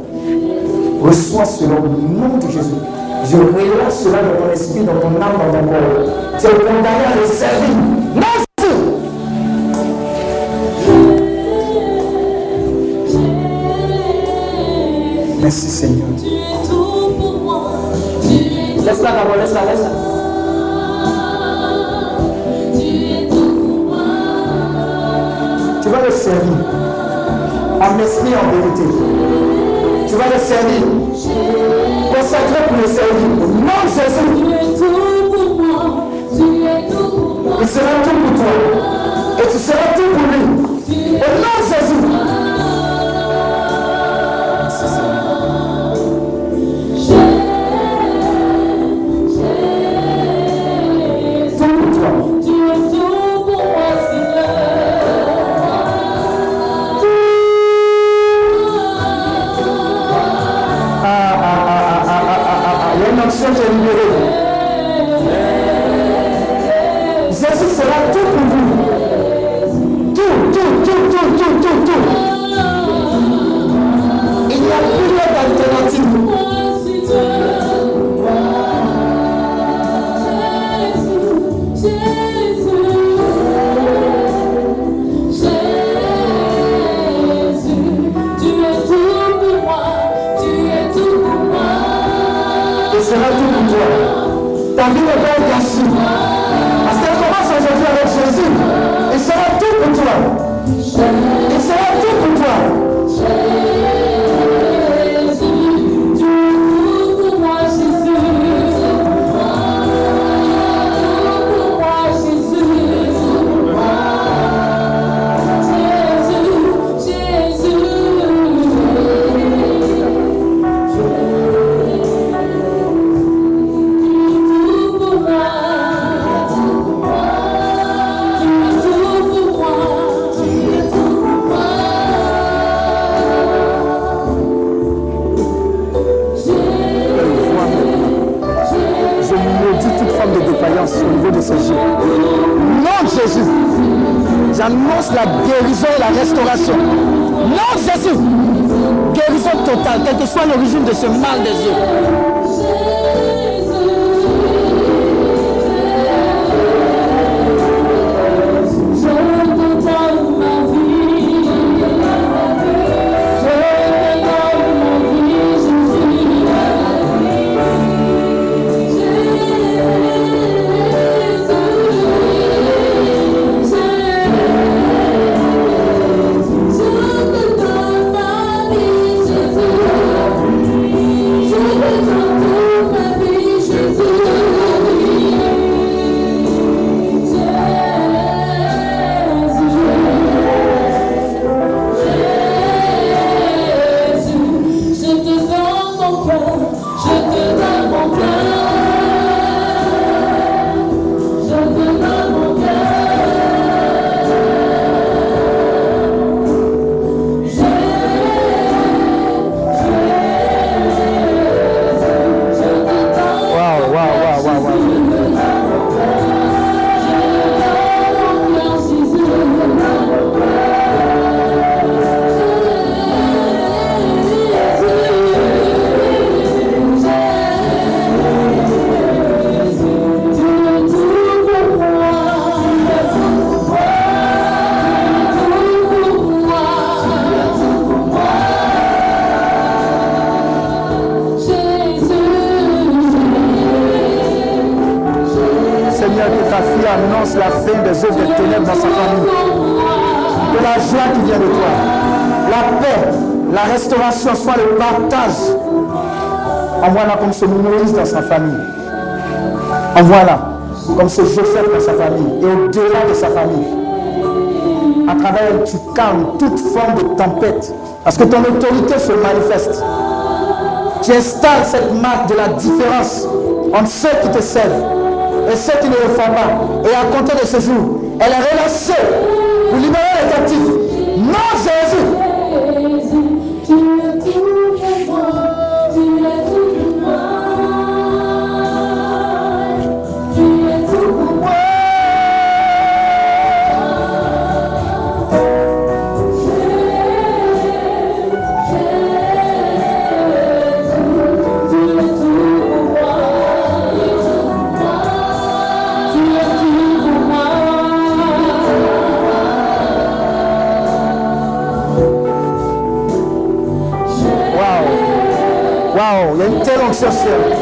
Reçois cela au nom de Jésus. Je relâche cela dans ton esprit, dans ton âme, dans ton corps. Tu es condamné à le servir. Merci. Merci Seigneur. Laisse-la d'abord, laisse-la, laisse-la. Tu vas le servir en esprit en vérité. Tu vas le servir. Consacré pour le servir. Au nom de Jésus, Tu es tout pour moi. Tu es tout pour moi. il sera tout pour toi. Et tu seras tout pour lui. Au nom de Jésus. Famille. À travers elle, tu calmes toute forme de tempête. Parce que ton autorité se manifeste. Tu installes cette marque de la différence entre ceux qui te servent et ceux qui ne le font pas. Et à compter de ce jour, elle est relancée pour libérer les captifs. Non, y a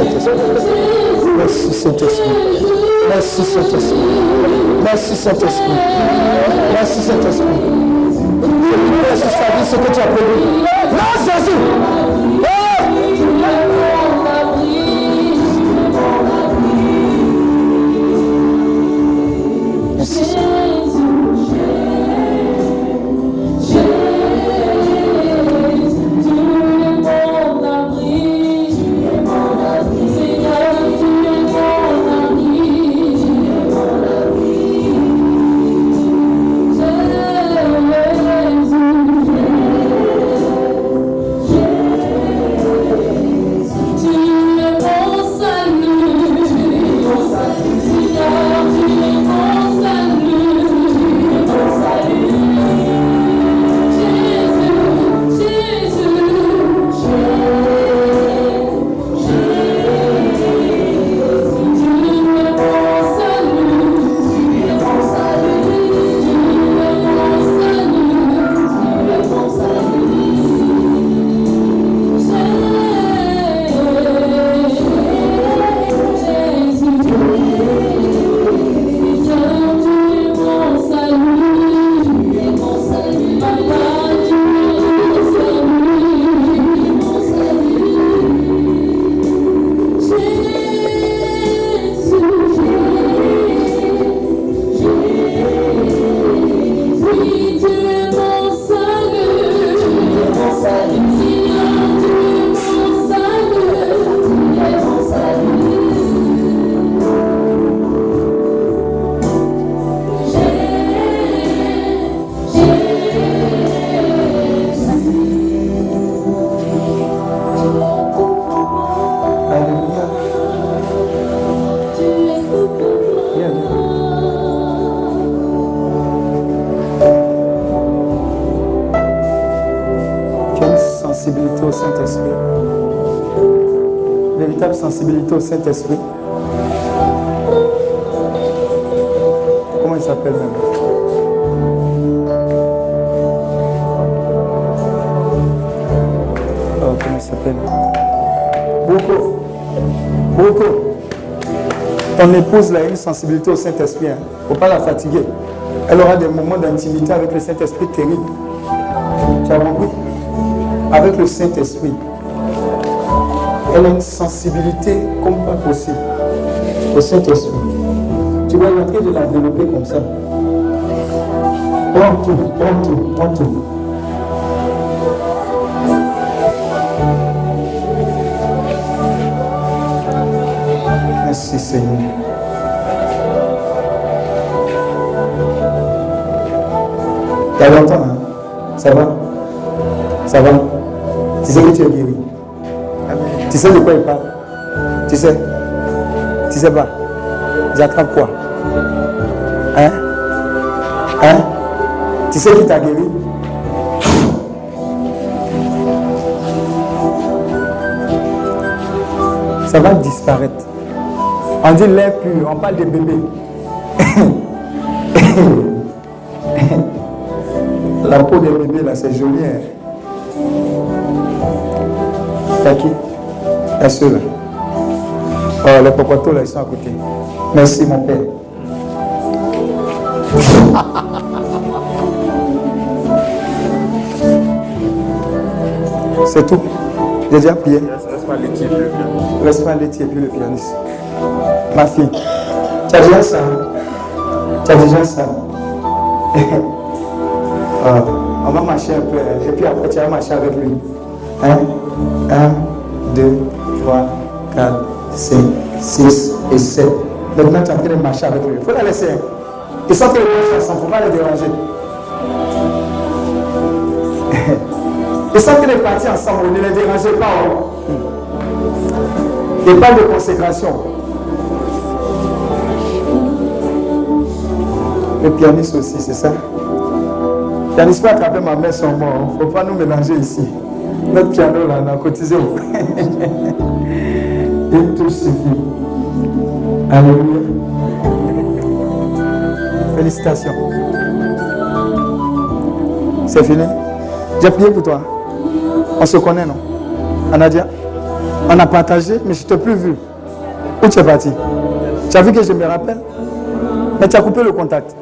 Merci Saint-Esprit. Merci Saint-Esprit. Merci Saint-Esprit. Merci Saint-Esprit. Merci Saint-Esprit. Je libère sur sa vie ce que tu as. Au Saint-Esprit. Comment il s'appelle même? Euh, comment il s'appelle? Beaucoup. Beaucoup. Ton épouse a une sensibilité au Saint-Esprit. Il ne faut pas la fatiguer. Elle aura des moments d'intimité avec le Saint-Esprit terribles. Tu as compris? Avec le Saint-Esprit. Elle a une sensibilité comme pas possible au Saint-Esprit. Tu vas en de la développer comme ça. Prends tout, prends tout, prends tout. Merci Seigneur. T'as longtemps, hein? Ça va? Ça va? Tu sais que tu es guéri. Sais de quoi il parle? Tu sais? Tu sais pas? J'attrape quoi? Hein? Hein? Tu sais qui t'a guéri? Ça va disparaître. On dit l'air pur, on parle des bébés. (laughs) La peau des bébés là, c'est joli. Hein? T'as qui T'as ceux là. Oh, les popotos là, ils sont à côté. Merci mon père. C'est tout. J'ai déjà prié. L'étier bien. Laisse-moi laitier et puis le pianiste. Ma fille, tu as déjà ça. Tu as déjà ça. (laughs) Ah, on va marcher un peu. hein. Et puis après, tu vas marcher avec lui. 1, 1, 6 et 7. Maintenant, tu es en train de marcher avec lui. Il faut la laisser. hein. Ils sont en train de marcher ensemble. Il ne faut pas les déranger. (laughs) Ils sont en train de partir ensemble. Ne les dérangez pas. hein. Et pas de consécration. Le pianiste aussi, c'est ça. Le pianiste peut attraper ma main sans moi. Il ne faut pas nous mélanger ici. Notre piano, là, on a cotisé. (laughs) Une touche suffit. Alléluia. Félicitations. C'est fini. J'ai prié pour toi. On se connaît, non? Anadia On a partagé, mais je ne t'ai plus vu. Où tu es parti? Tu as vu que je me rappelle? Mais tu as coupé le contact.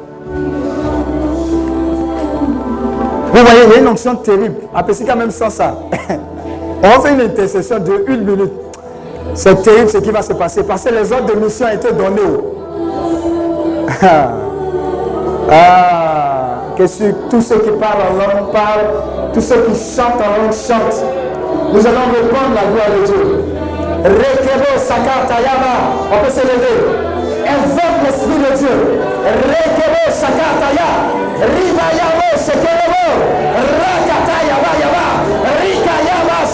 Vous voyez, il y a une onction terrible. C'est quand même sans ça. (laughs) On faire une intercession de une minute. C'est terrible ce qui va se passer parce que les ordres de mission ont été donnés. (laughs) Ah. Que sur tous ceux qui parlent en langue parlent, tous ceux qui chantent en langue chantent. Nous allons répondre la gloire de Dieu. Rekebo sakatayama. On peut se lever. Invoque l'Esprit de Dieu. Rekebo sakataya. Ribayamo sekerebo. Rakatayaba yaba. Rikayama